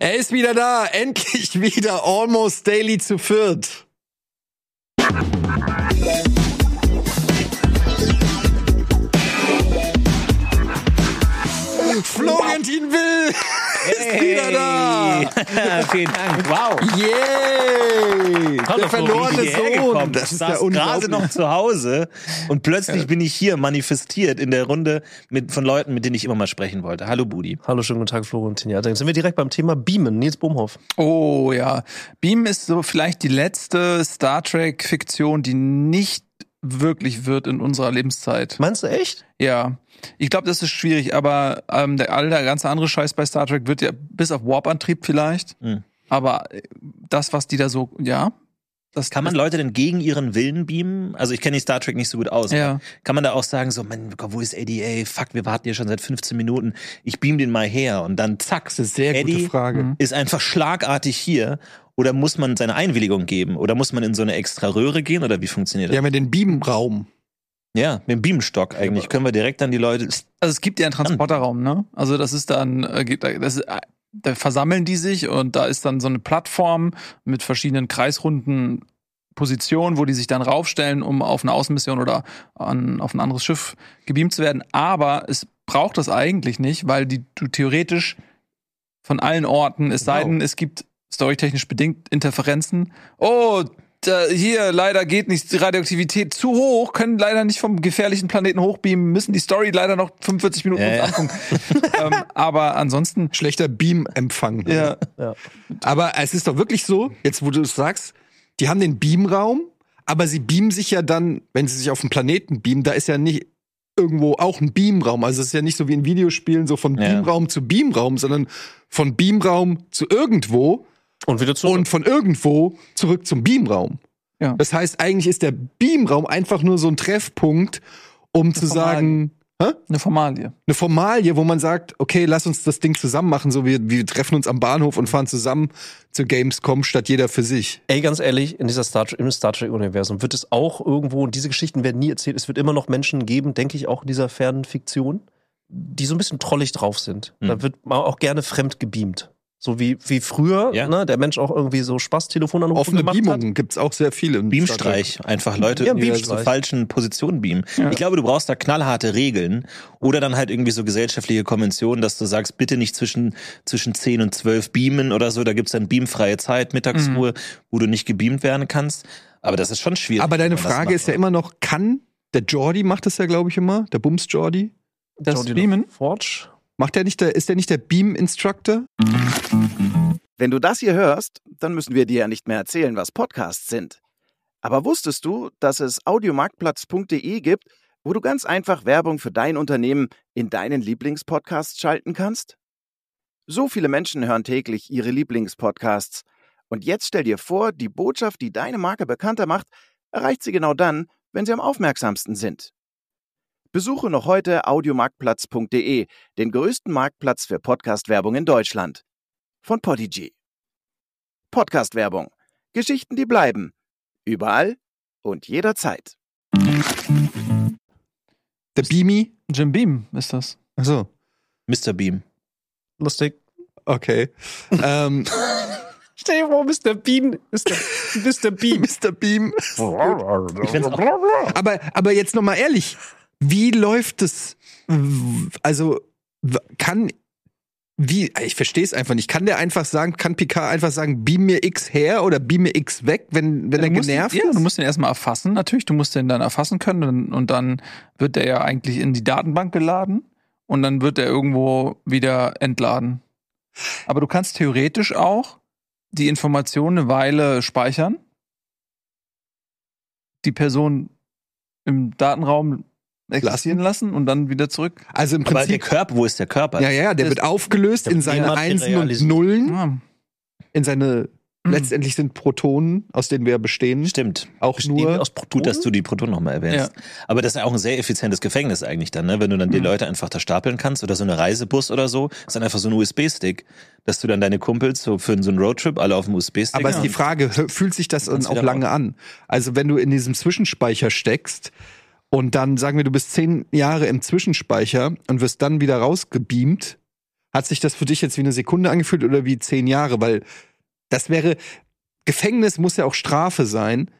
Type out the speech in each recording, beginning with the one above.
Er ist wieder da, endlich wieder almost daily zu viert. Florentin Will ist wieder da. Vielen Dank. Wow. Yay! Hallo, Der verlorene Sohn. Das ich ist saß ja gerade noch zu Hause und plötzlich bin ich hier manifestiert in der Runde mit, von Leuten, mit denen ich immer mal sprechen wollte. Hallo Budi. Hallo, schönen guten Tag, Florentin. Ja, dann sind wir direkt beim Thema Beamen. Nils Bohmhoff. Oh ja. Beam ist so vielleicht die letzte Star Trek-Fiktion, die nicht wirklich wird in unserer Lebenszeit. Meinst du echt? Ja. Ich glaube, das ist schwierig, aber ähm, der, all der ganze andere Scheiß bei Star Trek wird ja bis auf Warp-Antrieb vielleicht. Hm. Aber äh, das, was die da so, ja. Das, Kann man Leute denn gegen ihren Willen beamen? Also ich kenne die Star Trek nicht so gut aus. Ja. Kann man da auch sagen, so, Mann, wo ist Eddie? Ey, fuck, wir warten hier schon seit 15 Minuten. Ich beam den mal her und dann zack. Das ist sehr Eddie gute Frage. Mhm. ist einfach schlagartig hier. Oder muss man seine Einwilligung geben? Oder muss man in so eine extra Röhre gehen? Oder wie funktioniert Wir das? haben ja den Beamraum. Ja, mit dem Beamstock eigentlich. Können wir direkt dann die Leute. Also es gibt ja einen Transporterraum, ne? Also das ist dann, äh, das ist, äh, da versammeln die sich und da ist dann so eine Plattform mit verschiedenen kreisrunden Positionen, wo die sich dann raufstellen, um auf eine Außenmission oder an, auf ein anderes Schiff gebeamt zu werden. Aber es braucht das eigentlich nicht, weil die du theoretisch von allen Orten, es sei Genau. denn, es gibt storytechnisch bedingt Interferenzen. Oh, da, hier, leider geht nicht, die Radioaktivität zu hoch, können leider nicht vom gefährlichen Planeten hochbeamen, müssen die Story leider noch 45 Minuten Ja, ja. angucken. ähm, aber ansonsten, Schlechter Beam-Empfang. ja, Aber es ist doch wirklich so, jetzt wo du es sagst, die haben den Beamraum, aber sie beamen sich ja dann, wenn sie sich auf den Planeten beamen, da ist ja nicht irgendwo auch ein Beamraum. Also es ist ja nicht so wie in Videospielen so von Ja. Beamraum zu Beamraum, sondern von Beamraum zu irgendwo Und wieder zurück. und von irgendwo zurück zum Beamraum. Ja. Das heißt, eigentlich ist der Beamraum einfach nur so ein Treffpunkt, um zu Formalie. sagen, hä? eine Formalie. eine Formalie, wo man sagt, okay, lass uns das Ding zusammen machen, so wir, wir treffen uns am Bahnhof und fahren zusammen zu Gamescom statt jeder für sich. Ey, ganz ehrlich, in dieser Star Trek, im Star Trek-Universum wird es auch irgendwo, und diese Geschichten werden nie erzählt, es wird immer noch Menschen geben, denke ich, auch in dieser fernen Fiktion, die so ein bisschen trollig drauf sind. Hm. Da wird man auch gerne fremd gebeamt. So wie, wie früher, Ja. ne, der Mensch auch irgendwie so Spaß-Telefonanrufe Offene gemacht hat. Beamungen gibt's auch sehr viele. Beamstreich, einfach Leute Ja, irgendwie Beamstreich. zur falschen Position beamen. Ja. Ich glaube, du brauchst da knallharte Regeln oder dann halt irgendwie so gesellschaftliche Konventionen, dass du sagst, bitte nicht zwischen, zwischen 10 und 12 beamen oder so, da gibt's dann beamfreie Zeit, Mittagsruhe, wo du nicht gebeamt werden kannst. Aber das ist schon schwierig. Aber deine Frage ist ja immer noch, kann der Jordi macht das ja, glaube ich, immer, der Bums Jordi. Das Jordi Beamen? Forge. Macht der nicht der, ist der nicht der Beam-Instructor? Wenn du das hier hörst, dann müssen wir dir ja nicht mehr erzählen, was Podcasts sind. Aber wusstest du, dass es audiomarktplatz.de gibt, wo du ganz einfach Werbung für dein Unternehmen in deinen Lieblingspodcasts schalten kannst? So viele Menschen hören täglich ihre Lieblingspodcasts. Und jetzt stell dir vor, die Botschaft, die deine Marke bekannter macht, erreicht sie genau dann, wenn sie am aufmerksamsten sind. Besuche noch heute audiomarktplatz.de, den größten Marktplatz für Podcast-Werbung in Deutschland von Podigy. Podcast-Werbung. Geschichten, die bleiben. Überall und jederzeit. Der Beamy? Jim Beam ist das. Achso, Mr. Beam. Lustig. okay. ähm, Stell dir vor, Mr. Bean ist Mr. Bean. Mr. Beam. Aber, aber jetzt noch mal ehrlich, wie läuft es? Also kann wie ich verstehe es einfach nicht. Kann der einfach sagen, kann Picard einfach sagen, beam mir X her oder beam mir X weg, wenn wenn er du musst, genervt ja, ist? du musst den erstmal erfassen, natürlich. Du musst den dann erfassen können und, und dann wird der ja eigentlich in die Datenbank geladen und dann wird er irgendwo wieder entladen. Aber du kannst theoretisch auch die Information eine Weile speichern, die Person im Datenraum existieren lassen und dann wieder zurück. also im aber der Prinzip Körper, wo ist der Körper? ja, ja, der Das- wird aufgelöst in seine Einsen und. Nullen, Ja. in seine letztendlich sind Protonen, aus denen wir bestehen, Stimmt. auch Bestehen nur aus Gut, dass du die Protonen nochmal erwähnst. Aber das ist ja auch ein sehr effizientes Gefängnis eigentlich dann, ne? Wenn du dann die Mhm. Leute einfach da stapeln kannst oder so eine Reisebus oder so, ist dann einfach so ein USB-Stick, dass du dann deine Kumpels so für so einen Roadtrip alle auf dem USB-Stick Aber ist die. Frage, fühlt sich das dann auch lange an? Also wenn du in diesem Zwischenspeicher steckst und dann sagen wir, du bist zehn Jahre im Zwischenspeicher und wirst dann wieder rausgebeamt, Hat sich das für dich jetzt wie eine Sekunde angefühlt oder wie zehn Jahre? Weil das wäre, Gefängnis muss ja auch Strafe sein.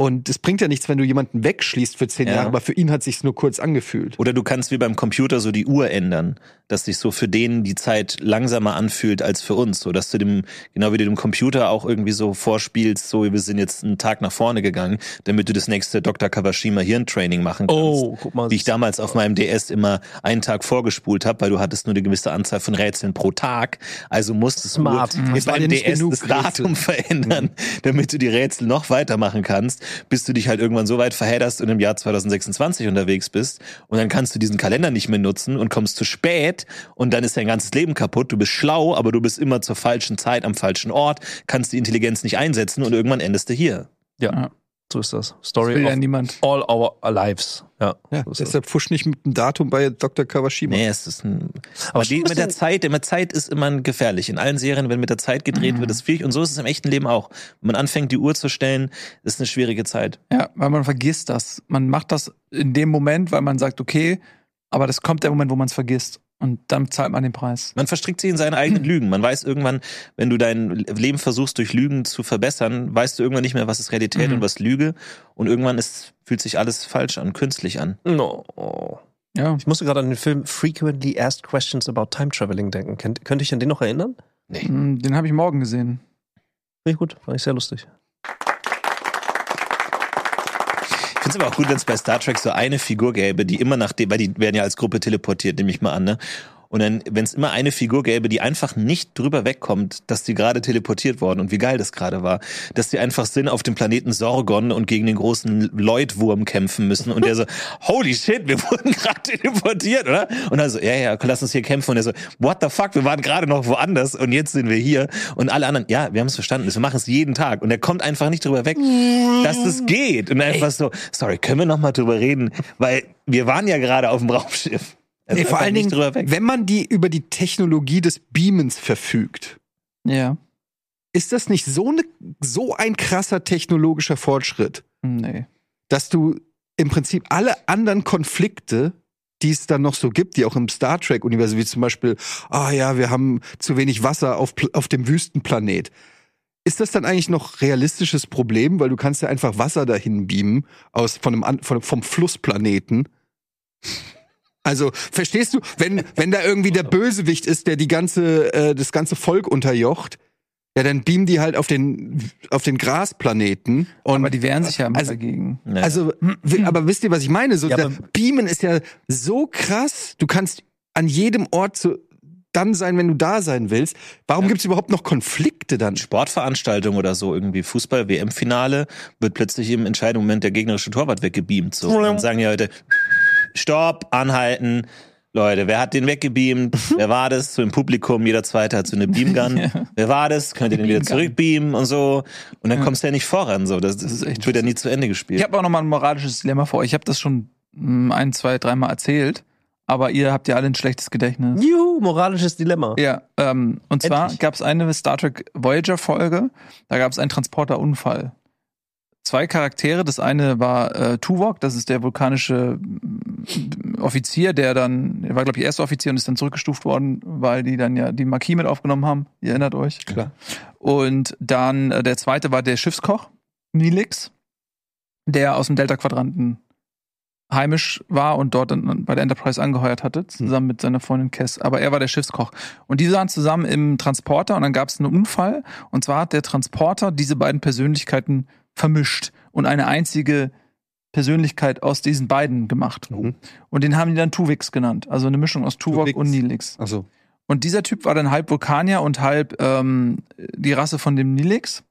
Und es bringt ja nichts, wenn du jemanden wegschließt für zehn Ja. Jahre, aber für ihn hat sich's nur kurz angefühlt. Oder du kannst wie beim Computer so die Uhr ändern, dass sich so für den die Zeit langsamer anfühlt als für uns, so dass du dem genau wie du dem Computer auch irgendwie so vorspielst, so wir sind jetzt einen Tag nach vorne gegangen, damit du das nächste Dr. Kawashima Hirntraining machen kannst. Oh, guck mal. Wie ich damals auf meinem DS immer einen Tag vorgespult habe, weil du hattest nur eine gewisse Anzahl von Rätseln pro Tag. Also musstest Smart. du nicht DS das Datum verändern, damit du die Rätsel noch weitermachen kannst, bis du dich halt irgendwann so weit verhedderst und im Jahr 2026 unterwegs bist und dann kannst du diesen Kalender nicht mehr nutzen und kommst zu spät und dann ist dein ganzes Leben kaputt. Du bist schlau, aber du bist immer zur falschen Zeit am falschen Ort, kannst die Intelligenz nicht einsetzen und irgendwann endest du hier. Ja. So ist das. Das Story will ja of niemand. all our lives. Ja, Ja, so ist das. deshalb fusch nicht mit dem Datum bei Dr. Kawashima. Nee, es ist ein, Aber die, mit der Zeit, mit Zeit ist immer gefährlich. In allen Serien, wenn mit der Zeit gedreht wird, ist schwierig. Und so ist es im echten Leben auch. Wenn man anfängt, die Uhr zu stellen, ist eine schwierige Zeit. Ja, weil man vergisst das. Man macht das in dem Moment, weil man sagt, okay, aber das kommt der Moment, wo man es vergisst. Und dann zahlt man den Preis. Man verstrickt sich in seine eigenen Lügen. Man weiß irgendwann, wenn du dein Leben versuchst, durch Lügen zu verbessern, weißt du irgendwann nicht mehr, was ist Realität Mhm. und was Lüge. Und irgendwann ist, fühlt sich alles falsch an, künstlich an. No. Ja. Ich musste gerade an den Film Frequently Asked Questions About Time Traveling denken. Kennt, könnte ich an den noch erinnern? Mm, Den habe ich morgen gesehen. Finde ich gut, fand ich sehr lustig. Ich finde es aber auch gut, wenn es bei Star Trek so eine Figur gäbe, die immer nach dem, weil die werden ja als Gruppe teleportiert, nehme ich mal an, ne? Und dann, wenn es immer eine Figur gäbe, die einfach nicht drüber wegkommt, dass die gerade teleportiert worden und wie geil das gerade war, dass die einfach sind auf dem Planeten Sorgon und gegen den großen Lloyd-Wurm kämpfen müssen und der so, holy shit, wir wurden gerade teleportiert, oder? Und dann so, ja, ja, lass uns hier kämpfen. Und der so, what the fuck, wir waren gerade noch woanders und jetzt sind wir hier. Und alle anderen, ja, wir haben es verstanden, wir machen es jeden Tag. Und er kommt einfach nicht drüber weg, dass es geht. Und einfach so, sorry, können wir noch mal drüber reden, weil wir waren ja gerade auf dem Raumschiff. Nee, vor allen Dingen, wenn man die über die Technologie des Beamens verfügt, Ja. ist das nicht so, ne, so ein krasser technologischer Fortschritt, Nee. dass du im Prinzip alle anderen Konflikte, die es dann noch so gibt, die auch im Star Trek-Universum, wie zum Beispiel, ah ja, wir haben zu wenig Wasser auf, auf dem Wüstenplanet. Ist das dann eigentlich noch realistisches Problem, weil du kannst ja einfach Wasser dahin beamen aus von einem von, vom Flussplaneten? Also verstehst du, wenn wenn da irgendwie der Bösewicht ist, der die ganze äh, das ganze Volk unterjocht, ja, dann beamen die halt auf den auf den Grasplaneten und Aber die wehren sich ja immer also- dagegen. Ja. also, aber wisst ihr, was ich meine? So, Ja, Beamen ist ja so krass. Du kannst an jedem Ort so dann sein, wenn du da sein willst. Warum gibt's überhaupt noch Konflikte dann? Sportveranstaltung oder so, irgendwie Fußball-WM-Finale, wird plötzlich im entscheidenden Moment der gegnerische Torwart weggebeamt. So. Und dann sagen die Leute, Stopp, anhalten. Leute, wer hat den weggebeamt? wer war das? So im Publikum, jeder Zweite hat so eine Beamgun. Wer war das? Könnt ihr den wieder zurückbeamen und so? Und dann kommst du ja nicht voran. So. Das, das, ist echt wird ja nie zu Ende gespielt. Ich habe auch noch mal ein moralisches Dilemma vor. euch. Ich habe das schon mm, ein, zwei, dreimal erzählt, aber ihr habt ja alle ein schlechtes Gedächtnis. Juhu, moralisches Dilemma. Ja, ähm, und zwar gab es eine Star Trek Voyager Folge, da gab es einen Transporterunfall. Zwei Charaktere, das eine war äh, Tuvok, das ist der vulkanische mm, Offizier, der dann, der war glaube ich erster Offizier und ist dann zurückgestuft worden, weil die dann ja die Marquis mit aufgenommen haben. Ihr erinnert euch? Klar. Und dann äh, der zweite war der Schiffskoch, Nilix, der aus dem Delta-Quadranten heimisch war und dort dann bei der Enterprise angeheuert hatte, zusammen mit seiner Freundin Cass. Aber er war der Schiffskoch. Und die waren zusammen im Transporter und dann gab es einen Unfall. Und zwar hat der Transporter diese beiden Persönlichkeiten vermischt und eine einzige Persönlichkeit aus diesen beiden gemacht. Mhm. Und den haben die dann Tuvix genannt. Also eine Mischung aus Tuvok Tuvix. und Nilix. Also Und dieser Typ war dann halb Vulkanier und halb ähm, die Rasse von dem Nilix.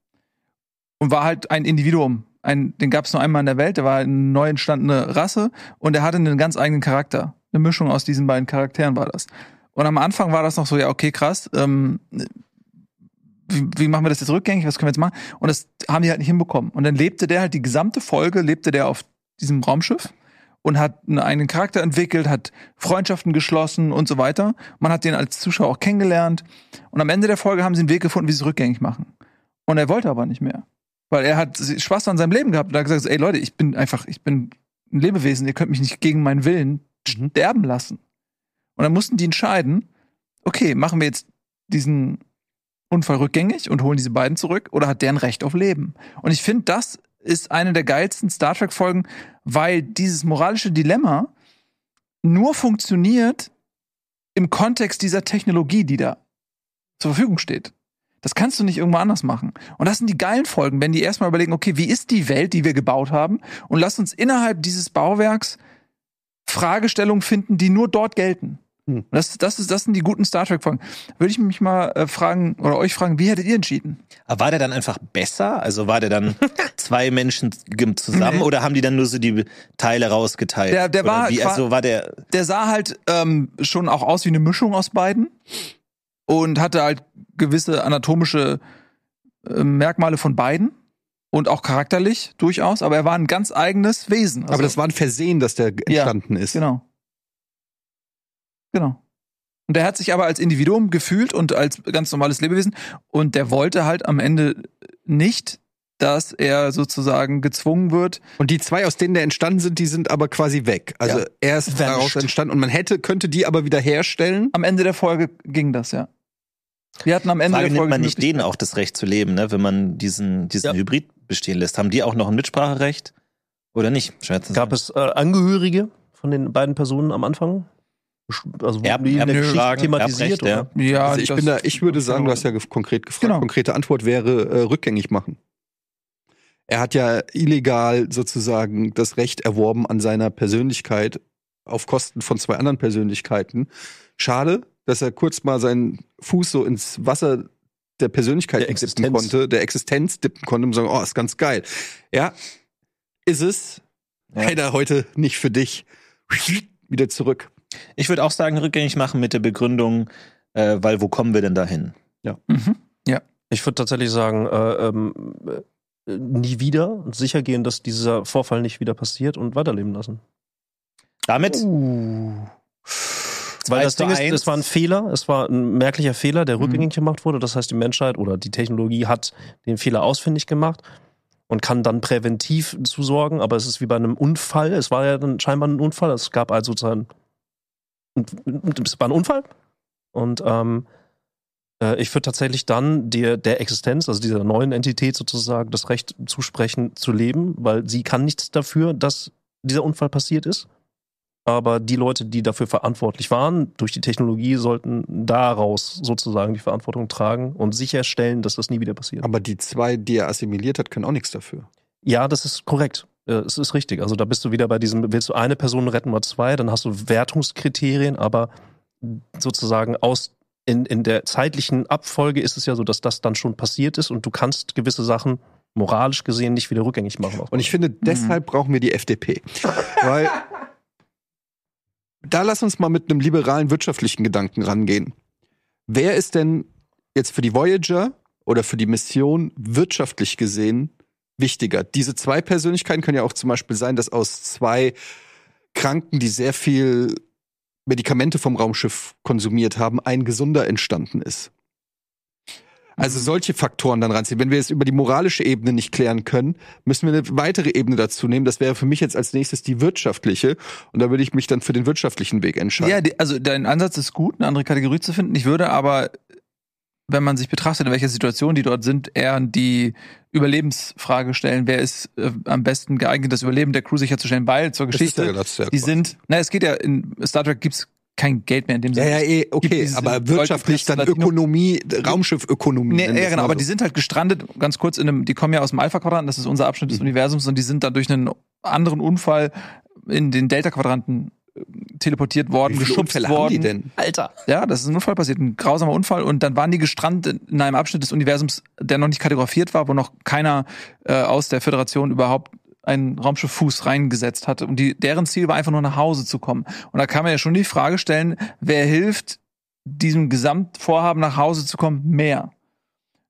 Und war halt ein Individuum. Ein, den gab es nur einmal in der Welt. Der war eine neu entstandene Rasse und er hatte einen ganz eigenen Charakter. Eine Mischung aus diesen beiden Charakteren war das. Und am Anfang war das noch so, ja, okay, krass. Ähm, wie, wie machen wir das jetzt rückgängig? Was können wir jetzt machen? Und das haben die halt nicht hinbekommen. Und dann lebte der halt die gesamte Folge, lebte der auf diesem Raumschiff und hat einen eigenen Charakter entwickelt, hat Freundschaften geschlossen und so weiter. Man hat den als Zuschauer auch kennengelernt. Und am Ende der Folge haben sie einen Weg gefunden, wie sie es rückgängig machen. Und er wollte aber nicht mehr. Weil er hat Spaß an seinem Leben gehabt und hat gesagt, ey Leute, ich bin einfach, ich bin ein Lebewesen, ihr könnt mich nicht gegen meinen Willen sterben lassen. Und dann mussten die entscheiden, okay, machen wir jetzt diesen Unfall rückgängig und holen diese beiden zurück oder hat der ein Recht auf Leben? Und ich finde, das ist eine der geilsten Star Trek Folgen, weil dieses moralische Dilemma nur funktioniert im Kontext dieser Technologie, die da zur Verfügung steht. Das kannst du nicht irgendwo anders machen. Und das sind die geilen Folgen, wenn die erstmal überlegen, okay, wie ist die Welt, die wir gebaut haben? Und lass uns innerhalb dieses Bauwerks Fragestellungen finden, die nur dort gelten. Hm. Das, das, ist, das sind die guten Star Trek-Folgen. Würde ich mich mal äh, fragen oder euch fragen, wie hättet ihr entschieden? Aber war der dann einfach besser? Also war der dann zwei Menschen zusammen Nee. oder haben die dann nur so die Teile rausgeteilt? Der- der war- wie, also war der Der sah halt ähm, schon auch aus wie eine Mischung aus beiden und hatte halt gewisse anatomische äh, Merkmale von beiden und auch charakterlich durchaus, aber er war ein ganz eigenes Wesen. Also, Aber das war ein Versehen, dass der entstanden ist. Genau. Genau. Und der hat sich aber als Individuum gefühlt und als ganz normales Lebewesen und der wollte halt am Ende nicht, dass er sozusagen gezwungen wird. Und die zwei, aus denen der entstanden sind, die sind aber quasi weg. Also Ja. er ist Vanished. daraus entstanden und man hätte, könnte die aber wieder herstellen. Am Ende der Folge ging das, ja. Wir hatten am Ende Frage der nimmt Folge man die nicht denen auch das Recht zu leben, ne? wenn man diesen, diesen Ja. Hybrid bestehen lässt? Haben die auch noch ein Mitspracherecht oder nicht? Gab es äh, Angehörige von den beiden Personen am Anfang? Also Erb- die in der Geschichte Erbfragen, thematisiert? Erbrecht, Oder? Ja, also ich das- bin da, ich würde sagen, du hast ja konkret gefragt, Genau. konkrete Antwort wäre äh, rückgängig machen. Er hat ja illegal sozusagen das Recht erworben an seiner Persönlichkeit auf Kosten von zwei anderen Persönlichkeiten. Schade, dass er kurz mal seinen Fuß so ins Wasser der Persönlichkeit Der dippen Existenz. konnte, der Existenz dippen konnte und sagen, oh, ist ganz geil. Ja, ist es. Ja. Leider heute nicht für dich. Wieder zurück. Ich würde auch sagen, rückgängig machen mit der Begründung, äh, weil wo kommen wir denn dahin? Mhm. Ich würde tatsächlich sagen, äh, ähm, äh, nie wieder und sicher gehen, dass dieser Vorfall nicht wieder passiert und weiterleben lassen. Damit Weil das Ding ist, es war ein Fehler, es war ein merklicher Fehler, der Mhm. rückgängig gemacht wurde. Das heißt, die Menschheit oder die Technologie hat den Fehler ausfindig gemacht und kann dann präventiv zusorgen. Aber es ist wie bei einem Unfall. Es war ja dann scheinbar ein Unfall. Es gab also sozusagen, es war ein Unfall. Und ähm, äh, ich würde tatsächlich dann der, der Existenz, also dieser neuen Entität sozusagen, das Recht zusprechen zu leben, weil sie kann nichts dafür, dass dieser Unfall passiert ist. Aber die Leute, die dafür verantwortlich waren, durch die Technologie, sollten daraus sozusagen die Verantwortung tragen und sicherstellen, dass das nie wieder passiert. Aber die zwei, die er assimiliert hat, können auch nichts dafür. Ja, das ist korrekt. Äh, Es ist richtig. Also da bist du wieder bei diesem, willst du eine Person retten oder zwei, dann hast du Wertungskriterien, aber sozusagen aus in, in der zeitlichen Abfolge ist es ja so, dass das dann schon passiert ist und du kannst gewisse Sachen moralisch gesehen nicht wieder rückgängig machen. Und ich finde, deshalb brauchen wir die FDP. Weil da lass uns mal mit einem liberalen wirtschaftlichen Gedanken rangehen. Wer ist denn jetzt für die Voyager oder für die Mission wirtschaftlich gesehen wichtiger? Diese zwei Persönlichkeiten können ja auch zum Beispiel sein, dass aus zwei Kranken, die sehr viel Medikamente vom Raumschiff konsumiert haben, ein gesunder entstanden ist. Also solche Faktoren dann ranziehen. Wenn wir es über die moralische Ebene nicht klären können, müssen wir eine weitere Ebene dazu nehmen. Das wäre für mich jetzt als nächstes die wirtschaftliche. Und da würde ich mich dann für den wirtschaftlichen Weg entscheiden. Ja, also dein Ansatz ist gut, eine andere Kategorie zu finden. Ich würde aber, wenn man sich betrachtet, in welcher Situation die dort sind, eher die Überlebensfrage stellen. Wer ist äh, am besten geeignet, das Überleben der Crew sicherzustellen? Weil zur Geschichte, ja- ja die sind, na, es geht ja, in Star Trek gibt's kein Geld mehr in dem Ja, Sinne. ja, eh, Gibt okay, aber wirtschaftlich dann Latino- Ökonomie, Raumschiffökonomie. Nee, ja, genau, aber so. die sind halt gestrandet, ganz kurz in einem, die kommen ja aus dem Alpha-Quadranten, das ist unser Abschnitt des Mhm. Universums und die sind dann durch einen anderen Unfall in den Delta-Quadranten teleportiert worden, geschubst Unfälle worden. haben die denn? Alter. Ja, das ist ein Unfall passiert, ein grausamer Unfall. Und dann waren die gestrandet in einem Abschnitt des Universums, der noch nicht kategorifiert war, wo noch keiner äh, aus der Föderation überhaupt einen Raumschiff-Fuß reingesetzt hatte. Und die, deren Ziel war einfach nur nach Hause zu kommen. Und da kann man ja schon die Frage stellen, wer hilft, diesem Gesamtvorhaben nach Hause zu kommen, mehr?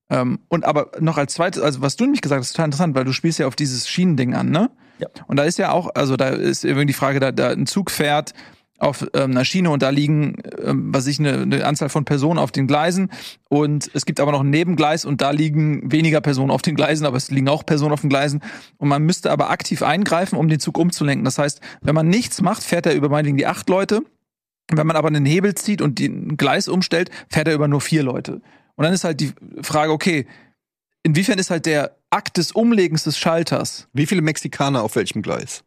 Ähm, und aber noch als zweites, also was du nämlich gesagt hast, ist total interessant, weil du spielst ja auf dieses Schienending an, ne? Ja. Und da ist ja auch, also da ist irgendwie die Frage, da, da ein Zug fährt auf ähm, einer Schiene und da liegen, ähm, was ich, eine, eine Anzahl von Personen auf den Gleisen und es gibt aber noch ein Nebengleis und da liegen weniger Personen auf den Gleisen, aber es liegen auch Personen auf den Gleisen und man müsste aber aktiv eingreifen, um den Zug umzulenken. Das heißt, wenn man nichts macht, fährt er über meinetwegen die acht Leute Wenn man aber einen Hebel zieht und den Gleis umstellt, fährt er über nur vier Leute. Und dann ist halt die Frage, okay, inwiefern ist halt der Akt des Umlegens des Schalters Wie viele Mexikaner auf welchem Gleis?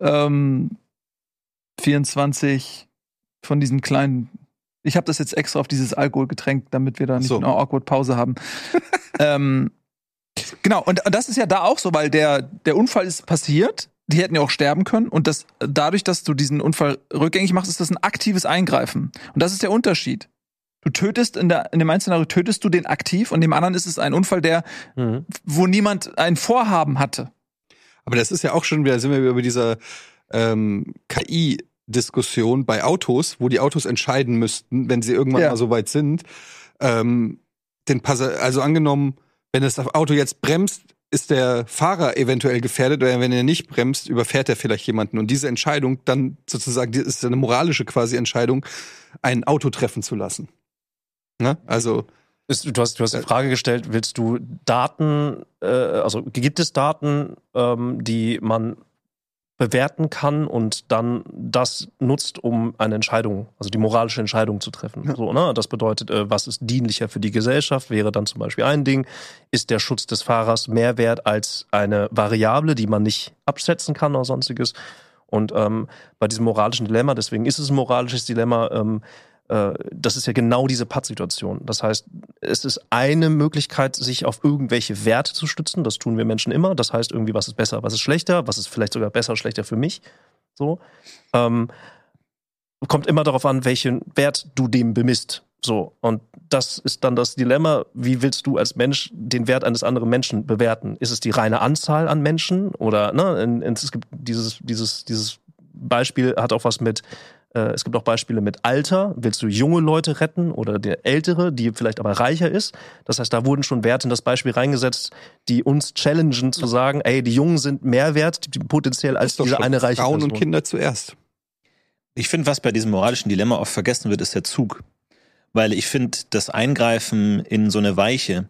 ähm, 24 von diesen kleinen. Ich habe das jetzt extra auf dieses Alkoholgetränk, damit wir da nicht So. eine awkward Pause haben. ähm, genau, und, und das ist ja da auch so, weil der, der Unfall ist passiert. Die hätten ja auch sterben können. Und das, dadurch, dass du diesen Unfall rückgängig machst, ist das ein aktives Eingreifen. Und das ist der Unterschied. Du tötest in, der, in dem einen Szenario tötest du den aktiv und dem anderen ist es ein Unfall, der, Mhm. wo niemand ein Vorhaben hatte. Aber das ist ja auch schon wieder, sind wir über dieser ähm, KI-Diskussion bei Autos, wo die Autos entscheiden müssten, wenn sie irgendwann Ja. mal so weit sind. Ähm, den Passa also angenommen, wenn das Auto jetzt bremst, ist der Fahrer eventuell gefährdet oder wenn er nicht bremst, überfährt er vielleicht jemanden. Und diese Entscheidung dann sozusagen, die ist eine moralische quasi Entscheidung, ein Auto treffen zu lassen. Ne? Also Ist, du hast, du hast die Frage gestellt, willst du Daten, äh, also gibt es Daten, ähm, die man bewerten kann und dann das nutzt, um eine Entscheidung, also die moralische Entscheidung zu treffen. Ja. So, ne? Das bedeutet, äh, was ist dienlicher für die Gesellschaft, wäre dann zum Beispiel ein Ding. Ist der Schutz des Fahrers mehr wert als eine Variable, die man nicht abschätzen kann oder sonstiges? Und ähm, bei diesem moralischen Dilemma, deswegen ist es ein moralisches Dilemma, ähm, äh, das ist ja genau diese Pattsituation. Das heißt, es ist eine Möglichkeit, sich auf irgendwelche Werte zu stützen. Das tun wir Menschen immer. Das heißt irgendwie, was ist besser, was ist schlechter, was ist vielleicht sogar besser, schlechter für mich. So. Ähm, kommt immer darauf an, welchen Wert du dem bemisst. So. Und das ist dann das Dilemma. Wie willst du als Mensch den Wert eines anderen Menschen bewerten? Ist es die reine Anzahl an Menschen? Oder, ne, es gibt dieses, dieses, dieses Beispiel hat auch was mit, äh, es gibt auch Beispiele mit Alter. Willst du junge Leute retten oder der ältere, die vielleicht aber reicher ist? Das heißt, da wurden schon Werte in das Beispiel reingesetzt, die uns challengen zu sagen, ey, die Jungen sind mehr wert, die, potenziell als diese eine reiche Frauen Person. und Kinder zuerst. Ich finde, was bei diesem moralischen Dilemma oft vergessen wird, ist der Zug. Weil ich finde, das Eingreifen in so eine Weiche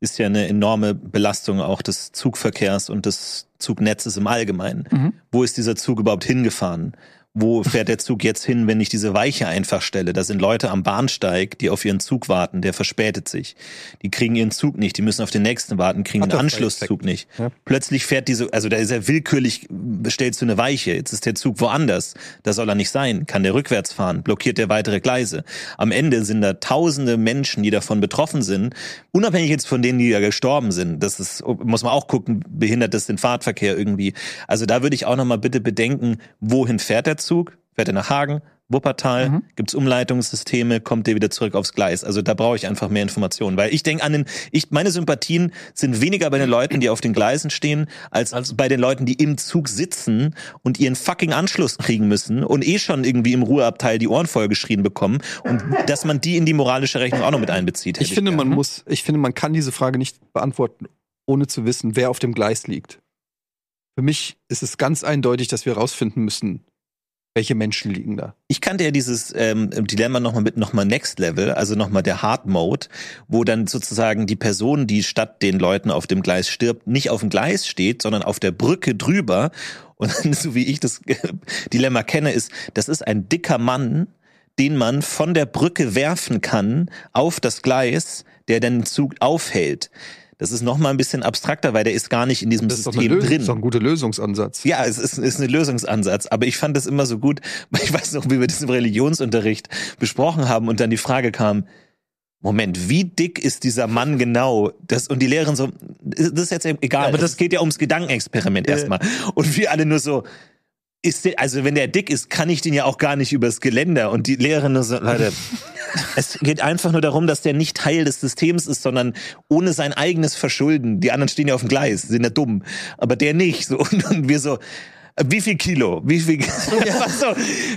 ist ja eine enorme Belastung auch des Zugverkehrs und des Zugnetzes im Allgemeinen. Mhm. Wo ist dieser Zug überhaupt hingefahren? Wo fährt der Zug jetzt hin, wenn ich diese Weiche einfach stelle? Da sind Leute am Bahnsteig, die auf ihren Zug warten, der verspätet sich. Die kriegen ihren Zug nicht, die müssen auf den nächsten warten, kriegen den Butterfly-Effekt. Anschlusszug nicht. Ja. Plötzlich fährt diese, also da ist er willkürlich, bestellst du eine Weiche, jetzt ist der Zug woanders. Da soll er nicht sein. Kann der rückwärts fahren? Blockiert der weitere Gleise? Am Ende sind da tausende Menschen, die davon betroffen sind, unabhängig jetzt von denen, die ja gestorben sind. Das ist, muss man auch gucken, behindert das den Fahrtverkehr irgendwie. Also da würde ich auch nochmal bitte bedenken, wohin fährt der Zug? Fährt er nach Hagen? Wuppertal, Mhm. gibt's Umleitungssysteme, kommt der wieder zurück aufs Gleis. Also da brauche ich einfach mehr Informationen, weil ich denke an den, ich meine Sympathien sind weniger bei den Leuten, die auf den Gleisen stehen, als, als bei den Leuten, die im Zug sitzen und ihren fucking Anschluss kriegen müssen und eh schon irgendwie im Ruheabteil die Ohren vollgeschrien bekommen und dass man die in die moralische Rechnung auch noch mit einbezieht. Ich finde, man gern. muss, ich finde, man kann diese Frage nicht beantworten, ohne zu wissen, wer auf dem Gleis liegt. Für mich ist es ganz eindeutig, dass wir herausfinden müssen, welche Menschen liegen da. Ich kannte ja dieses ähm, Dilemma nochmal mit nochmal Next Level, also nochmal der Hard Mode, wo dann sozusagen die Person, die statt den Leuten auf dem Gleis stirbt, nicht auf dem Gleis steht, sondern auf der Brücke drüber. Und dann, so wie ich das Dilemma kenne, ist, das ist ein dicker Mann, den man von der Brücke werfen kann auf das Gleis, der den Zug aufhält. Das ist nochmal ein bisschen abstrakter, weil der ist gar nicht in diesem Das System Lösung, drin. das ist doch ein guter Lösungsansatz. Ja, es ist, ist ein Lösungsansatz, aber ich fand das immer so gut. weil Ich weiß noch, wie wir das im Religionsunterricht besprochen haben und dann die Frage kam, Moment, wie dick ist dieser Mann genau? Das, und die Lehrerin so, das ist jetzt egal, aber das geht ja ums Gedankenexperiment erstmal. Und wir alle nur so, ist der, also wenn der dick ist, kann ich den ja auch gar nicht übers Geländer. Und die Lehrerin nur so, Leute, es geht einfach nur darum, dass der nicht Teil des Systems ist, sondern ohne sein eigenes Verschulden. Die anderen stehen ja auf dem Gleis, sind ja dumm. Aber der nicht. So, und, und wir so, wie viel Kilo? Wie viel? Ja. so,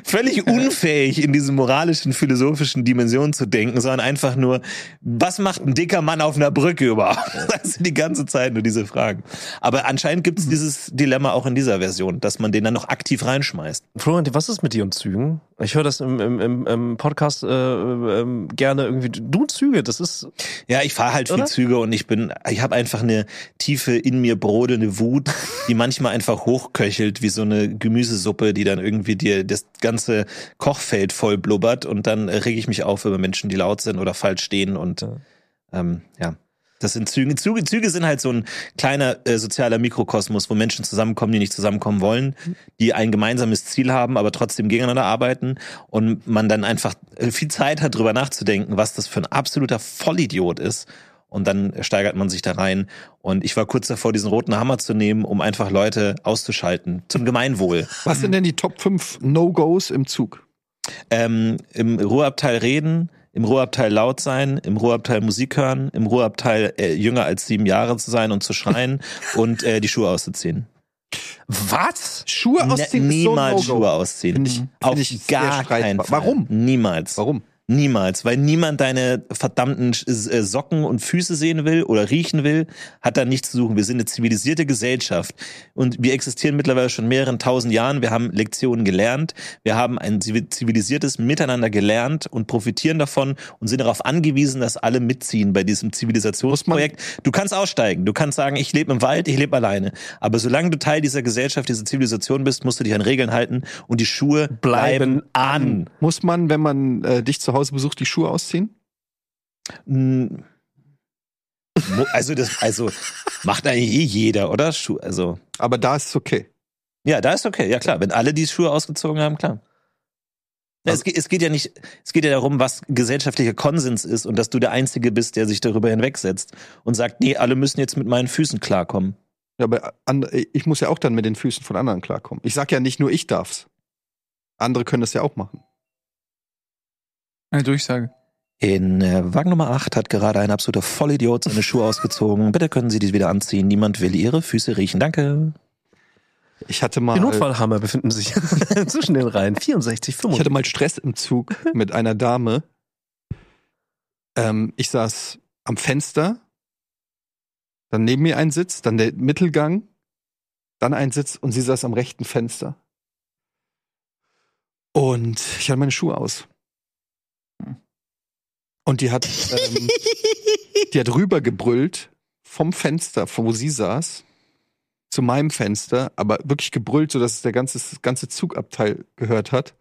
völlig unfähig in diesen moralischen, philosophischen Dimensionen zu denken, sondern einfach nur, was macht ein dicker Mann auf einer Brücke überhaupt? Das sind die ganze Zeit nur diese Fragen. Aber anscheinend gibt es dieses Dilemma auch in dieser Version, dass man den dann noch aktiv reinschmeißt. Florian, was ist mit dir und Zügen? Ich höre das im, im, im, im Podcast äh, ähm, gerne irgendwie. Du Züge, das ist. Ja, ich fahre halt viel Oder? Züge und ich bin, ich habe einfach eine tiefe in mir brodelnde Wut, die manchmal einfach hochköchelt wie so eine Gemüsesuppe, die dann irgendwie dir das ganze Kochfeld voll blubbert und dann reg ich mich auf über Menschen, die laut sind oder falsch stehen und Ja. ähm, ja. Das sind Züge. Züge, Züge sind halt so ein kleiner äh, sozialer Mikrokosmos, wo Menschen zusammenkommen, die nicht zusammenkommen wollen, die ein gemeinsames Ziel haben, aber trotzdem gegeneinander arbeiten und man dann einfach äh, viel Zeit hat, drüber nachzudenken, was das für ein absoluter Vollidiot ist. Und dann steigert man sich da rein. Und ich war kurz davor, diesen roten Hammer zu nehmen, um einfach Leute auszuschalten. Zum Gemeinwohl. Was sind denn die Top 5 No-Gos im Zug? Ähm, Im Ruheabteil reden, im Ruheabteil laut sein, im Ruheabteil Musik hören, im Ruheabteil äh, jünger als sieben Jahre zu sein und zu schreien und äh, die Schuhe auszuziehen. Was? Schuhe Ne- ausziehen so ein niemals No-Go. Schuhe ausziehen. Finde ich, Auf finde ich gar keinen. Fall. Warum? Niemals. Warum? Niemals, weil niemand deine verdammten äh, Socken und Füße sehen will oder riechen will, hat da nichts zu suchen. Wir sind eine zivilisierte Gesellschaft und wir existieren mittlerweile schon mehreren tausend Jahren. Wir haben Lektionen gelernt, wir haben ein zivi- zivilisiertes Miteinander gelernt und profitieren davon und sind darauf angewiesen, dass alle mitziehen bei diesem Zivilisationsprojekt. Du kannst aussteigen, du kannst sagen, ich lebe im Wald, ich lebe alleine. Aber solange du Teil dieser Gesellschaft, dieser Zivilisation bist, musst du dich an Regeln halten und die Schuhe bleiben, an. Muss man, wenn man äh, dich zu Hause besucht, die Schuhe ausziehen? Mo- Also das, also macht eigentlich eh jeder, oder? Schuh, also Aber da ist es okay. ja, da ist okay, ja klar. Wenn alle die Schuhe ausgezogen haben, klar. Ja, es, geht, es geht ja nicht, es geht ja darum, was gesellschaftlicher Konsens ist und dass du der Einzige bist, der sich darüber hinwegsetzt und sagt, nee, alle müssen jetzt mit meinen Füßen klarkommen. Ja, aber ich muss ja auch dann mit den Füßen von anderen klarkommen. Ich sag ja nicht nur ich darf's. Andere können das ja auch machen. Eine Durchsage. In äh, Wagen Nummer 8 hat gerade ein absoluter Vollidiot seine Schuhe ausgezogen. Bitte können Sie die wieder anziehen. Niemand will Ihre Füße riechen. Danke. Ich hatte mal, Die Notfallhammer befinden sich zwischen den Reihen 64, ich 65. hatte mal Stress im Zug mit einer Dame. Ähm, ich saß am Fenster, dann neben mir ein Sitz, dann der Mittelgang, dann ein Sitz und sie saß am rechten Fenster. Und ich hatte meine Schuhe aus. Und die hat, ähm, die hat rübergebrüllt vom Fenster, von wo sie saß, zu meinem Fenster, aber wirklich gebrüllt, sodass es der ganze, das ganze Zugabteil gehört hat.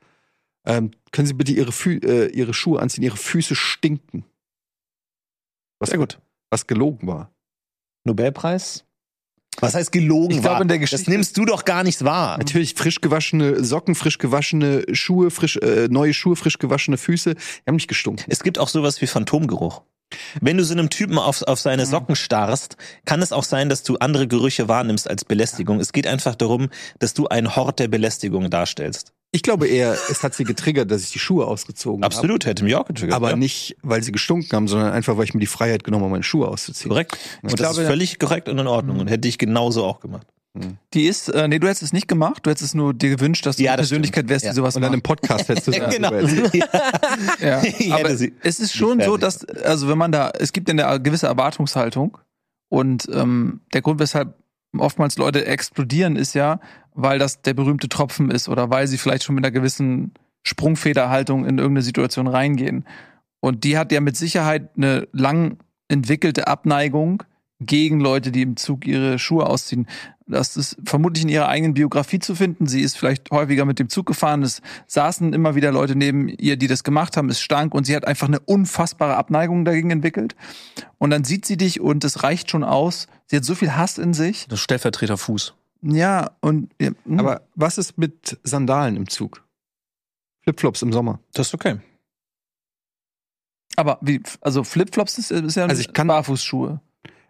Ähm, können Sie bitte Ihre, Fü äh, Ihre Schuhe anziehen? Ihre Füße stinken. Was, Sehr gut. Was gelogen war. Nobelpreis? Was heißt gelogen Ich glaube, in der das Geschichte- nimmst du doch gar nicht wahr. Natürlich frisch gewaschene Socken, frisch gewaschene Schuhe, frisch, äh, neue Schuhe, frisch gewaschene Füße. Die haben nicht gestunken. Es gibt auch sowas wie Phantomgeruch. Wenn du so einem Typen auf, auf seine Socken starrst, kann es auch sein, dass du andere Gerüche wahrnimmst als Belästigung. Es geht einfach darum, dass du einen Hort der Belästigung darstellst. Ich glaube eher, es hat sie getriggert, dass ich die Schuhe ausgezogen habe. Absolut, hätte mich auch getriggert. Aber ja. nicht, weil sie gestunken haben, sondern einfach, weil ich mir die Freiheit genommen habe, meine Schuhe auszuziehen. korrekt. Und das glaube, ist völlig korrekt und in Ordnung und hätte ich genauso auch gemacht. Die ist, äh, nee, du hättest es nicht gemacht, du hättest es nur dir gewünscht, dass du Ja, eine das Persönlichkeit stimmt. wärst, die Ja. sowas Und dann macht. im Podcast hättest du das genau. Ja, Ich aber es ist schon so, dass, also wenn man da, es gibt eine gewisse Erwartungshaltung und ähm, der Grund, weshalb oftmals Leute explodieren, ist ja, weil das der berühmte Tropfen ist oder weil sie vielleicht schon mit einer gewissen Sprungfederhaltung in irgendeine Situation reingehen. Und die hat ja mit Sicherheit eine lang entwickelte Abneigung gegen Leute, die im Zug ihre Schuhe ausziehen. Das ist vermutlich in ihrer eigenen Biografie zu finden. Sie ist vielleicht häufiger mit dem Zug gefahren. Es saßen immer wieder Leute neben ihr, die das gemacht haben. Es stank und sie hat einfach eine unfassbare Abneigung dagegen entwickelt. Und dann sieht sie dich und es reicht schon aus. Sie hat so viel Hass in sich. Das Stellvertreterfuß. Ja, und ja, hm. Aber was ist mit Sandalen im Zug? Flipflops im Sommer. Das ist okay. aber wie, also Flipflops ist, ist ja Also ich kann- Barfußschuhe.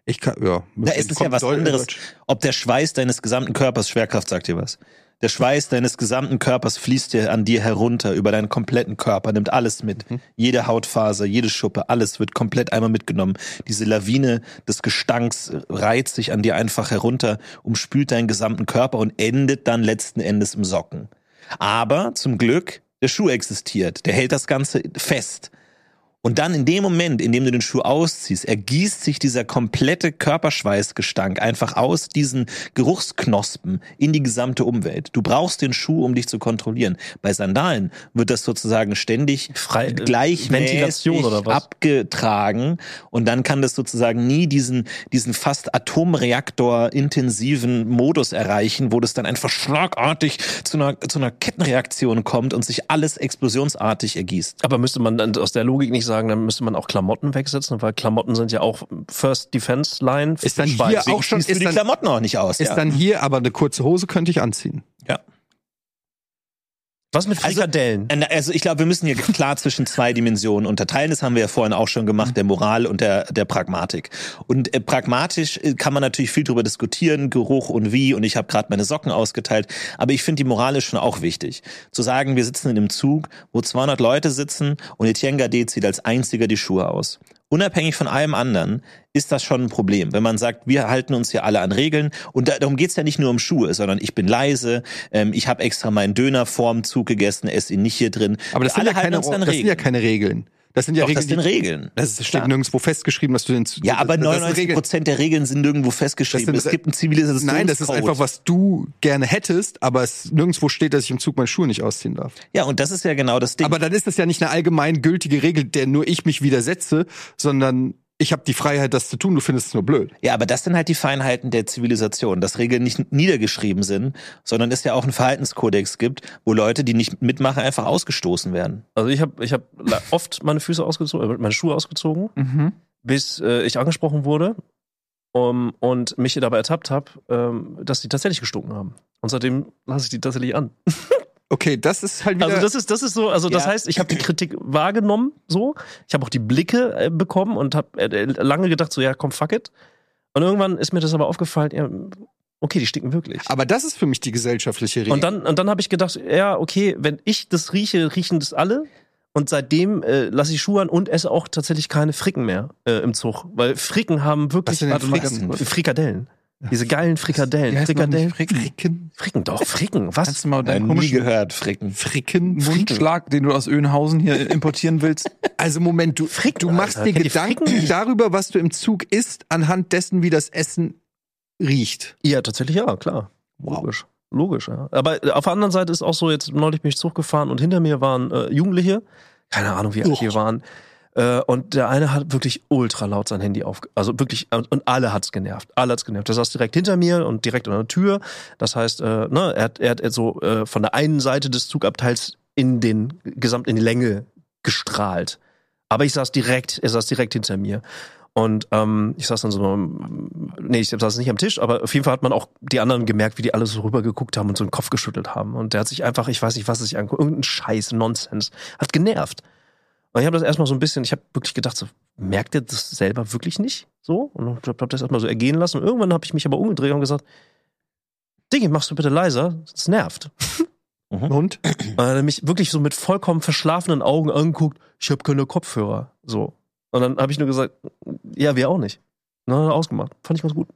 Ich kann, ja. Da ist es ja was anderes. Ob der Schweiß deines gesamten Körpers, Schwerkraft sagt dir was. Der Schweiß deines gesamten Körpers fließt dir an dir herunter, über deinen kompletten Körper, nimmt alles mit. Jede Hautfaser, jede Schuppe, alles wird komplett einmal mitgenommen. Diese Lawine des Gestanks reizt sich an dir einfach herunter, umspült deinen gesamten Körper und endet dann letzten Endes im Socken. Aber zum Glück, der Schuh existiert. Der hält das Ganze fest. Und dann in dem Moment, in dem du den Schuh ausziehst, ergießt sich dieser komplette Körperschweißgestank einfach aus diesen Geruchsknospen in die gesamte Umwelt. Du brauchst den Schuh, um dich zu kontrollieren. Bei Sandalen wird das sozusagen ständig Frei- gleichmäßig Ventilation oder was? abgetragen und dann kann das sozusagen nie diesen, diesen fast Atomreaktor-intensiven Modus erreichen, wo das dann einfach schlagartig zu einer, zu einer Kettenreaktion kommt und sich alles explosionsartig ergießt. Aber müsste man dann aus der Logik nicht sagen, dann müsste man auch Klamotten wegsetzen, weil Klamotten sind ja auch First Defense Line. Ist dann hier auch schon, ist die dann, Klamotten auch nicht aus. ist ja. dann hier, aber eine kurze Hose könnte ich anziehen. ja. Was mit Also- Frikadellen? Äh, Also ich glaube, wir müssen hier klar zwischen zwei Dimensionen unterteilen. Das haben wir ja vorhin auch schon gemacht, der Moral und der, der Pragmatik. Und äh, pragmatisch äh, kann man natürlich viel drüber diskutieren, Geruch und wie. Und ich habe gerade meine Socken ausgeteilt. Aber ich finde die Moral ist schon auch wichtig. Zu sagen, wir sitzen in einem Zug, wo 200 Leute sitzen und Etienne Gade zieht als einziger die Schuhe aus. Unabhängig von allem anderen ist das schon ein Problem, wenn man sagt, wir halten uns hier alle an Regeln und da, darum geht's ja nicht nur um Schuhe, sondern ich bin leise, ähm, ich habe extra meinen Döner vorm Zug gegessen, esse ihn nicht hier drin. Aber das, sind ja, keine, halten uns an das sind ja keine Regeln. Das sind ja Doch, Regeln. das sind Regeln. Das steht Klar. nirgendwo festgeschrieben, dass du den. Ja, aber das sind 99 Regeln. Prozent der Regeln sind nirgendwo festgeschrieben. Sind- es gibt einen Zivilisationscode. Nein, das ist einfach, was du gerne hättest, aber es nirgendwo steht, dass ich im Zug meine Schuhe nicht ausziehen darf. Ja, und das ist ja genau das Ding. Aber dann ist das ja nicht eine allgemein gültige Regel, der nur ich mich widersetze, sondern ich habe die Freiheit, das zu tun. Du findest es nur blöd. Ja, aber das sind halt die Feinheiten der Zivilisation, dass Regeln nicht niedergeschrieben sind, sondern es ja auch einen Verhaltenskodex gibt, wo Leute, die nicht mitmachen, einfach ausgestoßen werden. Also ich habe ich hab oft meine Füße ausgezogen, äh, meine Schuhe ausgezogen, Mhm. bis äh, ich angesprochen wurde um, und mich dabei ertappt habe, ähm, dass die tatsächlich gestunken haben. Und seitdem lasse ich die tatsächlich an. Okay, das ist halt wieder. Also das ist das ist so, also das Ja. heißt, ich habe die Kritik wahrgenommen, so, ich habe auch die Blicke äh, bekommen und habe äh, lange gedacht, so ja, komm, fuck it. Und irgendwann ist mir das aber aufgefallen, ja, okay, die stinken wirklich. aber das ist für mich die gesellschaftliche Regel. Und dann, und dann habe ich gedacht, ja, okay, wenn ich das rieche, riechen das alle. Und seitdem äh, lasse ich Schuhe an und esse auch tatsächlich keine Fricken mehr äh, im Zug. Weil Fricken haben wirklich Was sind denn Fricken? Frikadellen. Diese geilen Frikadellen. Die Frikadellen. Fricken. Fricken. Fricken, doch, Fricken. Was? Kannst du mal Nein, deinen nie komischen gehört, Fricken. Fricken. Mundschlag, den du aus Öhnhausen hier importieren willst? Also Moment, du, Fricken, du machst Alter. dir Kennt Gedanken Fricken? darüber, was du im Zug isst, anhand dessen, wie das Essen riecht. Ja, tatsächlich ja, klar. Logisch. Logisch, ja. Aber äh, auf der anderen Seite ist auch so, jetzt neulich bin ich Zug gefahren und hinter mir waren äh, Jugendliche, keine Ahnung, wie alt die waren. Äh, und der eine hat wirklich ultra laut sein Handy auf, also wirklich, und alle hat's genervt. Alle hat's genervt. Der saß direkt hinter mir und direkt an der Tür. Das heißt, äh, ne, er hat, er hat so äh, von der einen Seite des Zugabteils in den, gesamt in die Länge gestrahlt. Aber ich saß direkt, er saß direkt hinter mir. Und ähm, ich saß dann so, nee, ich saß nicht am Tisch, aber auf jeden Fall hat man auch die anderen gemerkt, wie die alle so rübergeguckt haben und so den Kopf geschüttelt haben. Und der hat sich einfach, ich weiß nicht, was es sich anguckt, irgendein Scheiß, Nonsens, hat genervt. Und ich habe das erstmal so ein bisschen, ich habe wirklich gedacht, so, merkt ihr das selber wirklich nicht? So? Und ich habe das erstmal so ergehen lassen. Und irgendwann habe ich mich aber umgedreht und gesagt, Diggi, machst du bitte leiser? Das nervt. Und? Und er hat mich wirklich so mit vollkommen verschlafenen Augen angeguckt, ich habe keine Kopfhörer. So. Und dann habe ich nur gesagt, ja, wir auch nicht. Und dann hat er ausgemacht. Fand ich ganz gut.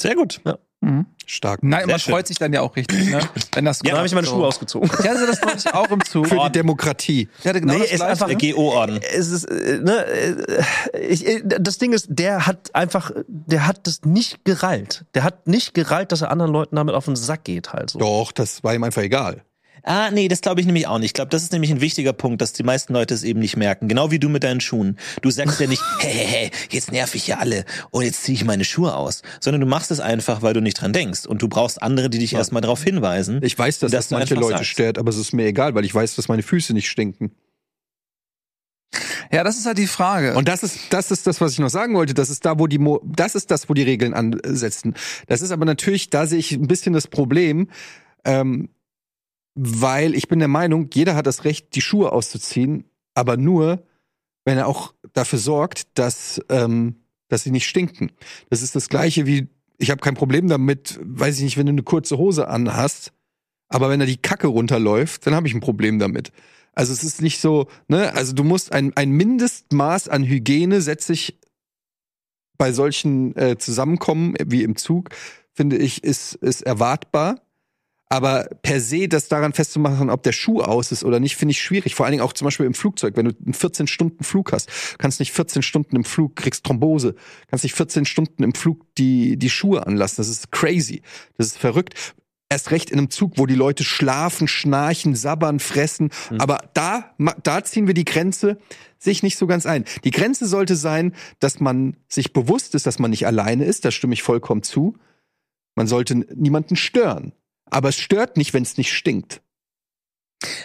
Sehr gut. Mhm. Stark. Nein, man schön. freut sich dann ja auch richtig, ne? Wenn das dann habe ich meine so. Schuhe ausgezogen. Ich hatte das neulich auch im Zug. Für die Demokratie. Ich hatte genau Nee, das ist Gleiche. einfach- Der GO-Orden. Es ist, äh, ne, äh, ich, äh, das Ding ist, der hat einfach, der hat das nicht gerallt. Der hat nicht gerallt, dass er anderen Leuten damit auf den Sack geht, halt so. Doch, das war ihm einfach egal. Ah, nee, das glaube ich nämlich auch nicht. Ich glaube, das ist nämlich ein wichtiger Punkt, dass die meisten Leute es eben nicht merken. Genau wie du mit deinen Schuhen. Du sagst ja nicht, hey, hey, hey, jetzt nerv ich ja alle und jetzt ziehe ich meine Schuhe aus. Sondern du machst es einfach, weil du nicht dran denkst. Und du brauchst andere, die dich erstmal darauf hinweisen. Ich weiß, dass Dass das manche Leute sagst. stört, aber es ist mir egal, weil ich weiß, dass meine Füße nicht stinken. Ja, das ist halt die Frage. Und das ist, das ist das, was ich noch sagen wollte. Das ist da, wo die, Mo das ist das, wo die Regeln ansetzen. Das ist aber natürlich, da sehe ich ein bisschen das Problem, ähm, weil ich bin der Meinung, jeder hat das Recht, die Schuhe auszuziehen, aber nur, wenn er auch dafür sorgt, dass, ähm, dass sie nicht stinken. Das ist das Gleiche wie, ich habe kein Problem damit, weiß ich nicht, wenn du eine kurze Hose anhast, aber wenn da die Kacke runterläuft, dann habe ich ein Problem damit. Also es ist nicht so, ne, also du musst ein, ein Mindestmaß an Hygiene setze ich bei solchen äh, Zusammenkommen wie im Zug, finde ich, ist, ist erwartbar. Aber per se das daran festzumachen, ob der Schuh aus ist oder nicht, finde ich schwierig. Vor allen Dingen auch zum Beispiel im Flugzeug. Wenn du einen 14 Stunden Flug hast, kannst nicht 14 Stunden im Flug, kriegst Thrombose, kannst nicht 14 Stunden im Flug die, die Schuhe anlassen. Das ist crazy. Das ist verrückt. Erst recht in einem Zug, wo die Leute schlafen, schnarchen, sabbern, fressen. Aber da, da ziehen wir die Grenze sich nicht so ganz ein. Die Grenze sollte sein, dass man sich bewusst ist, dass man nicht alleine ist. Da stimme ich vollkommen zu. Man sollte niemanden stören. Aber es stört nicht, wenn es nicht stinkt.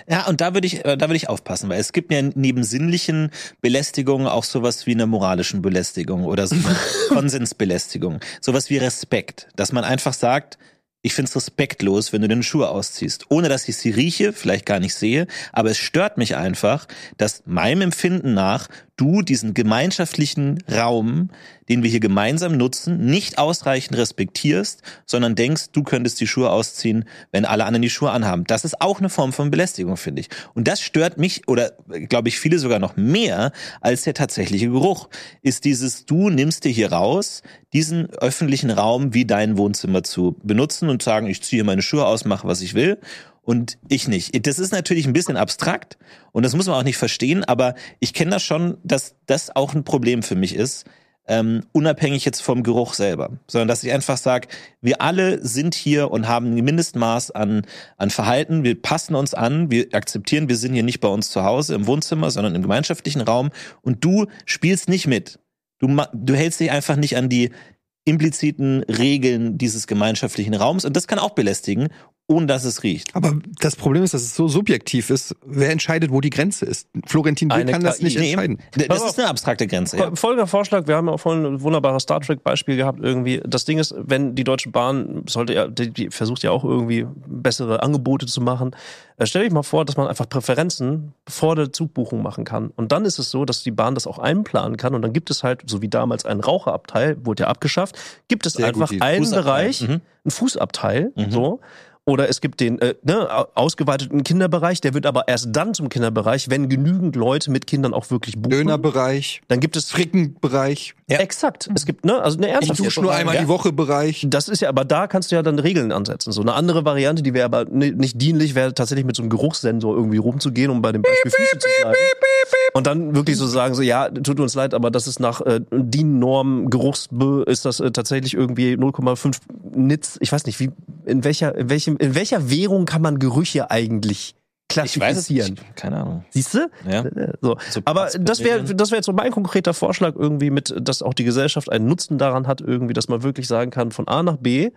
Ja, und da würde ich, äh, da würde ich aufpassen, weil es gibt ja neben sinnlichen Belästigungen auch sowas wie eine moralischen Belästigung oder so eine Konsensbelästigung. Sowas wie Respekt, dass man einfach sagt, ich find's respektlos, wenn du deine Schuhe ausziehst, ohne dass ich sie rieche, vielleicht gar nicht sehe, aber es stört mich einfach, dass meinem Empfinden nach du diesen gemeinschaftlichen Raum, den wir hier gemeinsam nutzen, nicht ausreichend respektierst, sondern denkst, du könntest die Schuhe ausziehen, wenn alle anderen die Schuhe anhaben. Das ist auch eine Form von Belästigung, finde ich. Und das stört mich oder glaube ich viele sogar noch mehr als der tatsächliche Geruch. Ist dieses, du nimmst dir hier raus, diesen öffentlichen Raum wie dein Wohnzimmer zu benutzen und sagen, ich ziehe meine Schuhe aus, mache was ich will und ich nicht. Das ist natürlich ein bisschen abstrakt und das muss man auch nicht verstehen, aber ich kenne das schon, dass das auch ein Problem für mich ist, ähm, unabhängig jetzt vom Geruch selber, sondern dass ich einfach sage, wir alle sind hier und haben ein Mindestmaß an, an Verhalten, wir passen uns an, wir akzeptieren, wir sind hier nicht bei uns zu Hause im Wohnzimmer, sondern im gemeinschaftlichen Raum. Und du spielst nicht mit. Du, du hältst dich einfach nicht an die impliziten Regeln dieses gemeinschaftlichen Raums. Und das kann auch belästigen, ohne dass es riecht. Aber das Problem ist, dass es so subjektiv ist. Wer entscheidet, wo die Grenze ist? Florentin Will kann das KI. nicht Nee, entscheiden. Das ist eine abstrakte Grenze. Ja. Folgender Vorschlag, wir haben ja auch vorhin ein wunderbares Star Trek-Beispiel gehabt irgendwie. Das Ding ist, wenn die Deutsche Bahn sollte ja, die, die versucht ja auch irgendwie bessere Angebote zu machen. Äh, stell dich mal vor, dass man einfach Präferenzen vor der Zugbuchung machen kann. Und dann ist es so, dass die Bahn das auch einplanen kann. Und dann gibt es halt, so wie damals ein Raucherabteil, wurde ja abgeschafft, gibt es Sehr einfach gut, einen Fußabteil. Bereich, Mhm. einen Fußabteil, Mhm. so. Oder es gibt den äh, ne, au- ausgeweiteten Kinderbereich, der wird aber erst dann zum Kinderbereich, wenn genügend Leute mit Kindern auch wirklich buchen. Dönerbereich, Dann gibt es Frickenbereich, Ja. Exakt. Es gibt, ne, also eine ich ernsthaft. dusche nur einmal Ja. die Woche Bereich. Das ist ja, aber da kannst du ja dann Regeln ansetzen. So eine andere Variante, die wäre aber ni- nicht dienlich, wäre tatsächlich mit so einem Geruchssensor irgendwie rumzugehen, um bei dem Beispiel Füße zu bleiben. Und dann wirklich so sagen, so, ja, tut uns leid, aber das ist nach äh, DIN-Norm Geruchs ist das äh, tatsächlich irgendwie 0,5 Nitz. Ich weiß nicht, wie, in welcher, in welchem, in welcher Währung kann man Gerüche eigentlich Ich weiß es klassifizieren? nicht. Keine Ahnung. Siehst du? Ja. So. So Aber das wäre das wäre jetzt so mein konkreter Vorschlag irgendwie mit, dass auch die Gesellschaft einen Nutzen daran hat irgendwie, dass man wirklich sagen kann von A nach B.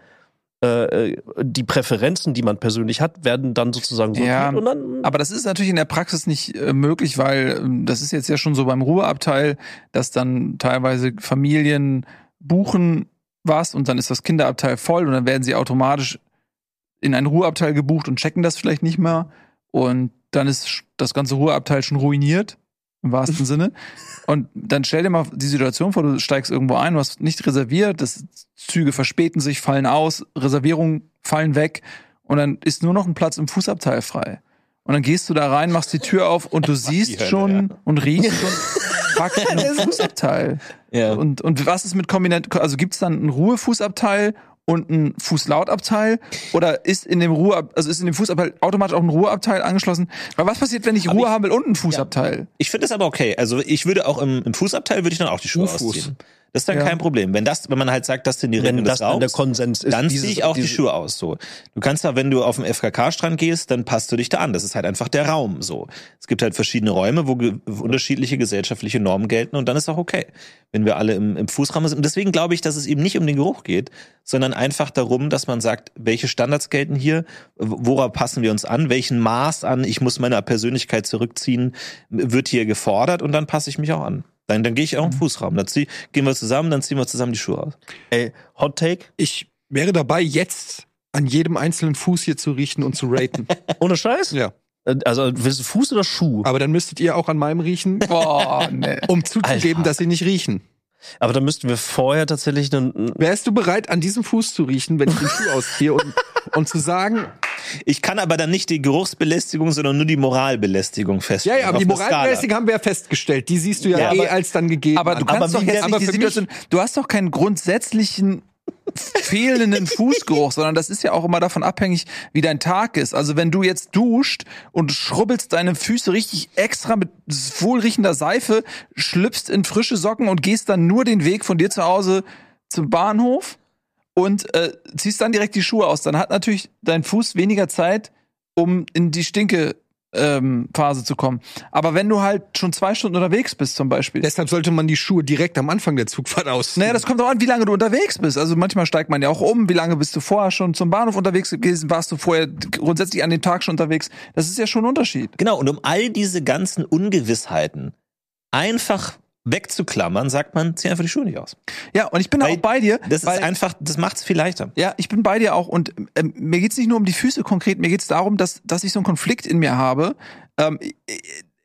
Äh, die Präferenzen, die man persönlich hat, werden dann sozusagen sortiert Ja, und dann Aber das ist natürlich in der Praxis nicht äh, möglich, weil ähm, das ist jetzt ja schon so beim Ruheabteil, dass dann teilweise Familien buchen was und dann ist das Kinderabteil voll und dann werden sie automatisch in ein Ruheabteil gebucht und checken das vielleicht nicht mehr und dann ist das ganze Ruheabteil schon ruiniert im wahrsten Sinne. Und dann stell dir mal die Situation vor, du steigst irgendwo ein, du hast nicht reserviert, das Züge verspäten sich, fallen aus, Reservierungen fallen weg und dann ist nur noch ein Platz im Fußabteil frei. Und dann gehst du da rein, machst die Tür auf und du siehst Hölle, schon und riechst schon fuck, ein Fußabteil. Ja. Und, und was ist mit Kombinat, also gibt's dann einen Ruhefußabteil und ein Fußlautabteil? Oder ist in dem Ruhe, also ist in dem Fußabteil automatisch auch ein Ruheabteil angeschlossen? Weil was passiert, wenn ich Aber Ruhe ich- haben will und ein Fußabteil? Ich finde das aber okay. Also ich würde auch im, im Fußabteil würde ich dann auch die Schuhe U-Fuß. ausziehen. Das ist dann Ja. kein Problem. Wenn das, wenn man halt sagt, das sind die Regeln das des dann der Raums, Konsens ist. dann ziehe ich auch die Schuhe aus. So, du kannst ja, wenn du auf dem FKK-Strand gehst, dann passt du dich da an. Das ist halt einfach der Raum. So, es gibt halt verschiedene Räume, wo ge unterschiedliche gesellschaftliche Normen gelten und dann ist auch okay, wenn wir alle im, im Fußraum sind. Und deswegen glaube ich, dass es eben nicht um den Geruch geht, sondern einfach darum, dass man sagt, welche Standards gelten hier, worauf passen wir uns an, welchen Maß an, ich muss meine Persönlichkeit zurückziehen, wird hier gefordert und dann passe ich mich auch an. Dann, dann gehe ich auch im Fußraum. Dann zieh, gehen wir zusammen, dann ziehen wir zusammen die Schuhe aus. Ey, Hot Take, Ich wäre dabei, jetzt an jedem einzelnen Fuß hier zu riechen und zu raten. ohne Scheiß? ja. Äh, Also Fuß oder Schuh? Aber dann müsstet ihr auch an meinem riechen, Boah, ne. um zuzugeben, Alter. dass sie nicht riechen. Aber dann müssten wir vorher tatsächlich einen, Wärst du bereit, an diesem Fuß zu riechen, wenn ich den Schuh ausziehe und, und zu sagen, Ich kann aber dann nicht die Geruchsbelästigung, sondern nur die Moralbelästigung ja, feststellen. ja, aber auf die. Moralmäßigung haben wir ja festgestellt. Die siehst du ja, Ja, eh aber- als dann gegeben. Aber du an. kannst Aber doch jetzt wär- nicht aber die Situation, du hast doch keinen grundsätzlichen fehlenden Fußgeruch, sondern das ist ja auch immer davon abhängig, wie dein Tag ist. Also wenn du jetzt duscht und schrubbelst deine Füße richtig extra mit wohlriechender Seife, schlüpfst in frische Socken und gehst dann nur den Weg von dir zu Hause zum Bahnhof und äh, ziehst dann direkt die Schuhe aus, dann hat natürlich dein Fuß weniger Zeit, um in die Stinke ähm, Phase zu kommen. Aber wenn du halt schon zwei Stunden unterwegs bist, zum Beispiel. Deshalb sollte man die Schuhe direkt am Anfang der Zugfahrt aus. Naja, das kommt auch an, wie lange du unterwegs bist. Also manchmal steigt man ja auch um. Wie lange bist du vorher schon zum Bahnhof unterwegs gewesen? Warst du vorher grundsätzlich an dem Tag schon unterwegs? Das ist ja schon ein Unterschied. Genau, und um all diese ganzen Ungewissheiten einfach wegzuklammern, sagt man, zieh einfach die Schuhe nicht aus. Ja, und ich bin Weil auch bei dir. Das weil, ist einfach, das macht's viel leichter. Ja, ich bin bei dir auch. Und ähm, mir geht's nicht nur um die Füße konkret, mir geht's darum, dass, dass ich so einen Konflikt in mir habe. Ähm,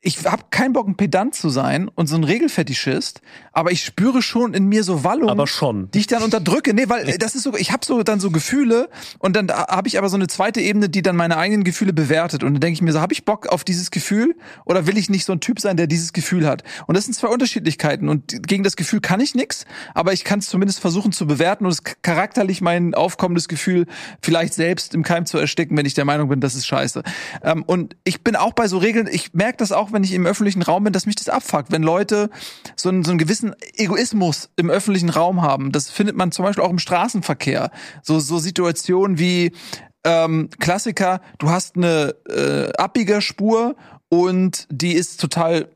ich habe keinen Bock, ein Pedant zu sein und so ein Regelfetischist, aber ich spüre schon in mir so Wallungen, die ich dann unterdrücke. Nee, weil äh, das ist so, ich habe so dann so Gefühle und dann habe ich aber so eine zweite Ebene, die dann meine eigenen Gefühle bewertet. Und dann denke ich mir so, habe ich Bock auf dieses Gefühl oder will ich nicht so ein Typ sein, der dieses Gefühl hat? Und das sind zwei Unterschiedlichkeiten und gegen das Gefühl kann ich nix, aber ich kann es zumindest versuchen zu bewerten und es charakterlich mein aufkommendes Gefühl vielleicht selbst im Keim zu ersticken, wenn ich der Meinung bin, das ist scheiße. Ähm, und ich bin auch bei so Regeln, ich merke das auch, wenn ich im öffentlichen Raum bin, dass mich das abfuckt, wenn Leute so einen, so einen gewissen Egoismus im öffentlichen Raum haben. Das findet man zum Beispiel auch im Straßenverkehr. So, so Situationen wie ähm, Klassiker, du hast eine äh, Abbiegerspur und die ist total,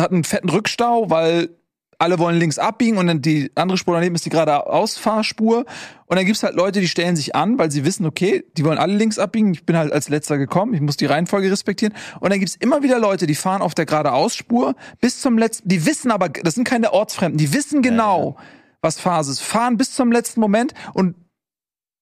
hat einen fetten Rückstau, weil alle wollen links abbiegen und dann die andere Spur daneben ist die gerade Ausfahrspur. Und dann gibt's halt Leute, die stellen sich an, weil sie wissen, okay, die wollen alle links abbiegen. Ich bin halt als letzter gekommen, ich muss die Reihenfolge respektieren. Und dann gibt's immer wieder Leute, die fahren auf der geradeausspur bis zum letzten, die wissen aber, das sind keine Ortsfremden, die wissen genau, was Phase ist, fahren bis zum letzten Moment und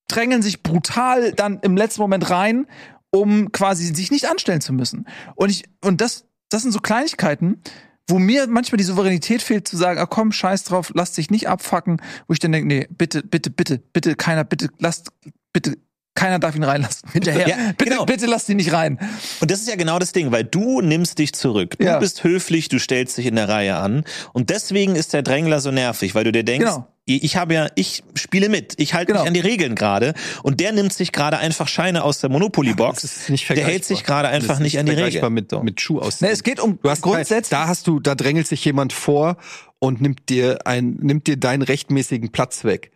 drängeln sich brutal dann im letzten Moment rein, um quasi sich nicht anstellen zu müssen. Und ich, und das, das sind so Kleinigkeiten, wo mir manchmal die Souveränität fehlt zu sagen, ah komm, scheiß drauf, lass dich nicht abfacken, wo ich dann denke, nee, bitte, bitte, bitte, bitte, keiner, bitte, lasst, bitte, keiner darf ihn reinlassen. Hinterher. Ja, bitte, genau. bitte lass ihn nicht rein. Und das ist ja genau das Ding, weil du nimmst dich zurück. Du Ja. bist höflich, du stellst dich in der Reihe an. Und deswegen ist der Drängler so nervig, weil du dir denkst, Genau. Ich habe ja, ich spiele mit, ich halte Genau. mich an die Regeln gerade. Und der nimmt sich gerade einfach Scheine aus der Monopoly-Box. Das ist nicht der hält sich gerade einfach ist nicht an die Regeln. mit, mit Schuh aus. Ne, es geht um Du hast grundsätzlich. da hast du, da drängelt sich jemand vor und nimmt dir ein, nimmt dir deinen rechtmäßigen Platz weg.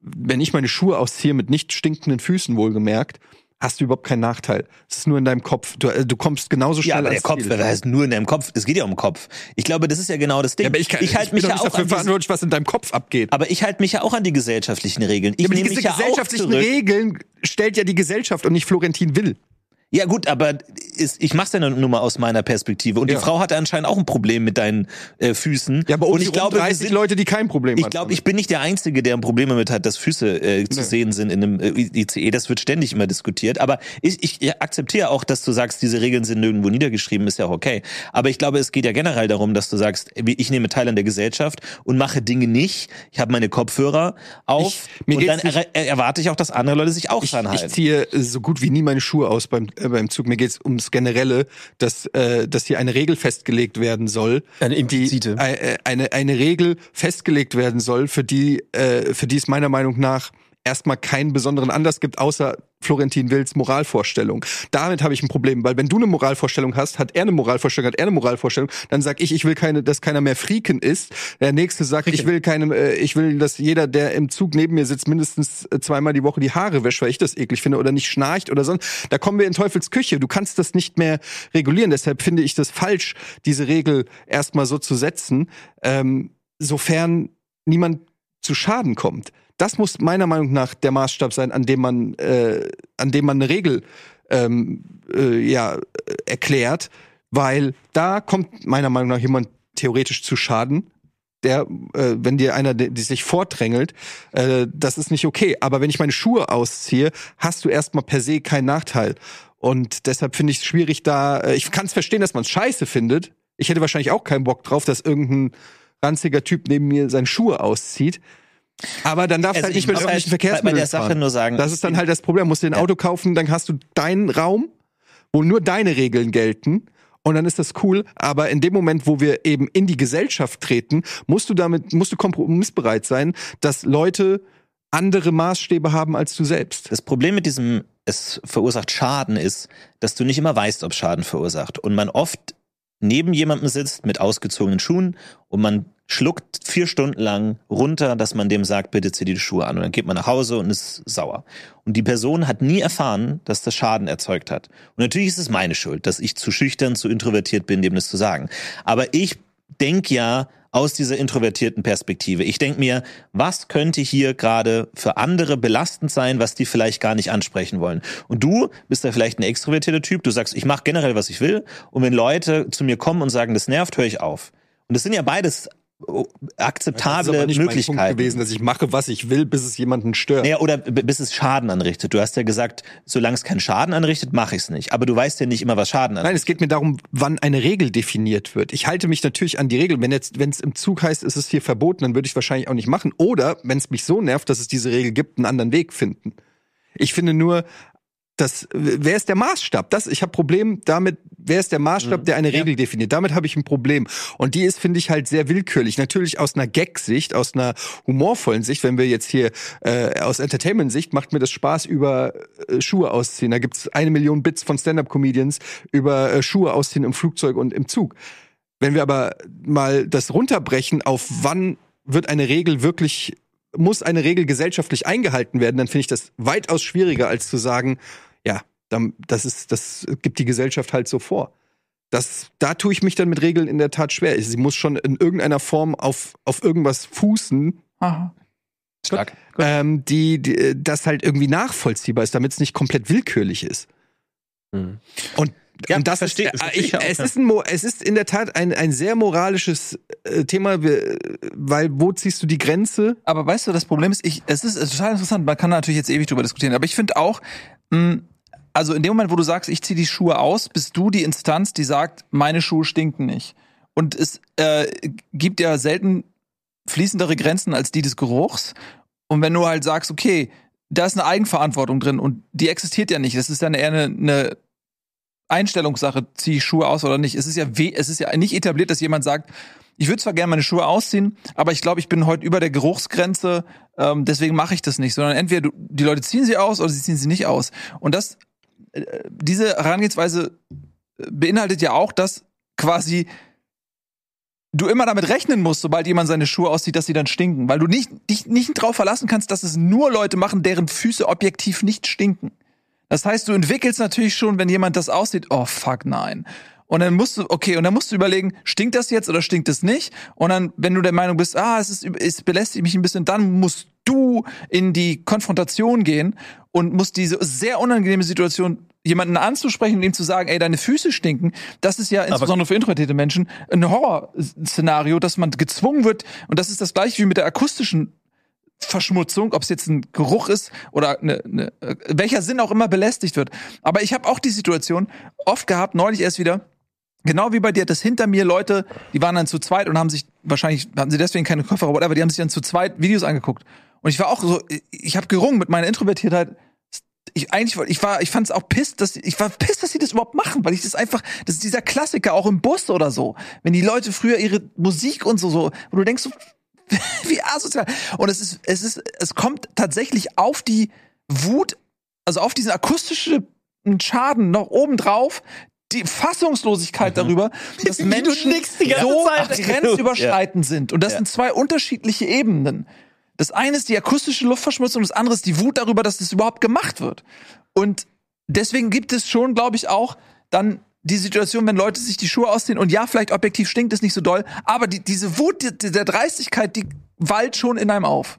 Wenn ich meine Schuhe ausziehe mit nicht stinkenden Füßen wohlgemerkt, hast du überhaupt keinen Nachteil. Es ist nur in deinem Kopf. Du, äh, du kommst genauso schnell Ja, aber der Kopf, Ziel. das heißt nur in deinem Kopf. Es geht ja um den Kopf. Ich glaube, das ist ja genau das Ding. Ja, aber ich, kann, ich halte mich ja auch dafür an diese, verantwortlich, was in deinem Kopf abgeht. aber ich halte mich ja auch an die gesellschaftlichen Regeln. Ich aber ja auch gesellschaftlichen zurück. Regeln stellt ja die Gesellschaft und nicht Florentin Will. Ja gut, aber ist, ich mach's ja nur mal aus meiner Perspektive. Und Ja. die Frau hatte anscheinend auch ein Problem mit deinen äh, Füßen. Ja, aber und ich glaube, wir 30 sind, Leute, die kein Problem ich haben. glaube, ich bin nicht der Einzige, der ein Problem damit hat, dass Füße äh, zu Nee. sehen sind in einem äh, ICE. Das wird ständig immer diskutiert. Aber ich, ich akzeptiere auch, dass du sagst, diese Regeln sind nirgendwo niedergeschrieben, ist ja auch okay. Aber ich glaube, es geht ja generell darum, dass du sagst, ich nehme teil an der Gesellschaft und mache Dinge nicht. Ich habe meine Kopfhörer auf Ich- mir und dann er, erwarte ich auch, dass andere Leute sich auch ich, dran ich halten. ziehe äh, so gut wie nie meine Schuhe aus beim, äh, beim Zug. Mir geht's ums Generelle, dass, äh, dass hier eine Regel festgelegt werden soll. Eine implizite. Die, äh, äh, eine, eine Regel festgelegt werden soll, für die, äh, für die es meiner Meinung nach erstmal keinen besonderen Anlass gibt, außer Florentin Wills Moralvorstellung. Damit habe ich ein Problem, weil wenn du eine Moralvorstellung hast, hat er eine Moralvorstellung, hat er eine Moralvorstellung, dann sag ich, ich will keine, dass keiner mehr Freaken ist. Der nächste sagt, ich will keine, äh, ich will, dass jeder, der im Zug neben mir sitzt, mindestens äh, zweimal die Woche die Haare wäscht, weil ich das eklig finde oder nicht schnarcht oder sonst. Da kommen wir in Teufels Küche. Du kannst das nicht mehr regulieren. Deshalb finde ich das falsch, diese Regel erstmal so zu setzen, ähm, sofern niemand zu Schaden kommt. Das muss meiner Meinung nach der Maßstab sein, an dem man, äh, an dem man eine Regel ähm, äh, ja, erklärt, weil da kommt meiner Meinung nach jemand theoretisch zu Schaden. Der, äh, wenn dir einer, die, die sich vordrängelt, äh, das ist nicht okay. Aber wenn ich meine Schuhe ausziehe, hast du erstmal per se keinen Nachteil. Und deshalb finde ich es schwierig, da. Äh, ich kann es verstehen, dass man es scheiße findet. Ich hätte wahrscheinlich auch keinen Bock drauf, dass irgendein ranziger Typ neben mir seine Schuhe auszieht. Aber dann darfst du Also halt nicht ich mit öffentlichen halt bei- bei Verkehrsmitteln der Sache fahren. nur sagen, Das ist dann halt das Problem. Musst du dir ein Ja. Auto kaufen, dann hast du deinen Raum, wo nur deine Regeln gelten. Und dann ist das cool. Aber in dem Moment, wo wir eben in die Gesellschaft treten, musst du damit, musst du kompromissbereit sein, dass Leute andere Maßstäbe haben als du selbst. Das Problem mit diesem, es verursacht Schaden ist, dass du nicht immer weißt, ob Schaden verursacht. Und man oft neben jemandem sitzt mit ausgezogenen Schuhen und man schluckt vier Stunden lang runter, dass man dem sagt, bitte zieh die Schuhe an. Und dann geht man nach Hause und ist sauer. Und die Person hat nie erfahren, dass das Schaden erzeugt hat. Und natürlich ist es meine Schuld, dass ich zu schüchtern, zu introvertiert bin, dem das zu sagen. Aber ich denk ja aus dieser introvertierten Perspektive. Ich denk mir, was könnte hier gerade für andere belastend sein, was die vielleicht gar nicht ansprechen wollen. Und du bist da vielleicht ein extrovertierter Typ, du sagst, ich mache generell, was ich will. Und wenn Leute zu mir kommen und sagen, das nervt, höre ich auf. Und das sind ja beides akzeptable das ist aber nicht Möglichkeiten. mein Punkt gewesen, dass ich mache, was ich will, bis es jemanden stört. Naja, oder bis es Schaden anrichtet. Du hast ja gesagt, solange es keinen Schaden anrichtet, mache ich es nicht. Aber du weißt ja nicht immer, was Schaden Nein, anrichtet. es geht mir darum, wann eine Regel definiert wird. Ich halte mich natürlich an die Regel. Wenn jetzt, wenn es im Zug heißt, es ist hier verboten, dann würde ich wahrscheinlich auch nicht machen. Oder wenn es mich so nervt, dass es diese Regel gibt, einen anderen Weg finden. Ich finde nur, das, wer ist der Maßstab? Das, ich habe Problem damit, wer ist der Maßstab, der eine Regel definiert? Damit habe ich ein Problem. Und die ist, finde ich, halt sehr willkürlich. Natürlich aus einer Gag-Sicht, aus einer humorvollen Sicht, wenn wir jetzt hier äh, aus Entertainment-Sicht, macht mir das Spaß über äh, Schuhe ausziehen. Da gibt's eine Million Bits von Stand-Up-Comedians über äh, Schuhe ausziehen im Flugzeug und im Zug. Wenn wir aber mal das runterbrechen auf wann wird eine Regel wirklich, muss eine Regel gesellschaftlich eingehalten werden, dann finde ich das weitaus schwieriger, als zu sagen, ja, dann, das ist, das gibt die Gesellschaft halt so vor. Das, da tue ich mich dann mit Regeln in der Tat schwer. Sie muss schon in irgendeiner Form auf, auf irgendwas fußen, Aha. Stark. ähm, die, die, das halt irgendwie nachvollziehbar ist, damit es nicht komplett willkürlich ist. Mhm. Und, Ja, und das verstehe- ist, äh, ich, ich auch, es ja. ist ein, es ist in der Tat ein, ein sehr moralisches äh, Thema, weil wo ziehst du die Grenze? Aber weißt du, das Problem ist, ich, es ist total interessant, man kann natürlich jetzt ewig drüber diskutieren, aber ich finde auch, also in dem Moment, wo du sagst, ich ziehe die Schuhe aus, bist du die Instanz, die sagt, meine Schuhe stinken nicht. Und es äh, gibt ja selten fließendere Grenzen als die des Geruchs. Und wenn du halt sagst, okay, da ist eine Eigenverantwortung drin und die existiert ja nicht, das ist dann eher eine, eine Einstellungssache, ziehe ich Schuhe aus oder nicht. Es ist ja weh, es ist ja nicht etabliert, dass jemand sagt, ich würde zwar gerne meine Schuhe ausziehen, aber ich glaube, ich bin heute über der Geruchsgrenze, ähm, deswegen mache ich das nicht, sondern entweder du, die Leute ziehen sie aus oder sie ziehen sie nicht aus. Und das, äh, diese Herangehensweise äh, beinhaltet ja auch, dass quasi du immer damit rechnen musst, sobald jemand seine Schuhe auszieht, dass sie dann stinken, weil du nicht, dich nicht drauf verlassen kannst, dass es nur Leute machen, deren Füße objektiv nicht stinken. Das heißt, du entwickelst natürlich schon, wenn jemand das aussieht, oh fuck, nein. Und dann musst du, okay, und dann musst du überlegen, stinkt das jetzt oder stinkt es nicht? Und dann, wenn du der Meinung bist, ah, es ist, es belästigt mich ein bisschen, dann musst du in die Konfrontation gehen und musst diese sehr unangenehme Situation jemanden anzusprechen und ihm zu sagen, ey, deine Füße stinken, das ist ja insbesondere für introvertierte Menschen ein Horrorszenario, dass man gezwungen wird, und das ist das gleiche wie mit der akustischen Verschmutzung, ob es jetzt ein Geruch ist oder eine, eine, äh, welcher Sinn auch immer belästigt wird. Aber ich habe auch die Situation oft gehabt, neulich erst wieder, genau wie bei dir, dass hinter mir Leute, die waren dann zu zweit und haben sich, wahrscheinlich hatten sie deswegen keine Kopfhörer, whatever, die haben sich dann zu zweit Videos angeguckt. Und ich war auch so, ich habe gerungen mit meiner Introvertiertheit. Ich eigentlich ich war ich fand es auch pisst, dass ich war pisst, dass sie das überhaupt machen, weil ich das einfach das ist dieser Klassiker auch im Bus oder so, wenn die Leute früher ihre Musik und so so, wo du denkst so wie asozial. Und es ist, es ist, es kommt tatsächlich auf die Wut, also auf diesen akustischen Schaden noch obendrauf, die Fassungslosigkeit darüber, dass Menschen so Zeit. grenzüberschreitend sind. Und das sind zwei unterschiedliche Ebenen. Das eine ist die akustische Luftverschmutzung, das andere ist die Wut darüber, dass das überhaupt gemacht wird. Und deswegen gibt es schon, glaube ich, auch dann die Situation, wenn Leute sich die Schuhe ausziehen und ja, vielleicht objektiv stinkt es nicht so doll, aber die, diese Wut die, der Dreistigkeit, die wallt schon in einem auf.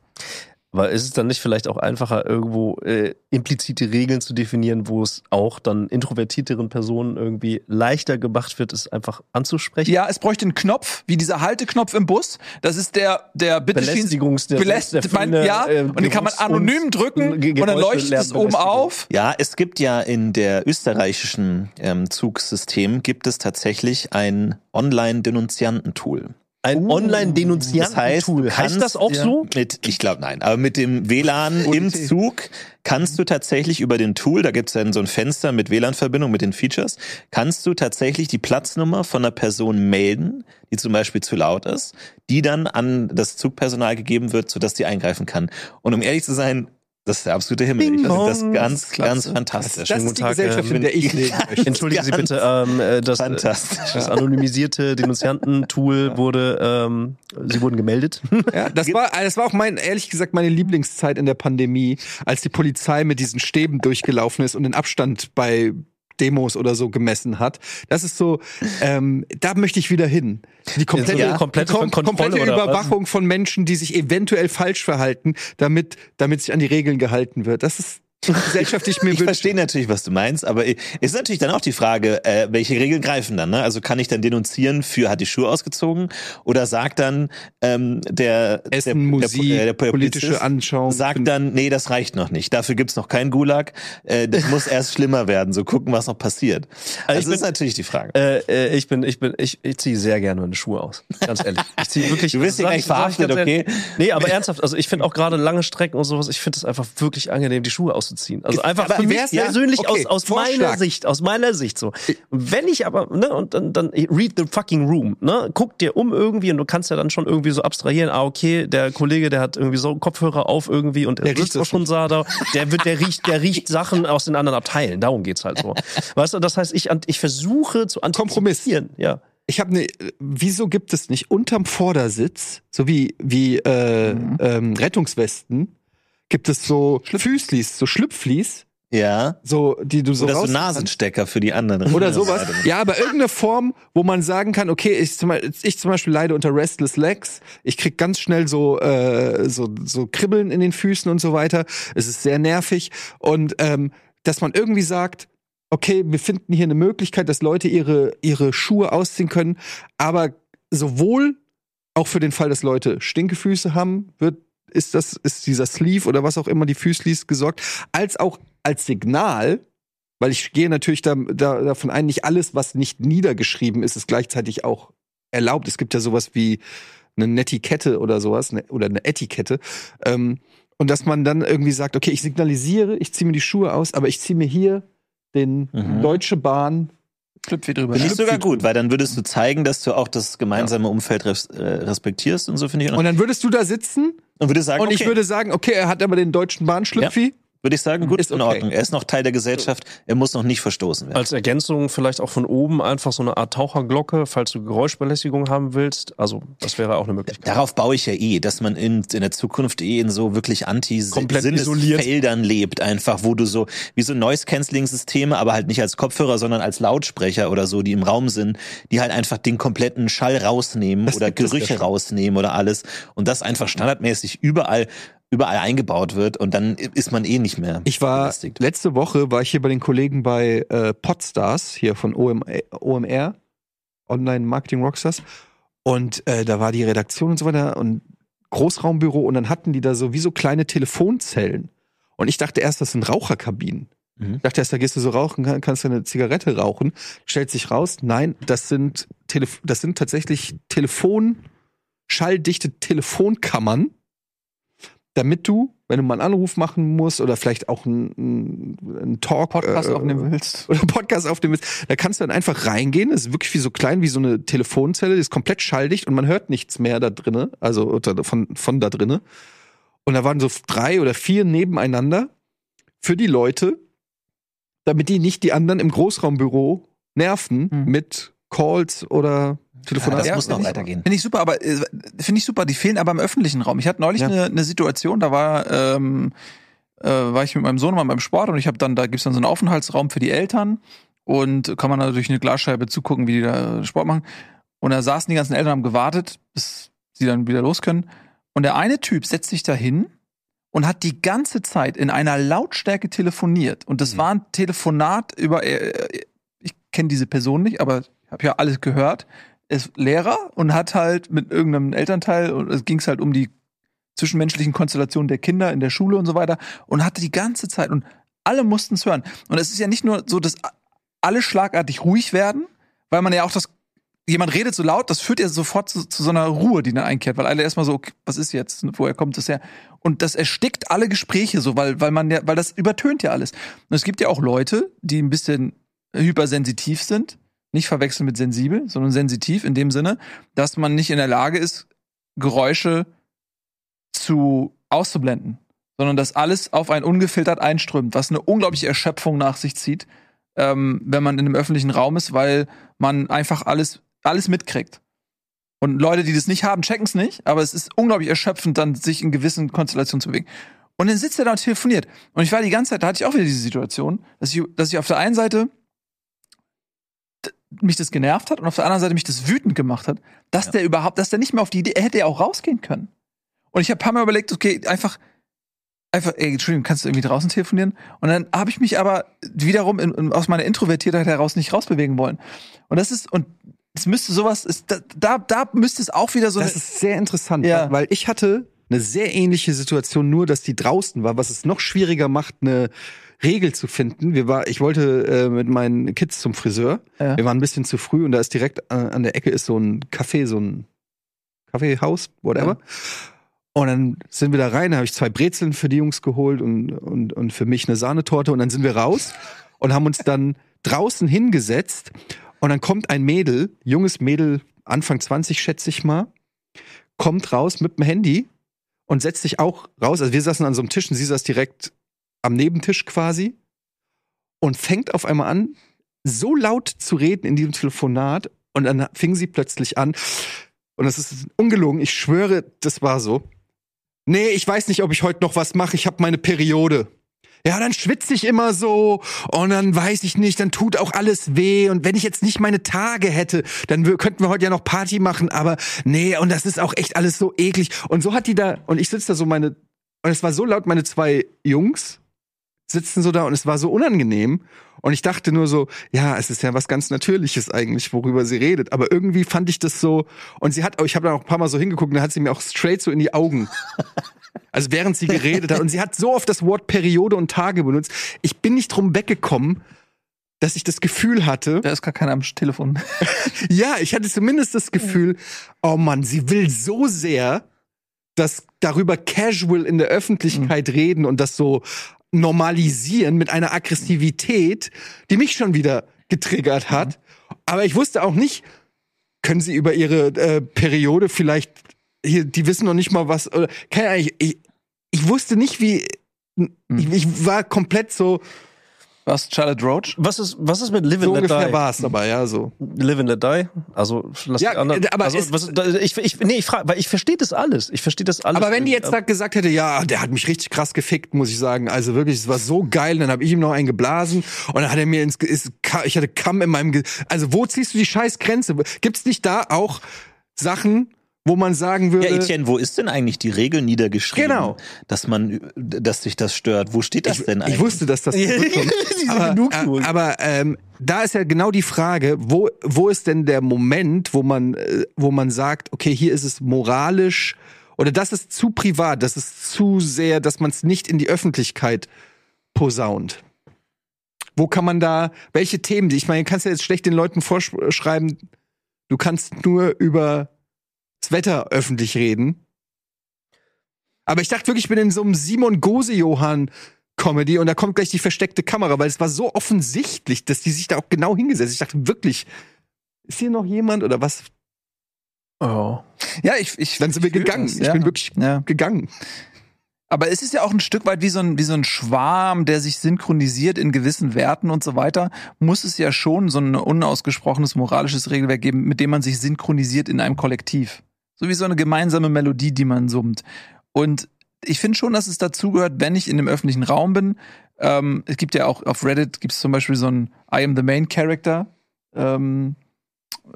Aber ist es dann nicht vielleicht auch einfacher, irgendwo äh, implizite Regeln zu definieren, wo es auch dann introvertierteren Personen irgendwie leichter gemacht wird, es einfach anzusprechen? Ja, es bräuchte einen Knopf, wie dieser Halteknopf im Bus. Das ist der, der bitte Belästigungs- der- Beläst der mein, feine, ja, äh, und den kann man anonym und- drücken Ge- und dann leuchtet es oben auf. Ja, es gibt ja in der österreichischen ähm, Zugssystem gibt es tatsächlich ein Online-Denunzianten-Tool. Ein Das Online-Denunzianten-Tool. du heißt kannst das auch ja so? Mit, ich glaube nein, aber mit dem WLAN im Zug kannst du tatsächlich über den Tool, da gibt's dann so ein Fenster mit WLAN-Verbindung mit den Features, kannst du tatsächlich die Platznummer von einer Person melden, die zum Beispiel zu laut ist, die dann an das Zugpersonal gegeben wird, sodass die eingreifen kann. Und um ehrlich zu sein, das ist der absolute Himmel. Ich finde das ganz, Klasse. ganz fantastisch. Das ist die Tag, Gesellschaft, äh, in der ich leben möchte. Entschuldigen Sie bitte, ähm, äh, das, äh, Fantastisch. das anonymisierte Denunzianten-Tool wurde, ähm, Sie wurden gemeldet. Ja, das war, das war auch mein, ehrlich gesagt, meine Lieblingszeit in der Pandemie, als die Polizei mit diesen Stäben durchgelaufen ist und den Abstand bei Demos oder so gemessen hat. Das ist so, ähm, da möchte ich wieder hin. Die komplette, Ja, komplette kom komplette oder was? Überwachung von Menschen, die sich eventuell falsch verhalten, damit, damit sich an die Regeln gehalten wird. Das ist die Gesellschaft, die ich mir Ich verstehe natürlich, was du meinst, aber es ist natürlich dann auch die Frage, äh, welche Regeln greifen dann? Ne? Also kann ich dann denunzieren für hat die Schuhe ausgezogen oder sagt dann ähm, der, Essen, der, Musik, der, der, der politische Anschauung. sagt dann, nee, das reicht noch nicht. Dafür gibt's noch keinen Gulag. Äh, das muss erst schlimmer werden. So gucken, was noch passiert. Also ich das ist bin- natürlich die Frage. Äh, äh, ich bin, ich bin, ich, ich ziehe sehr gerne meine Schuhe aus. Ganz ehrlich. Ich ziehe wirklich. Du wirst sag gleich verhaftet, ehrlich. okay? Nee, aber ernsthaft, also ich finde auch gerade lange Strecken und sowas, ich finde es einfach wirklich angenehm, die Schuhe auszuziehen. Also einfach aber für mich ja- persönlich okay, aus, aus Vorschlag. meiner Sicht, aus meiner Sicht so. Wenn ich aber, ne, und dann, dann read the fucking room, ne, guck dir um irgendwie und du kannst ja dann schon irgendwie so abstrahieren, ah, okay, der Kollege, der hat irgendwie so Kopfhörer auf irgendwie und Der riecht auch schon Sada, der wird, der riecht, der riecht Sachen aus den anderen Abteilen. Darum geht's halt so. Weißt du, das heißt, ich, ich versuche zu Kompromiss. antizipieren, ja. Ich habe ne, wieso gibt es nicht unterm Vordersitz, so wie wie äh, ähm, Rettungswesten, gibt es so Füßlis, so Schlüpflis, Ja. so die du so Oder so Nasenstecker für die anderen. oder sowas. Ja, aber irgendeine Form, wo man sagen kann, okay, ich zum, Beispiel, ich zum Beispiel leide unter Restless Legs. Ich krieg ganz schnell so, äh, so, so Kribbeln in den Füßen und so weiter. Es ist sehr nervig. Und ähm, dass man irgendwie sagt, okay, wir finden hier eine Möglichkeit, dass Leute ihre, ihre Schuhe ausziehen können, aber sowohl auch für den Fall, dass Leute Stinkefüße haben, wird ist das ist dieser Sleeve oder was auch immer die Füßlis gesorgt, als auch als Signal, weil ich gehe natürlich da, da, davon ein, nicht alles, was nicht niedergeschrieben ist, ist gleichzeitig auch erlaubt. Es gibt ja sowas wie eine Netiquette oder sowas, ne, oder eine Etikette. Ähm, und dass man dann irgendwie sagt, okay, ich signalisiere, ich ziehe mir die Schuhe aus, aber ich ziehe mir hier den Mhm. Deutsche Bahn. Schlüpfi drüber. Finde ich sogar gut, weil dann würdest du zeigen, dass du auch das gemeinsame Umfeld res äh, respektierst und so finde ich. Und dann würdest du da sitzen Und würde sagen, und okay, ich würde sagen, okay, er hat aber den Deutschen Bahnschlüpfi. Würde ich sagen, gut, Ist in okay. Ordnung. Er ist noch Teil der Gesellschaft, er muss noch nicht verstoßen werden. Als Ergänzung vielleicht auch von oben einfach so eine Art Taucherglocke, falls du Geräuschbelästigung haben willst. Also, das wäre auch eine Möglichkeit. Darauf baue ich ja eh, dass man in, in der Zukunft eh in so wirklich Komplett isoliert. Anti-Sinnesfeldern lebt, einfach, wo du so, wie so Noise-Canceling-Systeme, aber halt nicht als Kopfhörer, sondern als Lautsprecher oder so, die im Raum sind, die halt einfach den kompletten Schall rausnehmen Das oder Gerüche rausnehmen oder alles und das einfach standardmäßig überall überall eingebaut wird und dann ist man eh nicht mehr Ich war belästigt. letzte Woche war ich hier bei den Kollegen bei äh, Podstars hier von OM, OMR Online Marketing Rockstars und äh, da war die Redaktion und so weiter und Großraumbüro und dann hatten die da so wie so kleine Telefonzellen und ich dachte erst, das sind Raucherkabinen. Mhm. Ich dachte erst, da gehst du so rauchen, kann- kannst du eine Zigarette rauchen. Stellt sich raus, nein, das sind Telef das sind tatsächlich Telefon schalldichte Telefonkammern damit du, wenn du mal einen Anruf machen musst oder vielleicht auch einen, einen Talk Podcast äh, aufnehmen willst. oder Podcast aufnehmen willst, da kannst du dann einfach reingehen. Das ist wirklich wie so klein wie so eine Telefonzelle, die ist komplett schalldicht und man hört nichts mehr da drinne, also von von da drinne. Und da waren so drei oder vier nebeneinander für die Leute, damit die nicht die anderen im Großraumbüro nerven Hm. mit Calls oder Telefonaten. das Ja, muss noch weitergehen. Finde ich super, aber äh, finde ich super, die fehlen aber im öffentlichen Raum. Ich hatte neulich Ja. eine, eine Situation, da war, ähm, äh, war ich mit meinem Sohn mal beim Sport und ich habe dann, da gibt's dann so einen Aufenthaltsraum für die Eltern und kann man da durch eine Glasscheibe zugucken, wie die da Sport machen. Und da saßen die ganzen Eltern, haben gewartet, bis sie dann wieder los können. Und der eine Typ setzt sich da hin und hat die ganze Zeit in einer Lautstärke telefoniert. Und das war ein Telefonat über, äh, ich kenne diese Person nicht, aber ich habe ja alles gehört. Ist Lehrer und hat halt mit irgendeinem Elternteil, und es ging halt um die zwischenmenschlichen Konstellationen der Kinder in der Schule und so weiter und hatte die ganze Zeit und alle mussten es hören. Und es ist ja nicht nur so, dass alle schlagartig ruhig werden, weil man ja auch das jemand redet so laut, das führt ja sofort zu, zu so einer Ruhe, die dann einkehrt, weil alle erstmal so, okay, was ist jetzt, woher kommt das her? Und das erstickt alle Gespräche so, weil, weil man ja, weil das übertönt ja alles. Und es gibt ja auch Leute, die ein bisschen hypersensitiv sind, nicht verwechseln mit sensibel, sondern sensitiv in dem Sinne, dass man nicht in der Lage ist, Geräusche zu auszublenden, sondern dass alles auf einen ungefiltert einströmt, was eine unglaubliche Erschöpfung nach sich zieht, ähm, wenn man in einem öffentlichen Raum ist, weil man einfach alles, alles mitkriegt. Und Leute, die das nicht haben, checken es nicht, aber es ist unglaublich erschöpfend, dann sich in gewissen Konstellationen zu bewegen. Und dann sitzt er da und telefoniert. Und ich war die ganze Zeit, da hatte ich auch wieder diese Situation, dass ich, dass ich auf der einen Seite mich das genervt hat und auf der anderen Seite mich das wütend gemacht hat, dass der überhaupt, dass der nicht mehr auf die Idee, er hätte ja auch rausgehen können. Und ich habe ein paar Mal überlegt, okay, einfach, einfach, ey, Entschuldigung, kannst du irgendwie draußen telefonieren? Und dann habe ich mich aber wiederum in, in, aus meiner Introvertiertheit heraus nicht rausbewegen wollen. Und das ist, und es müsste sowas, ist, da, da, da müsste es auch wieder so Das ist sehr interessant, Ja. weil ich hatte eine sehr ähnliche Situation, nur dass die draußen war, was es noch schwieriger macht, eine Regel zu finden. Wir war, ich wollte äh, mit meinen Kids zum Friseur. Ja. Wir waren ein bisschen zu früh und da ist direkt äh, an der Ecke ist so ein Café, so ein Kaffeehaus, whatever. Und dann sind wir da rein, da habe ich zwei Brezeln für die Jungs geholt und, und, und für mich eine Sahnetorte und dann sind wir raus und haben uns dann draußen hingesetzt und dann kommt ein Mädel, junges Mädel, Anfang 20 schätze ich mal, kommt raus mit dem Handy und setzt sich auch raus. Also wir saßen an so einem Tisch und sie saß direkt am Nebentisch quasi und fängt auf einmal an, so laut zu reden in diesem Telefonat und dann fing sie plötzlich an und das ist ungelogen, ich schwöre, das war so. Nee, ich weiß nicht, ob ich heute noch was mache, ich habe meine Periode. Ja, dann schwitze ich immer so und dann weiß ich nicht, dann tut auch alles weh. Und wenn ich jetzt nicht meine Tage hätte, dann könnten wir heute ja noch Party machen, aber nee, und das ist auch echt alles so eklig. Und so hat die da und ich sitze da so meine und es war so laut, meine zwei Jungs sitzen so da und es war so unangenehm. Und ich dachte nur so, ja, es ist ja was ganz Natürliches eigentlich, worüber sie redet, aber irgendwie fand ich das so und sie hat, ich habe da auch ein paar Mal so hingeguckt und dann hat sie mir auch straight so in die Augen also während sie geredet hat. Und sie hat so oft das Wort Periode und Tage benutzt. Ich bin nicht drum weggekommen, dass ich das Gefühl hatte, da ist gar keiner am Telefon. ja, ich hatte zumindest das Gefühl, oh Mann, sie will so sehr, dass darüber casual in der Öffentlichkeit reden und das so normalisieren mit einer Aggressivität, die mich schon wieder getriggert hat. Aber ich wusste auch nicht, können sie über ihre äh, Periode vielleicht hier, die wissen noch nicht mal was, oder keine Ahnung, ich, ich, wusste nicht, wie, ich, ich war komplett so, Was, Charlotte Roach? Was ist, was ist mit Live so and Let ungefähr Die? war es aber, ja, so. Live and Let Die? Also, lass Ja, die anderen, aber also, was, ist- da- ich, ich, nee, ich frage, weil ich verstehe das alles. Ich verstehe das alles. Aber wenn die jetzt da gesagt hätte, ja, der hat mich richtig krass gefickt, muss ich sagen. Also wirklich, es war so geil. Dann habe ich ihm noch einen geblasen und dann hat er mir ins, ist, ich hatte Kamm in meinem, Ge also wo ziehst du die scheiß Grenze? Gibt's nicht da auch Sachen, wo man sagen würde, Ja, Etienne, wo ist denn eigentlich die Regel niedergeschrieben, Genau. dass man, dass sich das stört? Wo steht das ich, denn eigentlich? ich wusste, dass das zurückkommt. Aber, äh, aber ähm, da ist ja genau die Frage, wo, wo ist denn der Moment, wo man, äh, wo man sagt, okay, hier ist es moralisch oder das ist zu privat, das ist zu sehr, dass man es nicht in die Öffentlichkeit posaunt. Wo kann man da, welche Themen, ich meine, du kannst ja jetzt schlecht den Leuten vorschreiben, du kannst nur über das Wetter öffentlich reden. Aber ich dachte wirklich, ich bin in so einem Simon Gose-Johann Comedy und da kommt gleich die versteckte Kamera, weil es war so offensichtlich, dass die sich da auch genau hingesetzt. Ich dachte wirklich, ist hier noch jemand oder was? Oh. Ja, ich, ich Dann sind wir ich gegangen. das, Ich ja. bin wirklich Ja. gegangen. Aber es ist ja auch ein Stück weit wie so ein, wie so ein Schwarm, der sich synchronisiert in gewissen Werten und so weiter. Muss es ja schon so ein unausgesprochenes moralisches Regelwerk geben, mit dem man sich synchronisiert in einem Kollektiv. So wie so eine gemeinsame Melodie, die man summt. Und ich finde schon, dass es dazugehört, wenn ich in dem öffentlichen Raum bin. Ähm, es gibt ja auch auf Reddit gibt es zum Beispiel so ein I am the main character ähm,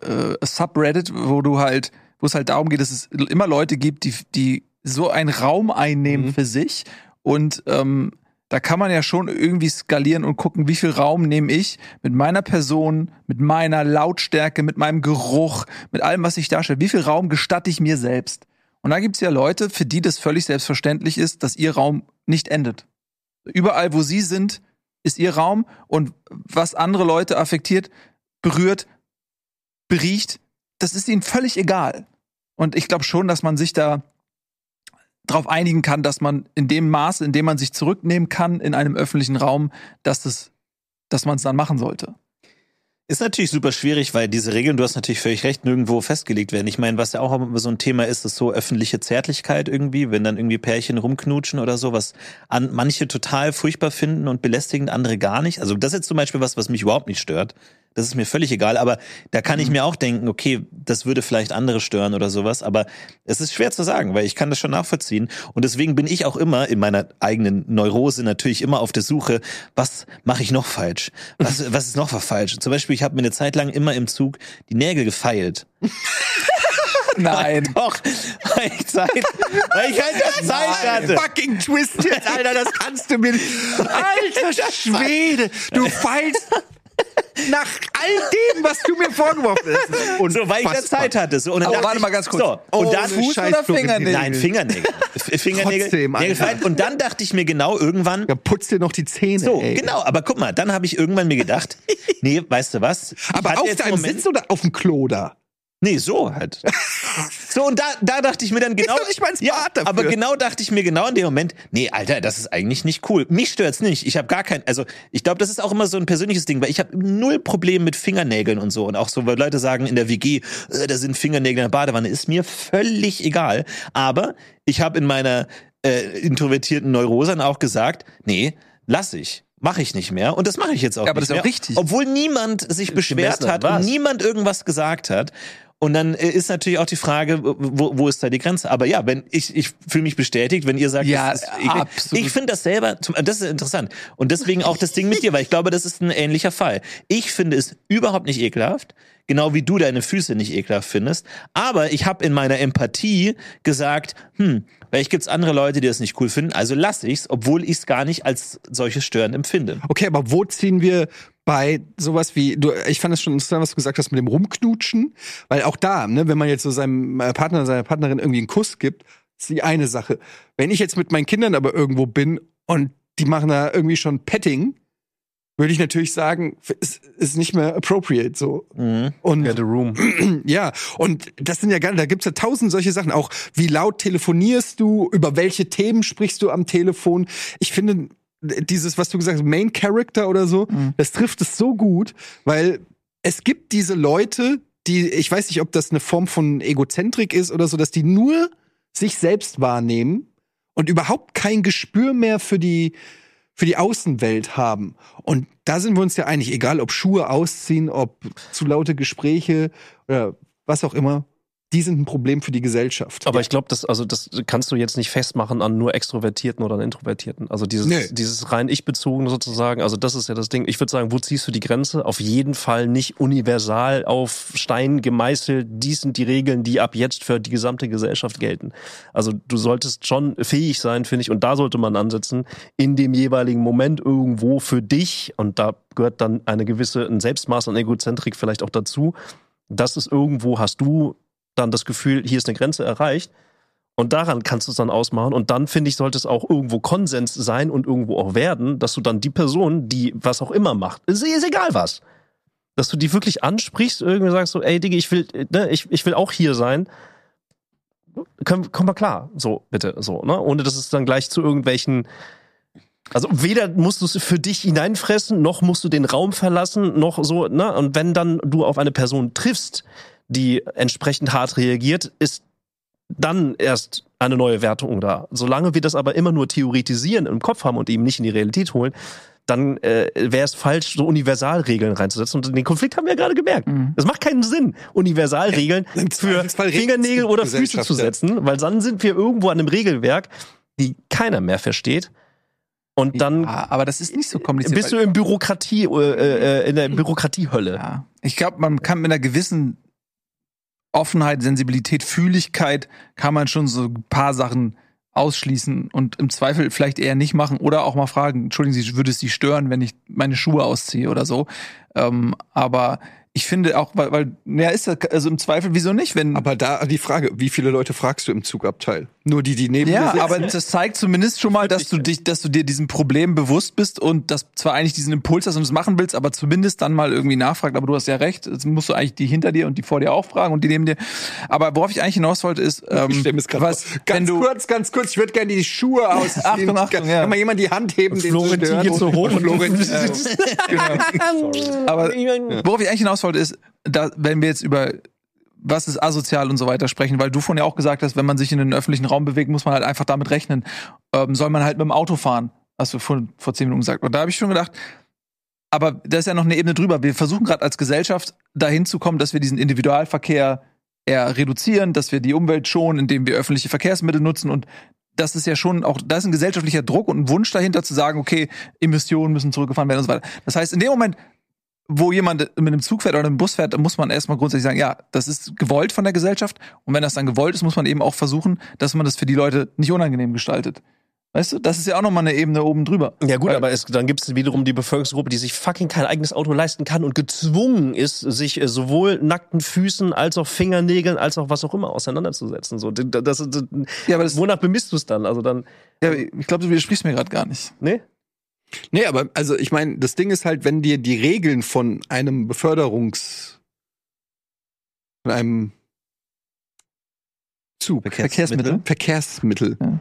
äh, Subreddit, wo du halt, wo es halt darum geht, dass es immer Leute gibt, die, die so einen Raum einnehmen Mhm. für sich und ähm, da kann man ja schon irgendwie skalieren und gucken, wie viel Raum nehme ich mit meiner Person, mit meiner Lautstärke, mit meinem Geruch, mit allem, was ich darstelle. Wie viel Raum gestatte ich mir selbst? Und da gibt's ja Leute, für die das völlig selbstverständlich ist, dass ihr Raum nicht endet. Überall, wo sie sind, ist ihr Raum und was andere Leute affektiert, berührt, beriecht, das ist ihnen völlig egal. Und ich glaube schon, dass man sich da darauf einigen kann, dass man in dem Maße, in dem man sich zurücknehmen kann in einem öffentlichen Raum, dass das, dass man es dann machen sollte. Ist natürlich super schwierig, weil diese Regeln, du hast natürlich völlig recht, nirgendwo festgelegt werden. Ich meine, was ja auch immer so ein Thema ist, ist so öffentliche Zärtlichkeit irgendwie, wenn dann irgendwie Pärchen rumknutschen oder so, was an, manche total furchtbar finden und belästigend, andere gar nicht. Also das ist jetzt zum Beispiel was, was mich überhaupt nicht stört. Das ist mir völlig egal, aber da kann ich mir auch denken, okay, das würde vielleicht andere stören oder sowas, aber es ist schwer zu sagen, weil ich kann das schon nachvollziehen und deswegen bin ich auch immer in meiner eigenen Neurose natürlich immer auf der Suche, was mache ich noch falsch? Was, was ist noch falsch? Zum Beispiel, ich habe mir eine Zeit lang immer im Zug die Nägel gefeilt. Nein. Doch, weil ich Zeit, weil ich halt Zeit hatte. Fucking Twist jetzt, Alter, das kannst du mir nicht. Alter Schwede, du feilst nach all dem, was du mir vorgeworfen hast. Und so, weil ich da Zeit hatte. So, und dann Aber warte ich, mal ganz kurz. So, und Oh, dann Fuß Scheiß oder. Fingernägel? Nein, Fingernägel. F- Fingernägel. Trotzdem. Und dann dachte ich mir genau irgendwann, Ja, putz dir noch die Zähne, so, ey. genau, aber guck mal, dann habe ich irgendwann mir gedacht, nee, weißt du was? Aber auf deinem Moment- Sitz oder auf dem Klo da? Nee, so halt. So, und da, da dachte ich mir dann genau. mal ins ja, dafür. aber genau dachte ich mir genau in dem Moment, nee, Alter, das ist eigentlich nicht cool. Mich stört's nicht. Ich habe gar kein, also ich glaube, das ist auch immer so ein persönliches Ding, weil ich habe null Problem mit Fingernägeln und so. Und auch so, weil Leute sagen in der WG, äh, da sind Fingernägel in der Badewanne, ist mir völlig egal. Aber ich habe in meiner äh, introvertierten Neurose auch gesagt, nee, lass ich. Mache ich nicht mehr. Und das mache ich jetzt auch Ja, aber nicht das ist auch mehr. richtig. Obwohl niemand sich beschwert hat und niemand irgendwas gesagt hat. Und dann äh, ist natürlich auch die Frage, wo, wo ist da die Grenze? Aber ja, wenn ich, ich fühle mich bestätigt, wenn ihr sagt, Ja, das ist, ich, absolut. ich finde das selber, das ist interessant. Und deswegen auch das Ding mit dir, weil ich glaube, das ist ein ähnlicher Fall. Ich finde es überhaupt nicht ekelhaft, genau wie du deine Füße nicht ekelhaft findest. Aber ich habe in meiner Empathie gesagt, hm, vielleicht gibt's andere Leute, die das nicht cool finden, also lass ich's, obwohl ich es gar nicht als solches störend empfinde. Okay, aber wo ziehen wir bei sowas wie, du, ich fand es schon interessant, was du gesagt hast mit dem Rumknutschen, weil auch da, ne, wenn man jetzt so seinem äh, Partner, seiner Partnerin irgendwie einen Kuss gibt, ist die eine Sache. Wenn ich jetzt mit meinen Kindern aber irgendwo bin und die machen da irgendwie schon Petting, würde ich natürlich sagen, ist, ist nicht mehr appropriate so. Mhm. Und Get a room. ja, und das sind ja gar, da gibt's ja tausend solche Sachen. Auch wie laut telefonierst du, über welche Themen sprichst du am Telefon. Ich finde, dieses, was du gesagt hast, Main Character oder so, das trifft es so gut, weil es gibt diese Leute, die, ich weiß nicht, ob das eine Form von Egozentrik ist oder so, dass die nur sich selbst wahrnehmen und überhaupt kein Gespür mehr für die, für die Außenwelt haben. Und da sind wir uns ja einig, egal ob Schuhe ausziehen, ob zu laute Gespräche oder was auch immer, die sind ein Problem für die Gesellschaft. Aber ich glaube, das, also das kannst du jetzt nicht festmachen an nur Extrovertierten oder an Introvertierten. Also dieses, Nee. dieses rein ich-bezogene sozusagen, also das ist ja das Ding. Ich würde sagen, wo ziehst du die Grenze? Auf jeden Fall nicht universal auf Stein gemeißelt. Dies sind die Regeln, die ab jetzt für die gesamte Gesellschaft gelten. Also du solltest schon fähig sein, finde ich, und da sollte man ansetzen, in dem jeweiligen Moment irgendwo für dich, und da gehört dann eine gewisse, ein Selbstmaß an Egozentrik vielleicht auch dazu, dass es irgendwo hast du dann das Gefühl, hier ist eine Grenze erreicht. Und daran kannst du es dann ausmachen. Und dann, finde ich, sollte es auch irgendwo Konsens sein und irgendwo auch werden, dass du dann die Person, die was auch immer macht, ist, ist egal was, dass du die wirklich ansprichst, irgendwie sagst so, ey Diggi, ich will, ne, ich, ich will auch hier sein. Komm, komm mal klar, so, bitte, so, ne? Ohne dass es dann gleich zu irgendwelchen also weder musst du es für dich hineinfressen, noch musst du den Raum verlassen, noch so, ne? Und wenn dann du auf eine Person triffst, die entsprechend hart reagiert, ist dann erst eine neue Wertung da. Solange wir das aber immer nur theoretisieren im Kopf haben und eben nicht in die Realität holen, dann äh, wäre es falsch, so Universalregeln reinzusetzen. Und den Konflikt haben wir ja gerade gemerkt. Es macht keinen Sinn, Universalregeln Im für Fingernägel oder Füße zu ja. setzen, weil dann sind wir irgendwo an einem Regelwerk, die keiner mehr versteht. Und dann Ja, aber das ist nicht so kompliziert. bist du im Bürokratie, äh, äh, in der Bürokratiehölle. Ja. Ich glaube, man kann mit einer gewissen Offenheit, Sensibilität, Fühligkeit kann man schon so ein paar Sachen ausschließen und im Zweifel vielleicht eher nicht machen oder auch mal fragen, entschuldigen Sie, würde es Sie stören, wenn ich meine Schuhe ausziehe oder so. Ähm, aber ich finde auch, weil, weil, ja, ist das, also im Zweifel, wieso nicht, wenn, Aber da die Frage, wie viele Leute fragst du im Zugabteil? Nur die, die neben dir ja, aber das zeigt zumindest schon mal, dass du dich, dass du dir diesem Problem bewusst bist und dass zwar eigentlich diesen Impuls hast und es machen willst, aber zumindest dann mal irgendwie nachfragt. Aber du hast ja recht, jetzt musst du eigentlich die hinter dir und die vor dir auch fragen und die neben dir. Aber worauf ich eigentlich hinaus wollte, ist, ähm, ich grad was, ganz du, kurz, ganz kurz, ich würde gerne die Schuhe ausziehen. Achtung, Achtung, kann, ja. kann mal jemand die Hand heben, den Florentin zu geht so hoch und- Florentin, äh, genau. Aber worauf ich eigentlich hinaus wollte, ist, da, wenn wir jetzt über was ist asozial und so weiter sprechen, weil du vorhin ja auch gesagt hast, wenn man sich in den öffentlichen Raum bewegt, muss man halt einfach damit rechnen. Ähm, soll man halt mit dem Auto fahren, hast du vor, vor zehn Minuten gesagt. Und da habe ich schon gedacht, aber da ist ja noch eine Ebene drüber. Wir versuchen gerade als Gesellschaft dahin zu kommen, dass wir diesen Individualverkehr eher reduzieren, dass wir die Umwelt schonen, indem wir öffentliche Verkehrsmittel nutzen und das ist ja schon auch, da ist ein gesellschaftlicher Druck und ein Wunsch dahinter zu sagen, okay, Emissionen müssen zurückgefahren werden und so weiter. Das heißt, in dem Moment, wo jemand mit einem Zug fährt oder einem Bus fährt, muss man erstmal grundsätzlich sagen, ja, das ist gewollt von der Gesellschaft. Und wenn das dann gewollt ist, muss man eben auch versuchen, dass man das für die Leute nicht unangenehm gestaltet. Weißt du, das ist ja auch nochmal eine Ebene oben drüber. Ja gut, Weil- aber es, dann gibt es wiederum die Bevölkerungsgruppe, die sich fucking kein eigenes Auto leisten kann und gezwungen ist, sich äh, sowohl nackten Füßen als auch Fingernägeln als auch was auch immer auseinanderzusetzen. So, das, das, das, Ja, aber das, wonach bemisst du es dann? Also dann, ja, ich glaube, du widersprichst mir gerade gar nicht. ne? Nee, aber also ich meine, das Ding ist halt, wenn dir die Regeln von einem Beförderungs von einem Zug, Verkehrsmittel? Verkehrsmittel, Ja.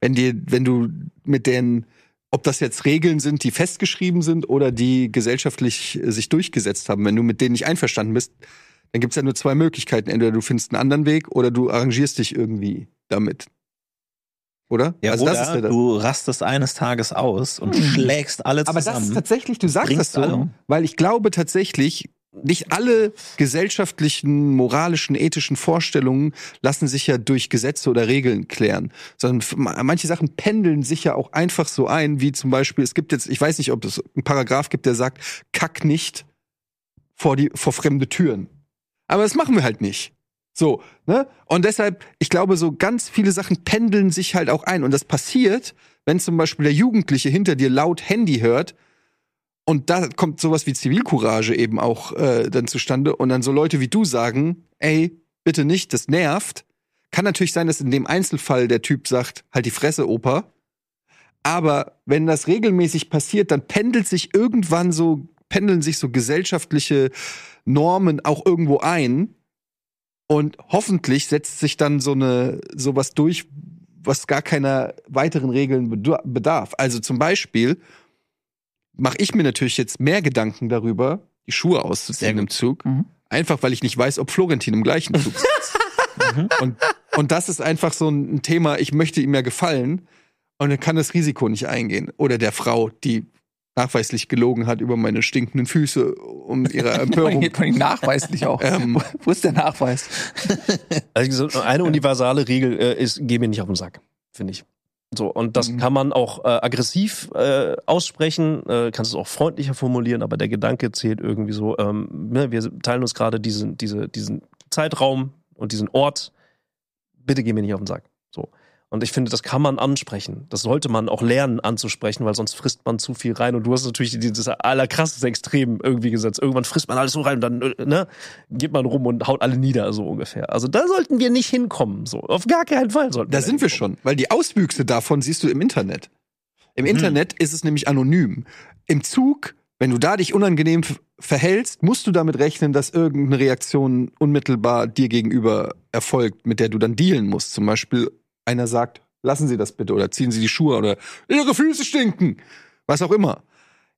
wenn dir, wenn du mit den, ob das jetzt Regeln sind, die festgeschrieben sind oder die gesellschaftlich äh, sich durchgesetzt haben, wenn du mit denen nicht einverstanden bist, dann gibt's ja nur zwei Möglichkeiten. Entweder du findest einen anderen Weg oder du arrangierst dich irgendwie damit. Oder? Ja, also oder du rastest eines Tages aus und schlägst alle Aber das ist zusammen. tatsächlich, du sagst das so, weil ich glaube tatsächlich, nicht alle gesellschaftlichen, moralischen, ethischen Vorstellungen lassen sich ja durch Gesetze oder Regeln klären, sondern manche Sachen pendeln sich ja auch einfach so ein, wie zum Beispiel, es gibt jetzt, ich weiß nicht, ob es einen Paragraph gibt, der sagt, kack nicht vor die, vor fremde Türen. Aber das machen wir halt nicht. So, ne? Und deshalb, ich glaube, so ganz viele Sachen pendeln sich halt auch ein. Und das passiert, wenn zum Beispiel der Jugendliche hinter dir laut Handy hört und da kommt sowas wie Zivilcourage eben auch äh, dann zustande und dann so Leute wie du sagen, ey, bitte nicht, das nervt. Kann natürlich sein, dass in dem Einzelfall der Typ sagt, halt die Fresse, Opa. Aber wenn das regelmäßig passiert, dann pendelt sich irgendwann so, pendeln sich so gesellschaftliche Normen auch irgendwo ein. Und hoffentlich setzt sich dann so eine, sowas durch, was gar keiner weiteren Regeln bedarf. Also zum Beispiel mache ich mir natürlich jetzt mehr Gedanken darüber, die Schuhe auszuziehen im Zug. Mhm. Einfach, weil ich nicht weiß, ob Florentin im gleichen Zug sitzt. und, und das ist einfach so ein Thema, ich möchte ihm ja gefallen und er kann das Risiko nicht eingehen. Oder der Frau, die nachweislich gelogen hat über meine stinkenden Füße, um ihre Empörung. Vor allem nachweislich auch. Ähm. wo, ist der Nachweis? Also so eine universale Regel äh, ist, geh mir nicht auf den Sack, finde ich. So, und das Mhm. kann man auch äh, aggressiv äh, aussprechen, äh, kannst es auch freundlicher formulieren, aber der Gedanke zählt irgendwie so, ähm, ne, wir teilen uns gerade diesen, diese, diesen Zeitraum und diesen Ort, bitte geh mir nicht auf den Sack. Und ich finde, das kann man ansprechen. Das sollte man auch lernen anzusprechen, weil sonst frisst man zu viel rein. Und du hast natürlich dieses allerkrasseste Extrem irgendwie gesetzt. Irgendwann frisst man alles so rein und dann äh, ne, geht man rum und haut alle nieder, so ungefähr. Also da sollten wir nicht hinkommen. So. Auf gar keinen Fall sollten Da wir sind wir hinkommen. schon, weil die Auswüchse davon siehst du im Internet. Im Internet ist es nämlich anonym. Im Zug, wenn du da dich unangenehm verhältst, musst du damit rechnen, dass irgendeine Reaktion unmittelbar dir gegenüber erfolgt, mit der du dann dealen musst. Zum Beispiel einer sagt, lassen Sie das bitte oder ziehen Sie die Schuhe oder Ihre Füße stinken. Was auch immer.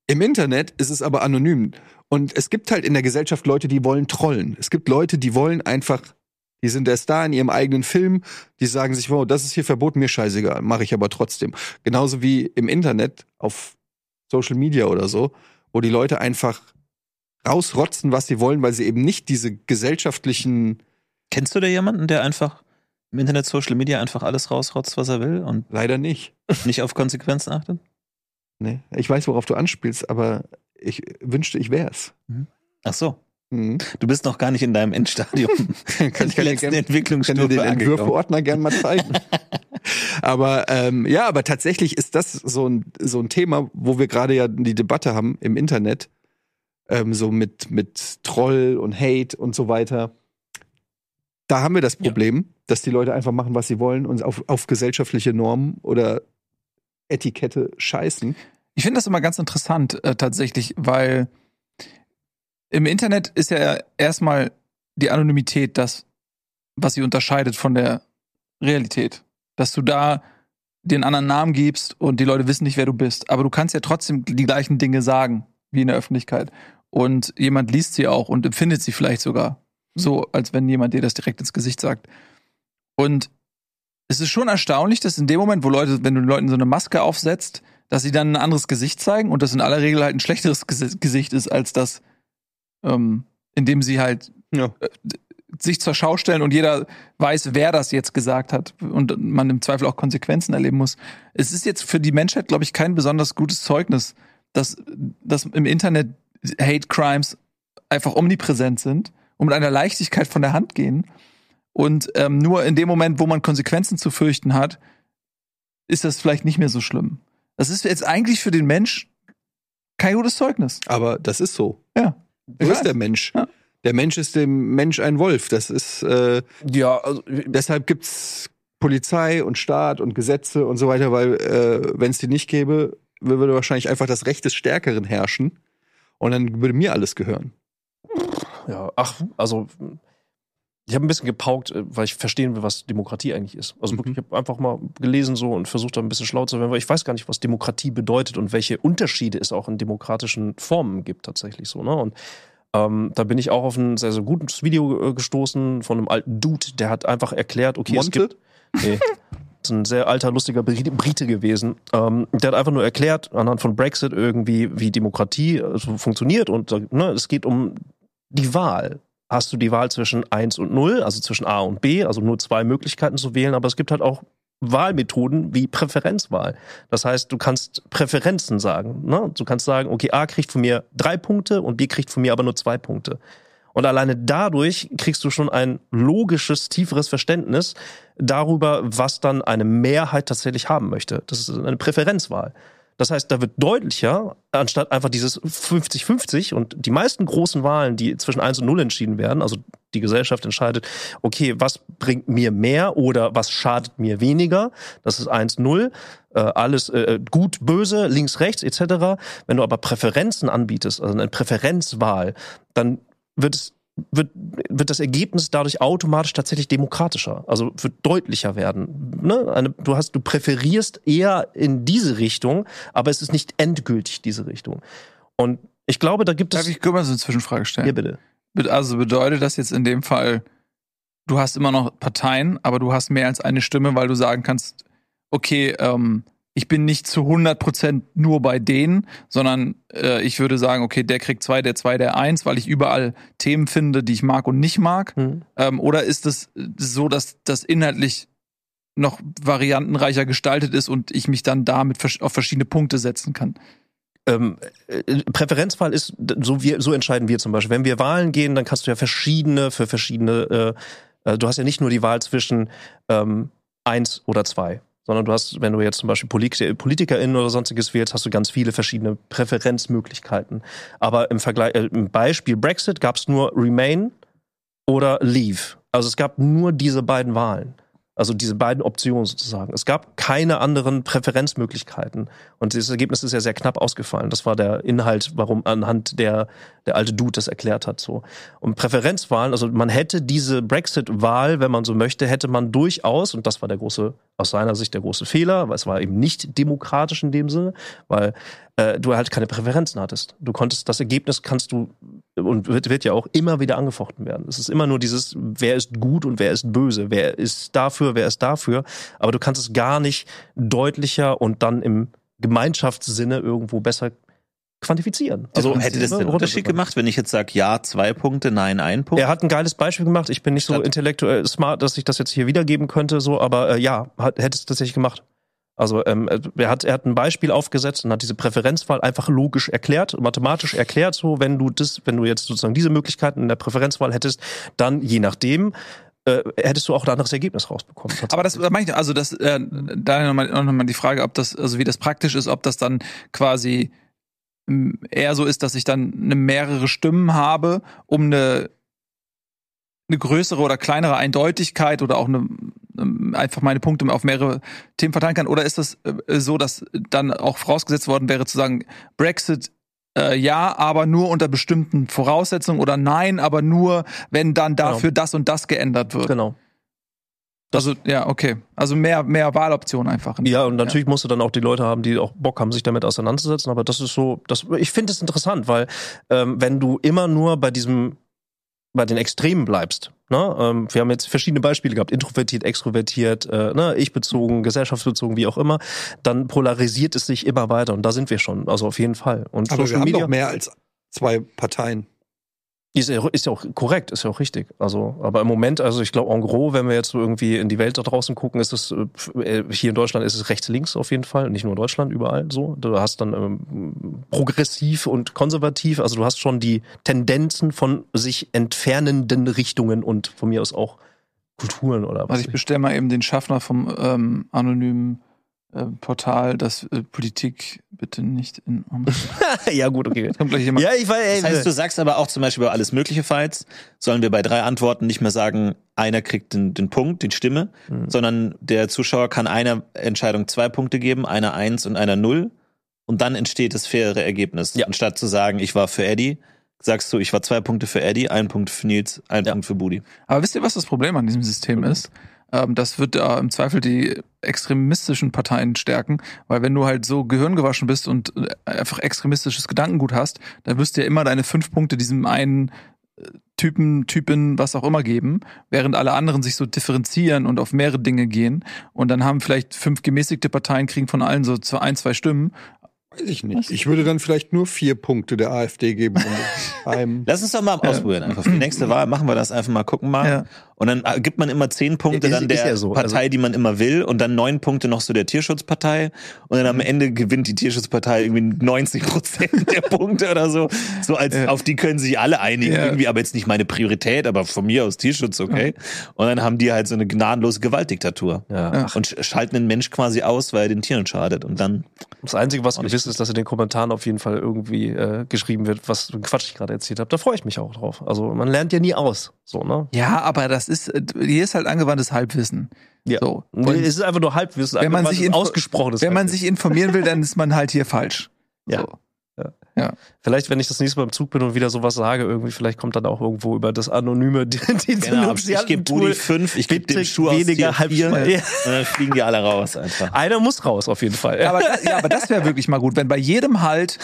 Im Internet ist es aber anonym. Und es gibt halt in der Gesellschaft Leute, die wollen trollen. Es gibt Leute, die wollen einfach, die sind erst da in ihrem eigenen Film, die sagen sich, wow, das ist hier verboten, mir scheißegal, mache ich aber trotzdem. Genauso wie im Internet, auf Social Media oder so, wo die Leute einfach rausrotzen, was sie wollen, weil sie eben nicht diese gesellschaftlichen, Kennst du da jemanden, der einfach im Internet, Social Media einfach alles rausrotzt, was er will und leider nicht. nicht auf Konsequenzen achtet? Ne? Ich weiß, worauf du anspielst, aber ich wünschte, ich wär's. Ach so. Mhm. Du bist noch gar nicht in deinem Endstadium. kann, kann, dir der letzten gern- kann dir Entwicklungsstufe den. Entwürfeordner gern mal zeigen. aber ähm, ja, aber tatsächlich ist das so ein, so ein Thema, wo wir gerade ja die Debatte haben im Internet, ähm, so mit, mit Troll und Hate und so weiter. Da haben wir das Problem, dass die Leute einfach machen, was sie wollen und auf, auf gesellschaftliche Normen oder Etikette scheißen. Ich finde das immer ganz interessant äh, tatsächlich, weil im Internet ist ja erstmal die Anonymität das, was sie unterscheidet von der Realität. Dass du da den anderen Namen gibst und die Leute wissen nicht, wer du bist. Aber du kannst ja trotzdem die gleichen Dinge sagen wie in der Öffentlichkeit. und jemand liest sie auch und empfindet sie vielleicht sogar so, als wenn jemand dir das direkt ins Gesicht sagt. Und es ist schon erstaunlich, dass in dem Moment, wo Leute, wenn du Leuten so eine Maske aufsetzt, dass sie dann ein anderes Gesicht zeigen und das in aller Regel halt ein schlechteres Gesi- Gesicht ist als das, ähm, in dem sie halt Ja. äh, sich zur Schau stellen und jeder weiß, wer das jetzt gesagt hat und man im Zweifel auch Konsequenzen erleben muss. Es ist jetzt für die Menschheit, glaube ich, kein besonders gutes Zeugnis, dass, dass im Internet Hate Crimes einfach omnipräsent sind und mit einer Leichtigkeit von der Hand gehen. Und ähm, nur in dem Moment, wo man Konsequenzen zu fürchten hat, ist das vielleicht nicht mehr so schlimm. Das ist jetzt eigentlich für den Mensch kein gutes Zeugnis. Aber das ist so. Ja. So ist der Mensch. Ja. Der Mensch ist dem Mensch ein Wolf. Das ist, äh, Ja, also, deshalb gibt's Polizei und Staat und Gesetze und so weiter, weil äh, wenn es die nicht gäbe, würde wahrscheinlich einfach das Recht des Stärkeren herrschen. Und dann würde mir alles gehören. Ja, ach, also ich habe ein bisschen gepaukt, äh, weil ich verstehen will, was Demokratie eigentlich ist. Also Mhm. wirklich, ich habe einfach mal gelesen so und versucht da ein bisschen schlau zu werden, weil ich weiß gar nicht, was Demokratie bedeutet und welche Unterschiede es auch in demokratischen Formen gibt tatsächlich so. Ne? Und ähm, da bin ich auch auf ein sehr, sehr gutes Video äh, gestoßen von einem alten Dude, der hat einfach erklärt, okay, es Monte? gibt Nee. Ist ein sehr alter, lustiger Brite gewesen. Ähm, der hat einfach nur erklärt, anhand von Brexit irgendwie, wie Demokratie äh, so funktioniert. Und ne, es geht um die Wahl. Hast du die Wahl zwischen 1 und 0, also zwischen A und B, also nur zwei Möglichkeiten zu wählen, aber es gibt halt auch Wahlmethoden wie Präferenzwahl. Das heißt, du kannst Präferenzen sagen. Ne? Du kannst sagen, okay, A kriegt von mir drei Punkte und B kriegt von mir aber nur zwei Punkte. Und alleine dadurch kriegst du schon ein logisches, tieferes Verständnis darüber, was dann eine Mehrheit tatsächlich haben möchte. Das ist eine Präferenzwahl. Das heißt, da wird deutlicher, anstatt einfach dieses 50-50 und die meisten großen Wahlen, die zwischen 1 und 0 entschieden werden, also die Gesellschaft entscheidet, okay, was bringt mir mehr oder was schadet mir weniger, das ist 1-0, äh, alles äh, gut, böse, links, rechts etc. Wenn du aber Präferenzen anbietest, also eine Präferenzwahl, dann wird es wird, wird das Ergebnis dadurch automatisch tatsächlich demokratischer, also wird deutlicher werden. Ne? Eine, du hast, du präferierst eher in diese Richtung, aber es ist nicht endgültig diese Richtung. Und ich glaube, da gibt es. Darf ich mal so eine Zwischenfrage stellen? Hier bitte. Also bedeutet das jetzt in dem Fall, du hast immer noch Parteien, aber du hast mehr als eine Stimme, weil du sagen kannst, okay, ähm, ich bin nicht zu 100% nur bei denen, sondern äh, ich würde sagen, okay, der kriegt zwei, der zwei, der eins, weil ich überall Themen finde, die ich mag und nicht mag. Hm. Ähm, oder ist es so, dass das inhaltlich noch variantenreicher gestaltet ist und ich mich dann damit auf verschiedene Punkte setzen kann? Ähm, äh, Präferenzwahl ist, so, wir, so entscheiden wir zum Beispiel. Wenn wir Wahlen gehen, dann kannst du ja verschiedene, für verschiedene, äh, äh, du hast ja nicht nur die Wahl zwischen ähm, eins oder zwei, sondern du hast, wenn du jetzt zum Beispiel Polit PolitikerInnen oder sonstiges wählst, hast du ganz viele verschiedene Präferenzmöglichkeiten. Aber im Vergleich, äh, im Beispiel Brexit gab es nur Remain oder Leave. Also es gab nur diese beiden Wahlen. Also diese beiden Optionen sozusagen. Es gab keine anderen Präferenzmöglichkeiten. Und dieses Ergebnis ist ja sehr knapp ausgefallen. Das war der Inhalt, warum anhand der der alte Dude das erklärt hat. So. Und Präferenzwahlen, also man hätte diese Brexit-Wahl, wenn man so möchte, hätte man durchaus, und das war der große, aus seiner Sicht der große Fehler, weil es war eben nicht demokratisch in dem Sinne, weil äh, du halt keine Präferenzen hattest. Du konntest, das Ergebnis kannst du und wird, wird ja auch immer wieder angefochten werden. Es ist immer nur dieses, wer ist gut und wer ist böse, wer ist dafür, wer ist dafür. Aber du kannst es gar nicht deutlicher und dann im Gemeinschaftssinne irgendwo besser quantifizieren. Also hätte das den Unterschied gemacht, wenn ich jetzt sage, ja, zwei Punkte, nein, ein Punkt? Er hat ein geiles Beispiel gemacht. Ich bin nicht so intellektuell smart, dass ich das jetzt hier wiedergeben könnte, so, aber äh, ja, hat, hätte es tatsächlich gemacht. Also ähm, er hat er hat ein Beispiel aufgesetzt und hat diese Präferenzwahl einfach logisch erklärt, mathematisch erklärt, so wenn du das, wenn du jetzt sozusagen diese Möglichkeiten in der Präferenzwahl hättest, dann je nachdem äh, hättest du auch ein anderes Ergebnis rausbekommen. Aber das meine ich, also das, äh, da nochmal noch mal die Frage, ob das, also wie das praktisch ist, ob das dann quasi eher so ist, dass ich dann eine mehrere Stimmen habe, um eine, eine größere oder kleinere Eindeutigkeit oder auch eine, einfach meine Punkte auf mehrere Themen verteilen kann? Oder ist das äh, so, dass dann auch vorausgesetzt worden wäre zu sagen, Brexit äh, ja, aber nur unter bestimmten Voraussetzungen oder nein, aber nur, wenn dann dafür das und das geändert wird? Genau. Also, ja, okay. Also mehr, mehr Wahloptionen einfach. Ja, und natürlich musst du dann auch die Leute haben, die auch Bock haben, sich damit auseinanderzusetzen. Aber das ist so, das, ich finde es interessant, weil ähm, wenn du immer nur bei diesem, bei den Extremen bleibst, ne, ähm, wir haben jetzt verschiedene Beispiele gehabt, introvertiert, extrovertiert, äh, ne, ich bezogen, gesellschaftsbezogen, wie auch immer, dann polarisiert es sich immer weiter und da sind wir schon, also auf jeden Fall. Und Aber wir Social haben Media doch mehr als zwei Parteien. Ist ja, ist ja auch korrekt, ist ja auch richtig. Also, aber im Moment, also ich glaube, en gros, wenn wir jetzt so irgendwie in die Welt da draußen gucken, ist es äh, hier in Deutschland ist es rechts-links auf jeden Fall, nicht nur in Deutschland, überall so. Du hast dann ähm, progressiv und konservativ, also du hast schon die Tendenzen von sich entfernenden Richtungen und von mir aus auch Kulturen oder was. Also ich bestelle mal eben den Schaffner vom ähm, anonymen äh, Portal, das äh, Politik bitte nicht in. ja gut, okay. Kommt gleich jemand. Ja, ich weiß. Ey, Das heißt, du sagst aber auch zum Beispiel über alles mögliche Fights, sollen wir bei drei Antworten nicht mehr sagen, einer kriegt den, den Punkt, die Stimme, Mhm. sondern der Zuschauer kann einer Entscheidung zwei Punkte geben, einer eins und einer null und dann entsteht das faire Ergebnis. Ja. Anstatt zu sagen, ich war für Eddie, sagst du, ich war zwei Punkte für Eddie, ein Punkt für Nils, ein Ja. Punkt für Budi. Aber wisst ihr, was das Problem an diesem System ist? Ähm, das wird äh, im Zweifel die extremistischen Parteien stärken, weil wenn du halt so gehirngewaschen bist und äh, einfach extremistisches Gedankengut hast, dann wirst du ja immer deine fünf Punkte diesem einen äh, Typen, Typen, was auch immer geben, während alle anderen sich so differenzieren und auf mehrere Dinge gehen. Und dann haben vielleicht fünf gemäßigte Parteien kriegen von allen so ein, zwei Stimmen. Weiß ich nicht. Ich würde dann vielleicht nur vier Punkte der AfD geben. um Lass uns doch mal ausprobieren. Einfach für die nächste Wahl machen wir das einfach mal, gucken mal. Ja. Und dann äh, gibt man immer zehn Punkte Ist- dann der ja so. Partei, Also- die man immer will, und dann neun Punkte noch so der Tierschutzpartei. Und dann am Ende gewinnt die Tierschutzpartei irgendwie 90 Prozent der Punkte oder so. So als Ja. auf die können sich alle einigen. Ja. Irgendwie, aber jetzt nicht meine Priorität, aber von mir aus Tierschutz, okay. Und dann haben die halt so eine gnadenlose Gewaltdiktatur. Und sch- schalten einen Mensch quasi aus, weil er den Tieren schadet. Und dann Das Einzige, was gewiss ist, dass in den Kommentaren auf jeden Fall irgendwie äh, geschrieben wird, was für ein Quatsch ich gerade erzählt habe. Da freue ich mich auch drauf. Also man lernt ja nie aus. So, ne? Ja, aber das ist, äh, hier ist halt angewandtes Halbwissen. Ja. So. Nee, es ist einfach nur Halbwissen. wenn man sich ausgesprochenes Wenn man Halbwissen. sich informieren will, dann ist man halt hier falsch. Ja. So. Vielleicht, wenn ich das nächste Mal im Zug bin und wieder sowas sage, irgendwie, vielleicht kommt dann auch irgendwo über das anonyme, die, die genau, ich gebe Budi fünf, ich gebe dem Schuh aus weniger Tier vier, Halbschwein. Ja. und dann fliegen die alle raus einfach. Einer muss raus, auf jeden Fall. Aber, ja, aber das wäre wirklich mal gut, wenn bei jedem Halt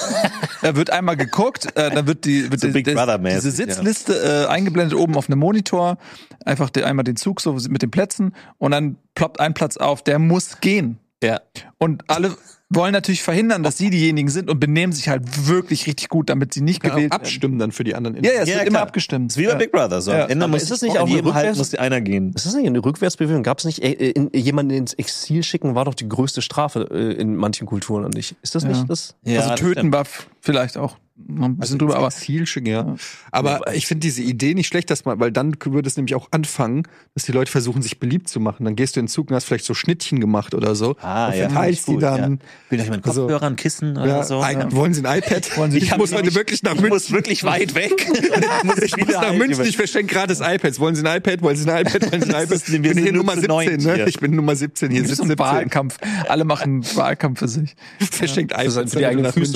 da wird einmal geguckt, äh, dann wird die wird So die- Brother-mäßig, diese Sitzliste äh, eingeblendet oben auf einem Monitor, einfach die, einmal den Zug so mit den Plätzen und dann ploppt ein Platz auf, der muss gehen. Ja. Und alle wollen natürlich verhindern, dass sie diejenigen sind und benehmen sich halt wirklich richtig gut, damit sie nicht auch gewählt werden. abstimmen dann für die anderen. Ja, ja, es Ja, wird klar. immer abgestimmt. Das ist wie bei ja. Big Brother. So. Ja. Aber muss ist das nicht in auch jedem eine Halt muss einer gehen. Ist das nicht eine Rückwärtsbewegung? Gab es nicht, äh, in, jemanden ins Exil schicken, war doch die größte Strafe äh, in manchen Kulturen und nicht. Ist das Ja. nicht das? Ja, also das töten war vielleicht auch noch ein bisschen Also drüber, aber Exil schicken, ja. Aber ich finde diese Idee nicht schlecht, dass man, weil dann würde es nämlich auch anfangen, dass die Leute versuchen, sich beliebt zu machen. Dann gehst du in den Zug und hast vielleicht so Schnittchen gemacht oder so. Ah, und ja, verteilst die gut, dann. Ja. Will euch mein Also- Kopfhörer, ein Kissen oder Ja, so? ein, Wollen Sie ein iPad? Wollen Sie, ich muss heute wirklich nach ich München. muss wirklich weit weg. muss ich muss nach München, ich verschenke gratis iPads. Wollen Sie ein iPad? Wollen Sie ein iPad? Wollen Sie ein Das iPad? ist- Ich bin hier Nummer zu 17, neunt ne? hier. Ich bin Nummer 17, hier das ist sitzt ein 17. Wahlkampf. Alle machen Wahlkampf für sich. Verschenkt iPads, die eigenen Füße.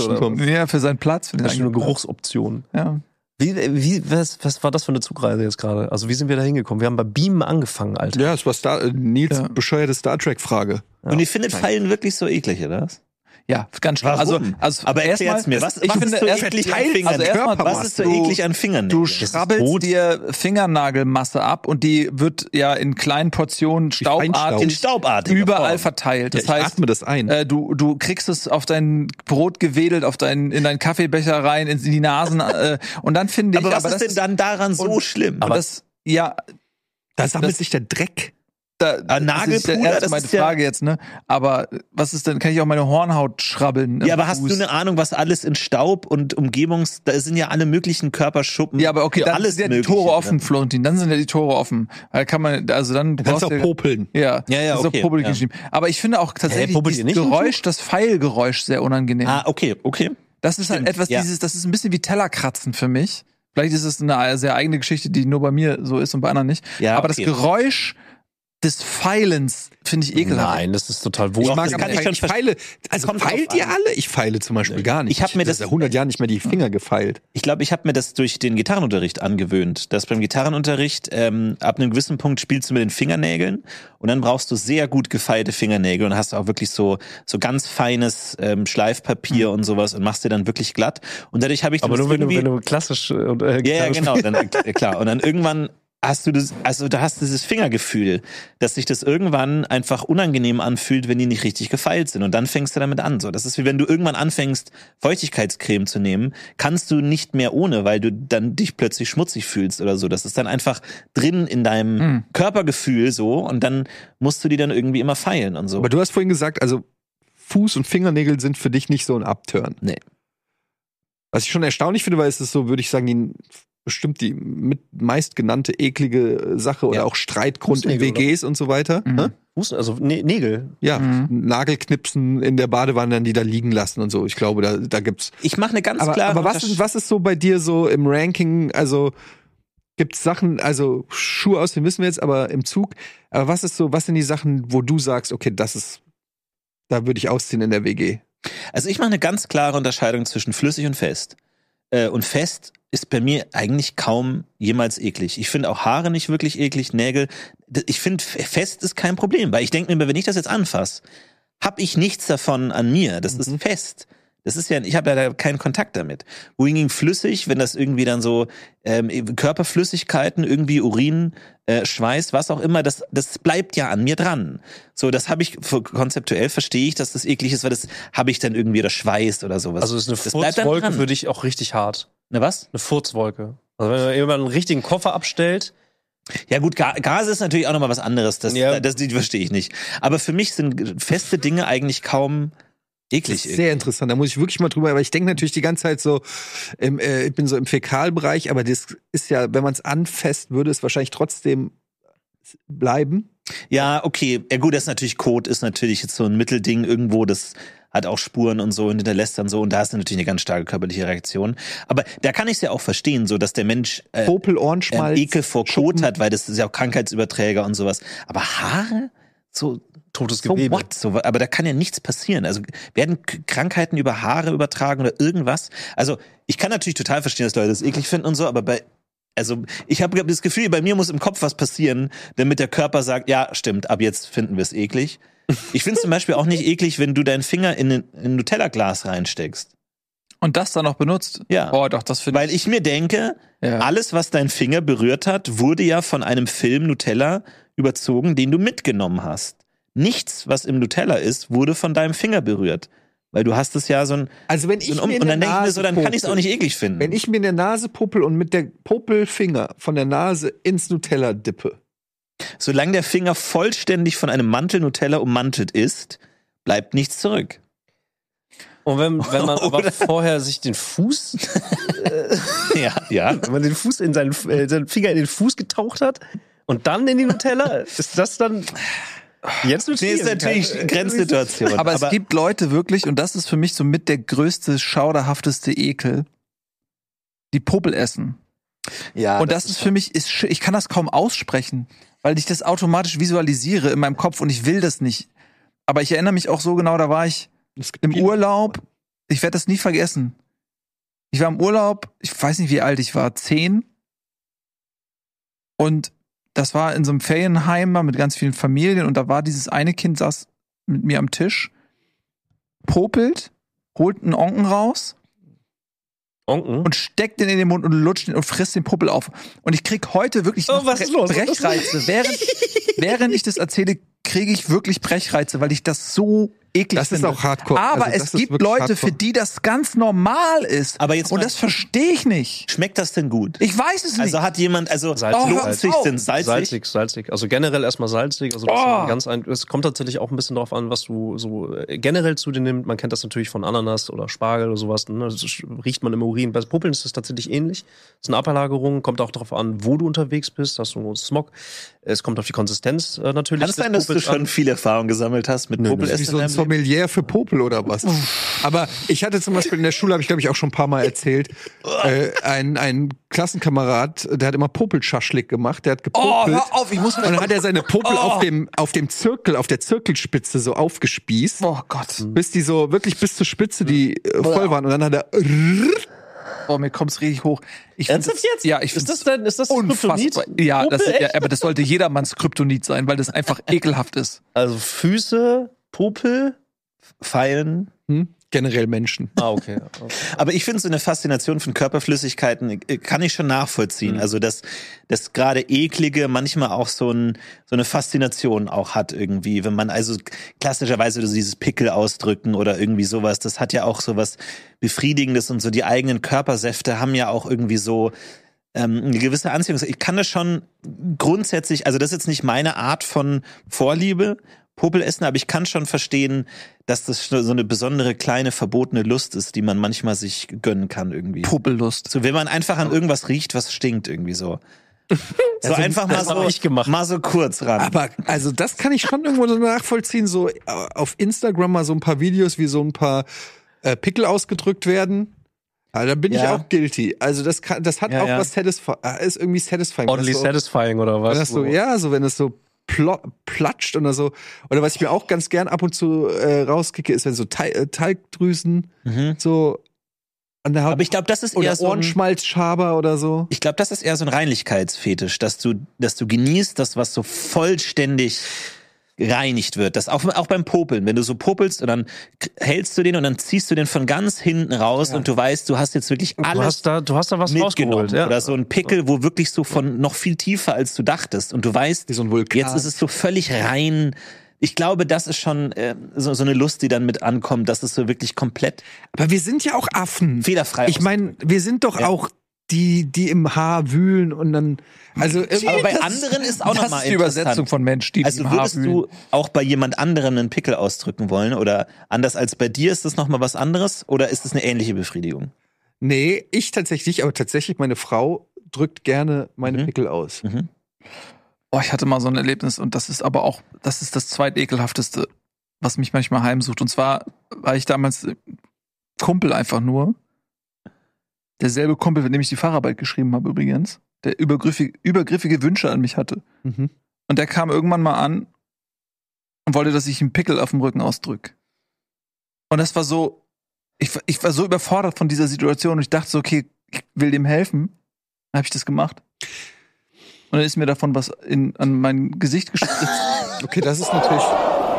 Ja, für seinen Platz, für den Eigenen Platz. Geruchsoption. Ja. Wie, wie, was, was war das für eine Zugreise jetzt gerade? Also wie sind wir da hingekommen? Wir haben bei Beamen angefangen, Alter. Ja, es war Star, äh, Nils Ja. bescheuerte Star Trek Frage. Und ihr findet Pfeilen wirklich so eklig, oder Ja, ganz schlimm. Also, also Aber erstmal- mir. Was, ich finde, ist so erst- eklig an Fingern? also erstmal- was ist so du- eklig an Fingern? Du schrabbelst dir Fingernagelmasse ab und die wird ja in kleinen Portionen staubartig in staubartiger überall Form. verteilt. Ja, Das ich heißt, atme das ein. äh, du, du kriegst es auf dein Brot gewedelt, auf dein, in deinen Kaffeebecher rein, in die Nasen äh, und dann finde ich, Aber was aber ist denn dann daran so schlimm? aber das, ja, da sammelt das- sich der Dreck. Da, Ah, das ist Nagelpuder, ja das meine ist ja- Frage jetzt, ne? Aber was ist denn, kann ich auch meine Hornhaut schrabbeln? ja, aber hast Fuß? du eine Ahnung, was alles in Staub und Umgebungs, da sind ja alle möglichen Körperschuppen. Ja, aber okay, dann alles sind ja die Tore drin. offen, Florentin. Dann sind ja die Tore offen. Weil kann man, also dann Du kannst brauchst auch du popeln. Ja, Ja, ja, das okay, auch ja. Aber ich finde auch tatsächlich nicht im Geräusch, das Pfeilgeräusch sehr unangenehm. Ah, okay, okay. das ist halt stimmt, etwas, ja. dieses, das ist ein bisschen wie Tellerkratzen für mich. Vielleicht ist es eine sehr eigene Geschichte, die nur bei mir so ist und bei anderen nicht. Ja, Aber okay. das Geräusch des Feilens finde ich ekelhaft. Nein, das ist total Ich wohl. mag das kann ich ich, schon ich feile, also drauf feilt ihr alle? Ich feile zum Beispiel gar nicht. Ich hab mir das- seit 100 Jahren nicht mehr die Finger gefeilt. Ich glaube, ich habe mir das durch den Gitarrenunterricht angewöhnt, dass beim Gitarrenunterricht ähm, ab einem gewissen Punkt spielst du mit den Fingernägeln und dann brauchst du sehr gut gefeilte Fingernägel und hast auch wirklich so so ganz feines ähm, Schleifpapier und sowas und machst dir dann wirklich glatt und dadurch habe ich aber das nur wenn du, wenn du klassisch äh, und, äh, ja, ja, genau, dann, äh, klar. Und dann irgendwann hast du das, also da hast du dieses Fingergefühl, dass sich das irgendwann einfach unangenehm anfühlt, wenn die nicht richtig gefeilt sind. Und dann fängst du damit an. So, das ist wie wenn du irgendwann anfängst, Feuchtigkeitscreme zu nehmen, kannst du nicht mehr ohne, weil du dann dich plötzlich schmutzig fühlst oder so. Das ist dann einfach drin in deinem Mhm. Körpergefühl so und dann musst du die dann irgendwie immer feilen und so. Aber du hast vorhin gesagt, also Fuß und Fingernägel sind für dich nicht so ein Upturn. Nee. Was ich schon erstaunlich finde, weil es ist so, würde ich sagen, die bestimmt die mit meistgenannte eklige Sache oder Ja. auch Streitgrund in WGs und so weiter. Mhm. Fuß, also Nä- Nägel. Ja, Mhm. Nagelknipsen in der Badewanne, dann die da liegen lassen und so. Ich glaube, da, da gibt's. ich mache eine ganz Aber, klare aber was, ist, was ist so bei dir so im Ranking? Also gibt's Sachen, also Schuhe aus, den wissen wir jetzt, aber im Zug. Aber was ist so, was sind die Sachen, wo du sagst, okay, das ist, da würde ich ausziehen in der WG? Also ich mache eine ganz klare Unterscheidung zwischen flüssig und fest. Äh, und fest ist bei mir eigentlich kaum jemals eklig. Ich finde auch Haare nicht wirklich eklig, Nägel. Ich finde fest ist kein Problem, weil ich denke mir, wenn ich das jetzt anfasse, habe ich nichts davon an mir. Das ist fest. Das ist ja, ich habe ja da keinen Kontakt damit. Wohingegen flüssig, wenn das irgendwie dann so ähm, Körperflüssigkeiten, irgendwie Urin, äh, Schweiß, was auch immer, das, das bleibt ja an mir dran. So, das habe ich konzeptuell verstehe ich, dass das eklig ist, weil das habe ich dann irgendwie oder Schweiß oder sowas. Also ist eine Furzwolke für dich auch richtig hart. Na was? Eine Furzwolke. Also wenn jemand einen richtigen Koffer abstellt, Ja gut, Ga Gase ist natürlich auch nochmal was anderes. Das, Ja. das, das verstehe ich nicht. Aber für mich sind feste Dinge eigentlich kaum eklig. ist sehr interessant. Da muss ich wirklich mal drüber, weil ich denke natürlich die ganze Zeit so, im, äh, ich bin so im Fäkalbereich, aber das ist ja, wenn man es anfasst, würde es wahrscheinlich trotzdem bleiben. Ja, okay. Ja gut, das ist natürlich Kot, ist natürlich jetzt so ein Mittelding irgendwo, das hat auch Spuren und so und hinterlässt dann so und da ist natürlich eine ganz starke körperliche Reaktion. Aber da kann ich es ja auch verstehen, so dass der Mensch äh, Popel, Ohrenschmalz. Ekel vor Kot hat, weil das ist ja auch Krankheitsüberträger und sowas. Aber Haare? So, totes so Gewebe. what? So, aber da kann ja nichts passieren. Also werden Krankheiten über Haare übertragen oder irgendwas? Also ich kann natürlich total verstehen, dass Leute das eklig finden und so, aber bei also ich habe das Gefühl, bei mir muss im Kopf was passieren, damit der Körper sagt, ja, stimmt, ab jetzt finden wir es eklig. Ich finde zum Beispiel auch nicht eklig, wenn du deinen Finger in ein in ein Nutella-Glas reinsteckst. Und das dann noch benutzt? Ja. Oh, doch, das finde Weil ich mir denke, Ja. alles, was dein Finger berührt hat, wurde ja von einem Film Nutella überzogen, den du mitgenommen hast. Nichts, was im Nutella ist, wurde von deinem Finger berührt. Weil du hast es ja so ein, Also wenn so ich ein um mir und dann denke ich mir so, dann kann ich es auch nicht eklig finden. Wenn ich mir in der Nase popel und mit der Popelfinger von der Nase ins Nutella dippe. Solange der Finger vollständig von einem Mantel Nutella ummantelt ist, bleibt nichts zurück. Und wenn, wenn man aber vorher sich den Fuß, Ja, ja. wenn man den Fuß in seinen, äh, seinen Finger in den Fuß getaucht hat und dann in die Nutella, ist das dann jetzt Nee, ist natürlich Grenzsituation. Aber, es gibt Leute wirklich, und das ist für mich so mit der größte, schauderhafteste Ekel, die Popel essen. ja, und das, ist für mich, ist, ich kann das kaum aussprechen, weil ich das automatisch visualisiere in meinem Kopf und ich will das nicht. Aber ich erinnere mich auch so genau, da war ich im Urlaub. Ich werde das nie vergessen. Ich war im Urlaub, ich weiß nicht, wie alt ich war, zehn. Und das war in so einem Ferienheim mit ganz vielen Familien und da war dieses eine Kind saß mit mir am Tisch, popelt, holt einen Onken raus Onken. und steckt den in den Mund und lutscht den und frisst den Puppel auf. Und ich krieg heute wirklich Oh, noch was ist los? Brechreize. Während, während ich das erzähle, kriege ich wirklich Brechreize, weil ich das so eklig Das ist finde. auch hardcore. Aber Also es ist gibt Leute, hardcore. für die das ganz normal ist. Aber jetzt und das verstehe ich nicht. Schmeckt das denn gut? Ich weiß es nicht. Also hat jemand, also Salzig. Oh, lohnt sich denn salzig? Salzig, salzig. Also generell erstmal salzig. Also Oh. ist ganz ein, es kommt tatsächlich auch ein bisschen darauf an, was du so äh, generell zu dir nimmst. Man kennt das natürlich von Ananas oder Spargel oder sowas. Ne? Das ist- riecht man im Urin. Bei Popeln ist das tatsächlich ähnlich. Das ist eine Ablagerung. Kommt auch darauf an, wo du unterwegs bist. Hast du einen Smog. Es kommt auf die Konsistenz äh, natürlich. Kann es sein, dass du schon an. viel Erfahrung gesammelt hast mit Nö, Sommelier für Popel oder was? Aber ich hatte zum Beispiel in der Schule, habe ich glaube ich auch schon ein paar Mal erzählt, äh, ein, ein Klassenkamerad, der hat immer Popelschaschlik gemacht, der hat Oh, gepopelt. hör auf, ich muss und dann hat er seine Popel Oh. auf dem, auf dem Zirkel, auf der Zirkelspitze so aufgespießt, Oh Gott. bis die so wirklich bis zur Spitze die äh, voll waren. Und dann hat er Oh, mir kommt's richtig hoch. Ich Ernsthaft jetzt? Ja, ich Ist das denn, ist das unfassbar. Kryptonit? Ja, das, ja, aber das sollte jedermanns Kryptonit sein, weil das einfach ekelhaft ist. Also Füße, Popel. Pfeilen. hm, generell Menschen. Ah, okay. Aber ich finde so eine Faszination von Körperflüssigkeiten äh, kann ich schon nachvollziehen. Mhm. Also dass das gerade eklige manchmal auch so ein so eine Faszination auch hat irgendwie, wenn man also klassischerweise so dieses Pickel ausdrücken oder irgendwie sowas, das hat ja auch so was befriedigendes und so die eigenen Körpersäfte haben ja auch irgendwie so ähm, eine gewisse Anziehung. Ich kann das schon grundsätzlich, also das ist jetzt nicht meine Art von Vorliebe, Popel essen, aber ich kann schon verstehen, dass das so eine besondere kleine verbotene Lust ist, die man manchmal sich gönnen kann irgendwie. Popellust. So, wenn man einfach an irgendwas riecht, was stinkt irgendwie so. So einfach mal so, ich gemacht. mal so kurz ran. Aber also das kann ich schon irgendwo so nachvollziehen. So äh, auf Instagram mal so ein paar Videos, wie so ein paar äh, Pickel ausgedrückt werden. Ja, da bin ich Ja. auch guilty. Also das kann, das hat Ja, auch was satisfying, ist irgendwie satisfying. Oddly so, satisfying oder was? so, ja, so wenn es so platscht oder so. Oder was ich mir auch ganz gern ab und zu äh, rauskicke, ist, wenn so Teig, äh, Teigdrüsen Mhm. so an der Haut Aber ich glaube, das ist eher oder so ein, Ohrenschmalzschaber oder so. ich glaube, das ist eher so ein Reinlichkeitsfetisch, dass du, dass du genießt, das was so vollständig gereinigt wird. Das auch, auch beim Popeln. Wenn du so popelst und dann hältst du den und dann ziehst du den von ganz hinten raus und du weißt, du hast jetzt wirklich Du alles hast da, du hast da was mitgenommen. rausgeholt. Ja. Oder so ein Pickel, wo wirklich so von noch viel tiefer als du dachtest. Und du weißt, so jetzt ist es so völlig rein. Ich glaube, das ist schon äh, so, so eine Lust, die dann mit ankommt, dass es so wirklich komplett Aber wir sind ja auch Affen. fehlerfrei Ich meine, wir sind doch Ja. auch die, die im Haar wühlen und dann, also irgendwie- Aber bei Das- anderen ist auch das nochmal ist die Übersetzung von Mensch, die Also im Haar würdest wühlen. du auch bei jemand anderem einen Pickel ausdrücken wollen oder anders als bei dir ist das nochmal was anderes oder ist es eine ähnliche Befriedigung? nee, ich tatsächlich, aber tatsächlich meine Frau drückt gerne meine Mhm. Pickel aus. Mhm. Oh, ich hatte mal so ein Erlebnis und das ist aber auch, das ist das zweitekelhafteste, was mich manchmal heimsucht. Und zwar war ich damals Kumpel einfach nur. Derselbe Kumpel, mit dem ich die Fahrarbeit geschrieben habe übrigens, der übergriffige, übergriffige Wünsche an mich hatte. Mhm. Und der kam irgendwann mal an und wollte, dass ich einen Pickel auf dem Rücken ausdrück. Und das war so, ich, war- ich war so überfordert von dieser Situation und ich dachte so, okay, ich will dem helfen. Dann habe ich das gemacht. Und dann ist mir davon was in, an mein Gesicht gespritzt. Okay, das ist natürlich.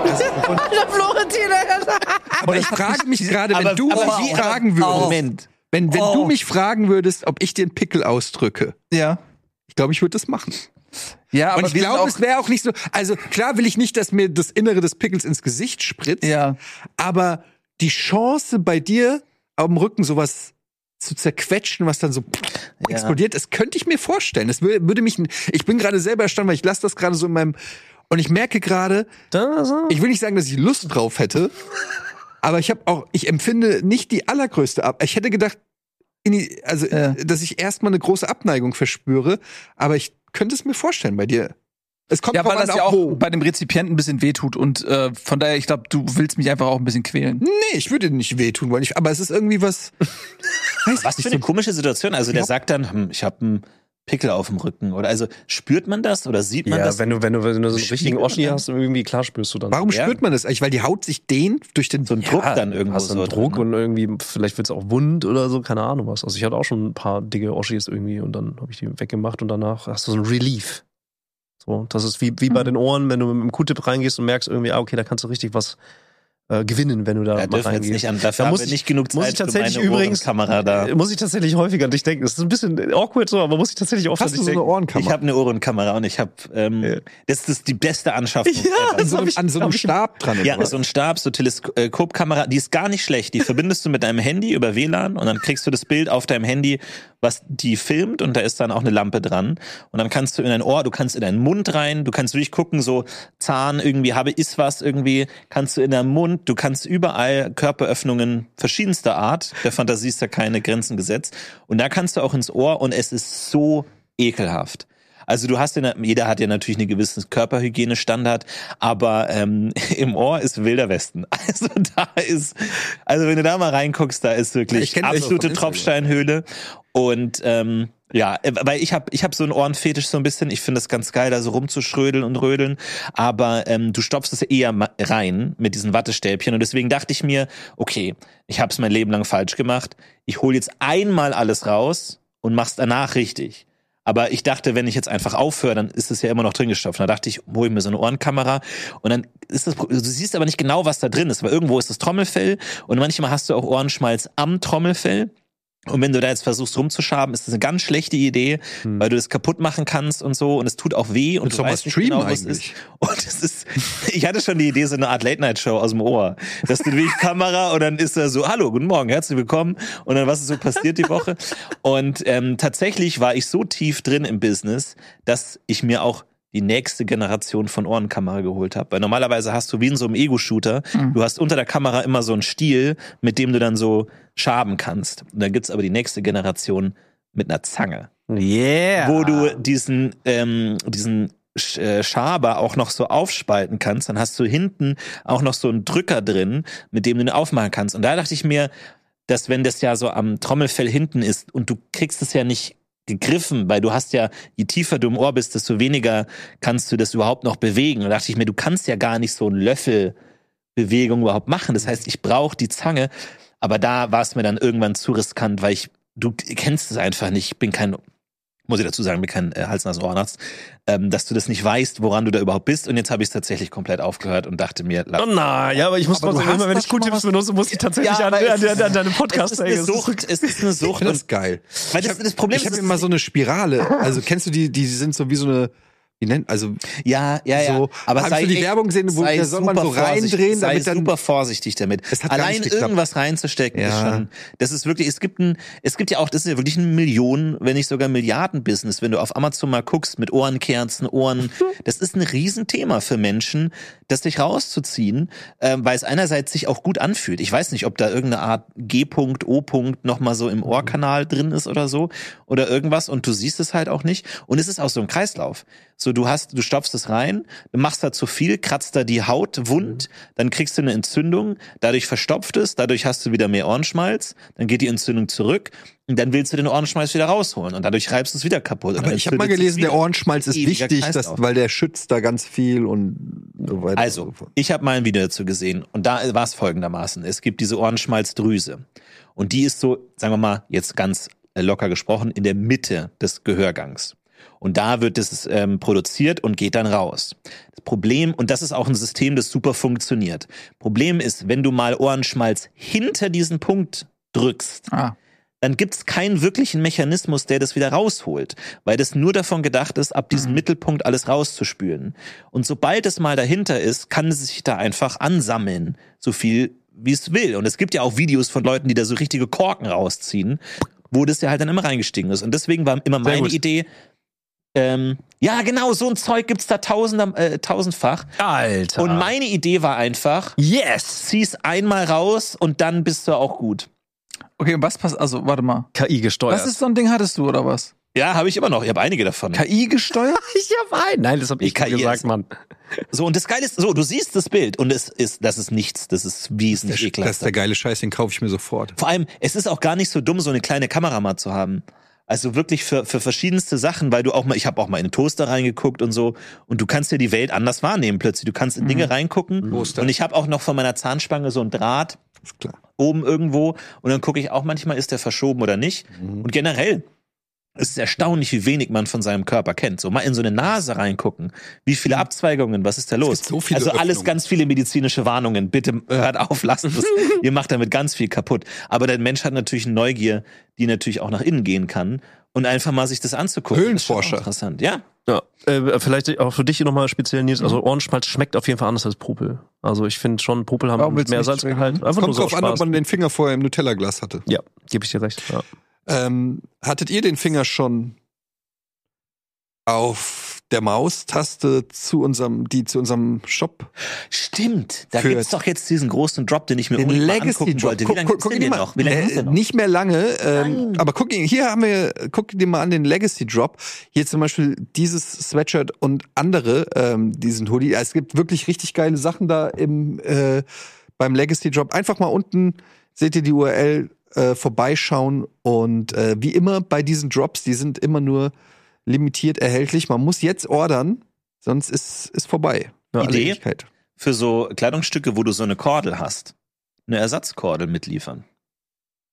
Das ist, aber ich frage mich gerade, wenn Aber- du aber mich wie- fragen aber- würdest, Moment. Wenn, wenn Oh. du mich fragen würdest, ob ich dir einen Pickel ausdrücke, ja. ich glaube, ich würde das machen. Ja, und ich glaube, es wäre auch nicht so. Also klar will ich nicht, dass mir das Innere des Pickels ins Gesicht spritzt, Ja. aber die Chance bei dir am Rücken sowas zu zerquetschen, was dann so Ja. explodiert, das könnte ich mir vorstellen. Das würde, mich. Ich bin gerade selber erstaunt, weil ich lasse das gerade so in meinem und ich merke gerade, ich will nicht sagen, dass ich Lust drauf hätte, aber ich habe auch, ich empfinde nicht die allergrößte Ab. Ich hätte gedacht, in die, also, Ja. dass ich erstmal eine große Abneigung verspüre, aber ich könnte es mir vorstellen bei dir. Es kommt Ja, weil das ja auch wo. bei dem Rezipienten ein bisschen wehtut und äh, von daher, ich glaube, du willst mich einfach auch ein bisschen quälen. Nee, ich würde dir nicht wehtun wollen, ich, aber es ist irgendwie was. Weiß Was ich für eine komische Situation. Also der sagt dann, hm, ich habe einen Pickel auf dem Rücken. Oder also spürt man das oder sieht man Ja, das? wenn du, wenn du, wenn du so einen richtigen Oschi dann? hast, irgendwie klar spürst du dann. Warum Ja. spürt man das eigentlich? Weil die Haut sich dehnt durch den so ein Druck Ja, dann irgendwo hast du so einen Druck drin, ne? und irgendwie, vielleicht wird's auch wund oder so, keine Ahnung was. Also ich hatte auch schon ein paar dicke Oschis irgendwie und dann habe ich die weggemacht und danach hast du so ein Relief. So, das ist wie, wie bei den Ohren, wenn du mit dem Q-Tip reingehst und merkst irgendwie, ah, okay, da kannst du richtig was äh, gewinnen, wenn du da Ja, mal jetzt reingehst. nicht an. Dafür Da muss ich- nicht genug muss Zeit ich tatsächlich für meine übrigens- Kamera da. Muss ich tatsächlich häufiger an dich denken. Das ist ein bisschen awkward so, aber muss ich tatsächlich oft an Hast dich du so eine denken. Ohrenkammer? Ich habe eine Ohrenkamera und ich habe ähm, Ja. das ist die beste Anschaffung. Ja, an so einem, ich- an so einem Stab dran. Ja, so ein Stab, so Teleskopkamera, die ist gar nicht schlecht. Die verbindest du mit deinem Handy über WLAN und dann kriegst du das Bild auf deinem Handy, was die filmt und da ist dann auch eine Lampe dran. Und dann kannst du in dein Ohr, du kannst in deinen Mund rein, du kannst durchgucken, so Zahn irgendwie, habe, ist was irgendwie, kannst du in deinem Mund, du kannst überall Körperöffnungen verschiedenster Art, der Fantasie ist da keine Grenzen gesetzt. Und da kannst du auch ins Ohr und es ist so ekelhaft. Also du hast ja, jeder hat ja natürlich einen gewissen Körperhygienestandard, aber ähm, im Ohr ist wilder Westen. Also da ist, also wenn du da mal reinguckst, da ist wirklich absolute. Tropfsteinhöhle. Und ähm, ja, äh, weil ich habe ich hab so einen Ohrenfetisch so ein bisschen. Ich finde das ganz geil, da so rumzuschrödeln und rödeln. Aber ähm, du stopfst es eher rein mit diesen Wattestäbchen. Und deswegen dachte ich mir, okay, ich habe es mein Leben lang falsch gemacht. Ich hole jetzt einmal alles raus und mach's danach richtig. Aber ich dachte, wenn ich jetzt einfach aufhöre, dann ist es ja immer noch drin gestopft. Da dachte ich, hol ich mir so eine Ohrenkamera und dann ist das, du siehst aber nicht genau, was da drin ist, weil irgendwo ist das Trommelfell und manchmal hast du auch Ohrenschmalz am Trommelfell. Und wenn du da jetzt versuchst rumzuschaben, ist das eine ganz schlechte Idee, weil du das kaputt machen kannst und so und es tut auch weh und du weißt nicht streamen genau, was es ist. eigentlich. Und es ist, ich hatte schon die Idee, so eine Art Late-Night-Show aus dem Ohr. Dass du wirklich Kamera und dann ist er so, hallo, guten Morgen, herzlich willkommen. Und dann, was ist so passiert die Woche? Und ähm, tatsächlich war ich so tief drin im Business, dass ich mir auch die nächste Generation von Ohrenkamera geholt habe. Weil normalerweise hast du wie in so einem Ego-Shooter, du hast unter der Kamera immer so einen Stiel, mit dem du dann so schaben kannst. Und dann gibt's aber die nächste Generation mit einer Zange Yeah. wo du diesen, ähm, diesen äh, Schaber auch noch so aufspalten kannst. Dann hast du hinten auch noch so einen Drücker drin, mit dem du ihn aufmachen kannst. Und da dachte ich mir, dass wenn das ja so am Trommelfell hinten ist und du kriegst es ja nicht gegriffen, weil du hast ja, je tiefer du im Ohr bist, desto weniger kannst du das überhaupt noch bewegen. Und da dachte ich mir, du kannst ja gar nicht so einen Löffelbewegung überhaupt machen. Das heißt, ich brauche die Zange. Aber da war es mir dann irgendwann zu riskant, weil ich, du kennst es einfach nicht. Ich bin kein muss ich dazu sagen, bin kein äh, Hals-Nasen-Ohrenarzt, ähm, dass du das nicht weißt, woran du da überhaupt bist. Und jetzt habe ich es tatsächlich komplett aufgehört und dachte mir, la- Oh nein, ja, aber ich muss Aber mal du sagen, hast immer wenn ich was- benutze, muss ich tatsächlich Ja, an, an, es an, an deinem es Podcast ist eine ist- Sucht, es ist eine Ich Sucht. das Und, geil. weil das, das Problem Ich habe ist, immer so eine Spirale. Also kennst du die, die sind so wie so eine, wie nennt, also ja, ja, ja. so- aber hast du die echt- Werbung gesehen, wo da soll man so reindrehen, sei damit dann- super vorsichtig damit. Allein irgendwas reinzustecken ist Ja. schon, das ist wirklich, es gibt ein, es gibt ja auch, das ist ja wirklich ein Millionen, wenn nicht sogar Milliarden-Business, wenn du auf Amazon mal guckst mit Ohrenkerzen, Ohren, das ist ein Riesenthema für Menschen, das sich rauszuziehen, ähm, weil es einerseits sich auch gut anfühlt. Ich weiß nicht, ob da irgendeine Art G-Punkt, O-Punkt nochmal so im Ohrkanal drin ist oder so oder irgendwas und du siehst es halt auch nicht. Und es ist auch so ein Kreislauf. So, du hast, du stopfst es rein, du machst da zu viel, kratzt da die Haut wund, dann kriegst du eine Entzündung, dadurch verstopft es, dadurch hast du wieder mehr Ohrenschmalz, dann geht die Entzündung zurück und dann willst du den Ohrenschmalz wieder rausholen und dadurch reibst du es wieder kaputt. Aber ich habe mal gelesen, der. Ohrenschmalz ist wichtig, das, Kreislauf. weil der schützt da ganz viel und so weiter. und Also, so ich habe mal ein Video dazu gesehen und da war es folgendermaßen. Es gibt diese Ohrenschmalzdrüse und die ist so, sagen wir mal, jetzt ganz locker gesprochen, in der Mitte des Gehörgangs. Und da wird es ähm, produziert und geht dann raus. Das Problem, und das ist auch ein System, das super funktioniert. Problem ist, wenn du mal Ohrenschmalz hinter diesen Punkt drückst, Ah. dann gibt's keinen wirklichen Mechanismus, der das wieder rausholt, weil das nur davon gedacht ist, ab diesem Mittelpunkt alles rauszuspülen. Und sobald es mal dahinter ist, kann es sich da einfach ansammeln, so viel wie es will. Und es gibt ja auch Videos von Leuten, die da so richtige Korken rausziehen, wo das ja halt dann immer reingestiegen ist. Und deswegen war immer meine gut. Idee, ähm, ja genau, so ein Zeug gibt's da tausender, äh, tausendfach. Alter. Und meine Idee war einfach, yes! zieh's einmal raus und dann bist du auch gut. Okay, und was passt, also, warte mal. KI gesteuert. Was ist so ein Ding hattest du, oder was? Ja, habe ich immer noch. Ich habe einige davon. KI gesteuert? ich hab einen. Nein, das hab ich KI gesagt, ist- Mann. So, und das Geile ist, so, du siehst das Bild und es ist, das ist nichts, das ist wesentlich Das ekelhaft. ist der geile Scheiß, den kaufe ich mir sofort. Vor allem, es ist auch gar nicht so dumm, so eine kleine Kamera mal zu haben. Also wirklich für, für verschiedenste Sachen, weil du auch mal, ich habe auch mal in den Toaster reingeguckt und so, und du kannst ja die Welt anders wahrnehmen plötzlich. Du kannst in Dinge reingucken. Toaster. Und ich habe auch noch von meiner Zahnspange so ein Draht Ist klar. oben irgendwo und dann gucke ich auch manchmal, ist der verschoben oder nicht. Und generell es ist erstaunlich, wie wenig man von seinem Körper kennt. So mal in so eine Nase reingucken. Wie viele Abzweigungen, was ist da los? gibt so viele also alles Öffnungen. ganz viele medizinische Warnungen. Bitte hört auf, lasst es. Ihr macht damit ganz viel kaputt. Aber der Mensch hat natürlich eine Neugier, die natürlich auch nach innen gehen kann. Und einfach mal sich das anzugucken. Höhlenforscher. Interessant, ja. Ja, äh, vielleicht auch für dich nochmal speziell, Nils. Also Ohrenschmalz schmeckt auf jeden Fall anders als Popel. Also ich finde schon, Popel haben Warum mehr Salzgehalt. Einfach nur Kommt so drauf an, ob man den Finger vorher im Nutella-Glas hatte. Ja, gebe ich dir recht. Ja. Ähm, hattet ihr den Finger schon auf der Maustaste zu unserem, die zu unserem Shop. Stimmt, da gibt's doch jetzt diesen großen Drop, den ich mir Den Legacy angucken Drop. wollte. Wie lange guck, den mal. noch? Wie lange Äh, noch? nicht mehr lange, ähm, aber guck, hier haben wir, guck dir mal an den Legacy Drop. Hier zum Beispiel dieses Sweatshirt und andere, ähm, diesen Hoodie. Es gibt wirklich richtig geile Sachen da im, äh, beim Legacy Drop. Einfach mal unten seht ihr die URL äh, vorbeischauen und äh, wie immer bei diesen Drops, die sind immer nur limitiert erhältlich. Man muss jetzt ordern, sonst ist ist vorbei. Alle Idee? Für so Kleidungsstücke, wo du so eine Kordel hast, eine Ersatzkordel mitliefern.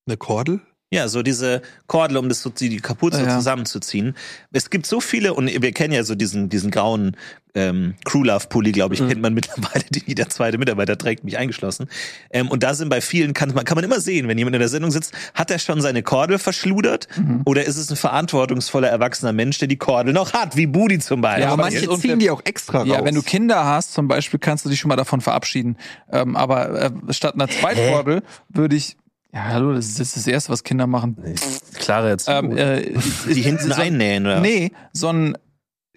Eine Kordel? Ja, so diese Kordel, um das so die Kapuze Ja. zusammenzuziehen. Es gibt so viele, und wir kennen ja so diesen, diesen grauen ähm, Crew Love Pulli, glaube ich, Mhm. kennt man mittlerweile, den jeder zweite Mitarbeiter trägt, mich eingeschlossen. Ähm, und da sind bei vielen, kann man, kann man immer sehen, wenn jemand in der Sendung sitzt, hat er schon seine Kordel verschludert? Mhm. Oder ist es ein verantwortungsvoller, erwachsener Mensch, der die Kordel noch hat, wie Budi zum Beispiel? Ja, aber aber manche jetzt- ziehen die auch extra raus. Ja, wenn du Kinder hast, zum Beispiel, kannst du dich schon mal davon verabschieden. Ähm, aber äh, statt einer Zweitkordel würde ich. Ja, hallo, das ist das, ist das Erste, was Kinder machen. Klare Erziehung. Ähm, äh, die hinten so, einnähen, oder? Nee, so ein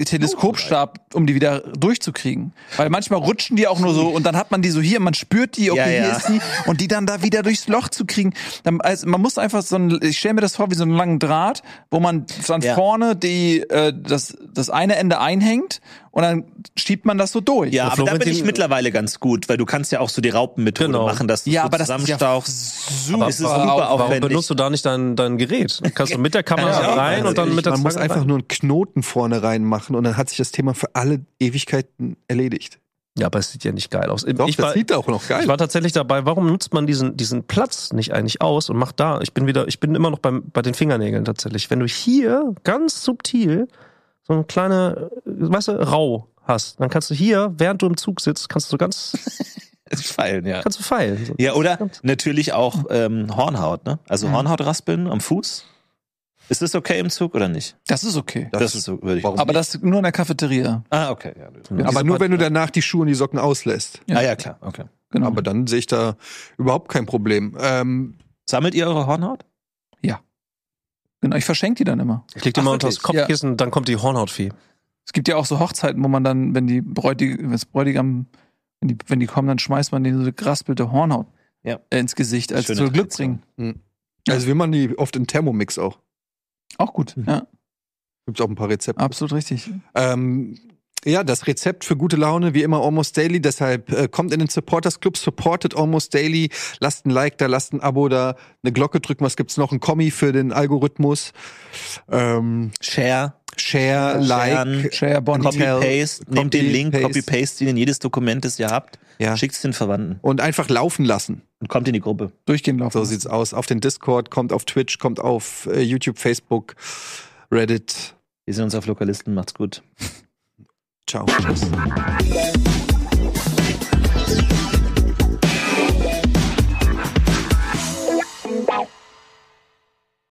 Teleskopstab, um die wieder durchzukriegen. Weil manchmal rutschen die auch nur so und dann hat man die so hier, man spürt die, okay, Ja, ja. hier ist die und die dann da wieder durchs Loch zu kriegen. Dann, also man muss einfach so ein, ich stelle mir das vor wie so einen langen Draht, wo man dann Ja. vorne die, äh, das, das eine Ende einhängt und dann schiebt man das so durch. Ja, aber da bin ich mittlerweile ganz gut, weil du kannst ja auch so die Raupenmethode Genau. machen, dass du Ja, so aber das ist ja zusammenstauchst. super, ist. Warum aufwendig. benutzt du da nicht dein, dein Gerät? Kannst du mit der Kamera Ja, rein also und dann ich, mit der man muss einfach rein? nur einen Knoten vorne reinmachen und dann hat sich das Thema für alle Ewigkeiten erledigt. Ja, aber es sieht ja nicht geil aus. Doch, ich das war, sieht auch noch geil ich war tatsächlich dabei, warum nutzt man diesen, diesen Platz nicht eigentlich aus und macht da, ich bin wieder, ich bin immer noch beim, bei den Fingernägeln tatsächlich. Wenn du hier ganz subtil so eine kleine, äh, weißt du, rau hast, dann kannst du hier, während du im Zug sitzt, kannst du so ganz, Feilen, ja. kannst du feilen. So. Ja, oder natürlich auch ähm, Hornhaut, ne? Also Hornhautraspeln am Fuß. Ist das okay im Zug oder nicht? Das ist okay. Das, ist so, würde ich. Aber das nur in der Cafeteria. Ah, okay. Ja, gut. Aber nur Part- wenn du danach die Schuhe und die Socken auslässt. Ja. Ah ja, klar, okay. Genau. Aber dann sehe ich da überhaupt kein Problem. Ähm, Sammelt ihr eure Hornhaut? Genau, ich verschenke die dann immer. Ich leg dir Ach, mal unter das? Kopfkissen, dann kommt die Hornhautfee. Es gibt ja auch so Hochzeiten, wo man dann, wenn die Bräutig wenn das Bräutigam, wenn die, wenn die kommen, dann schmeißt man denen so eine geraspelte Hornhaut Ja. äh, ins Gesicht, als Schöne zu Glück Tradition. bringen. also wir machen die oft in Thermomix auch. Auch gut. Ja, Gibt's auch ein paar Rezepte. absolut richtig. Ähm, ja, das Rezept für gute Laune, wie immer Almost Daily. Deshalb äh, kommt in den Supporters Club, supportet Almost Daily. Lasst ein Like da, lasst ein Abo da, eine Glocke drücken. Was gibt's noch? Ein Kommi für den Algorithmus. Ähm, Share, Share, Like. Share Bonnie. Copy-Paste. Nehmt den Link, Copy-Paste. Copy-Paste ihn in jedes Dokument, das ihr habt. Ja. Schickt es den Verwandten Und einfach laufen lassen. und kommt in die Gruppe. Durchgehen laufen. So sieht's aus. Auf den Discord, kommt auf Twitch, kommt auf äh, YouTube, Facebook, Reddit. Wir sehen uns auf Lokalisten. Macht's gut. Ciao.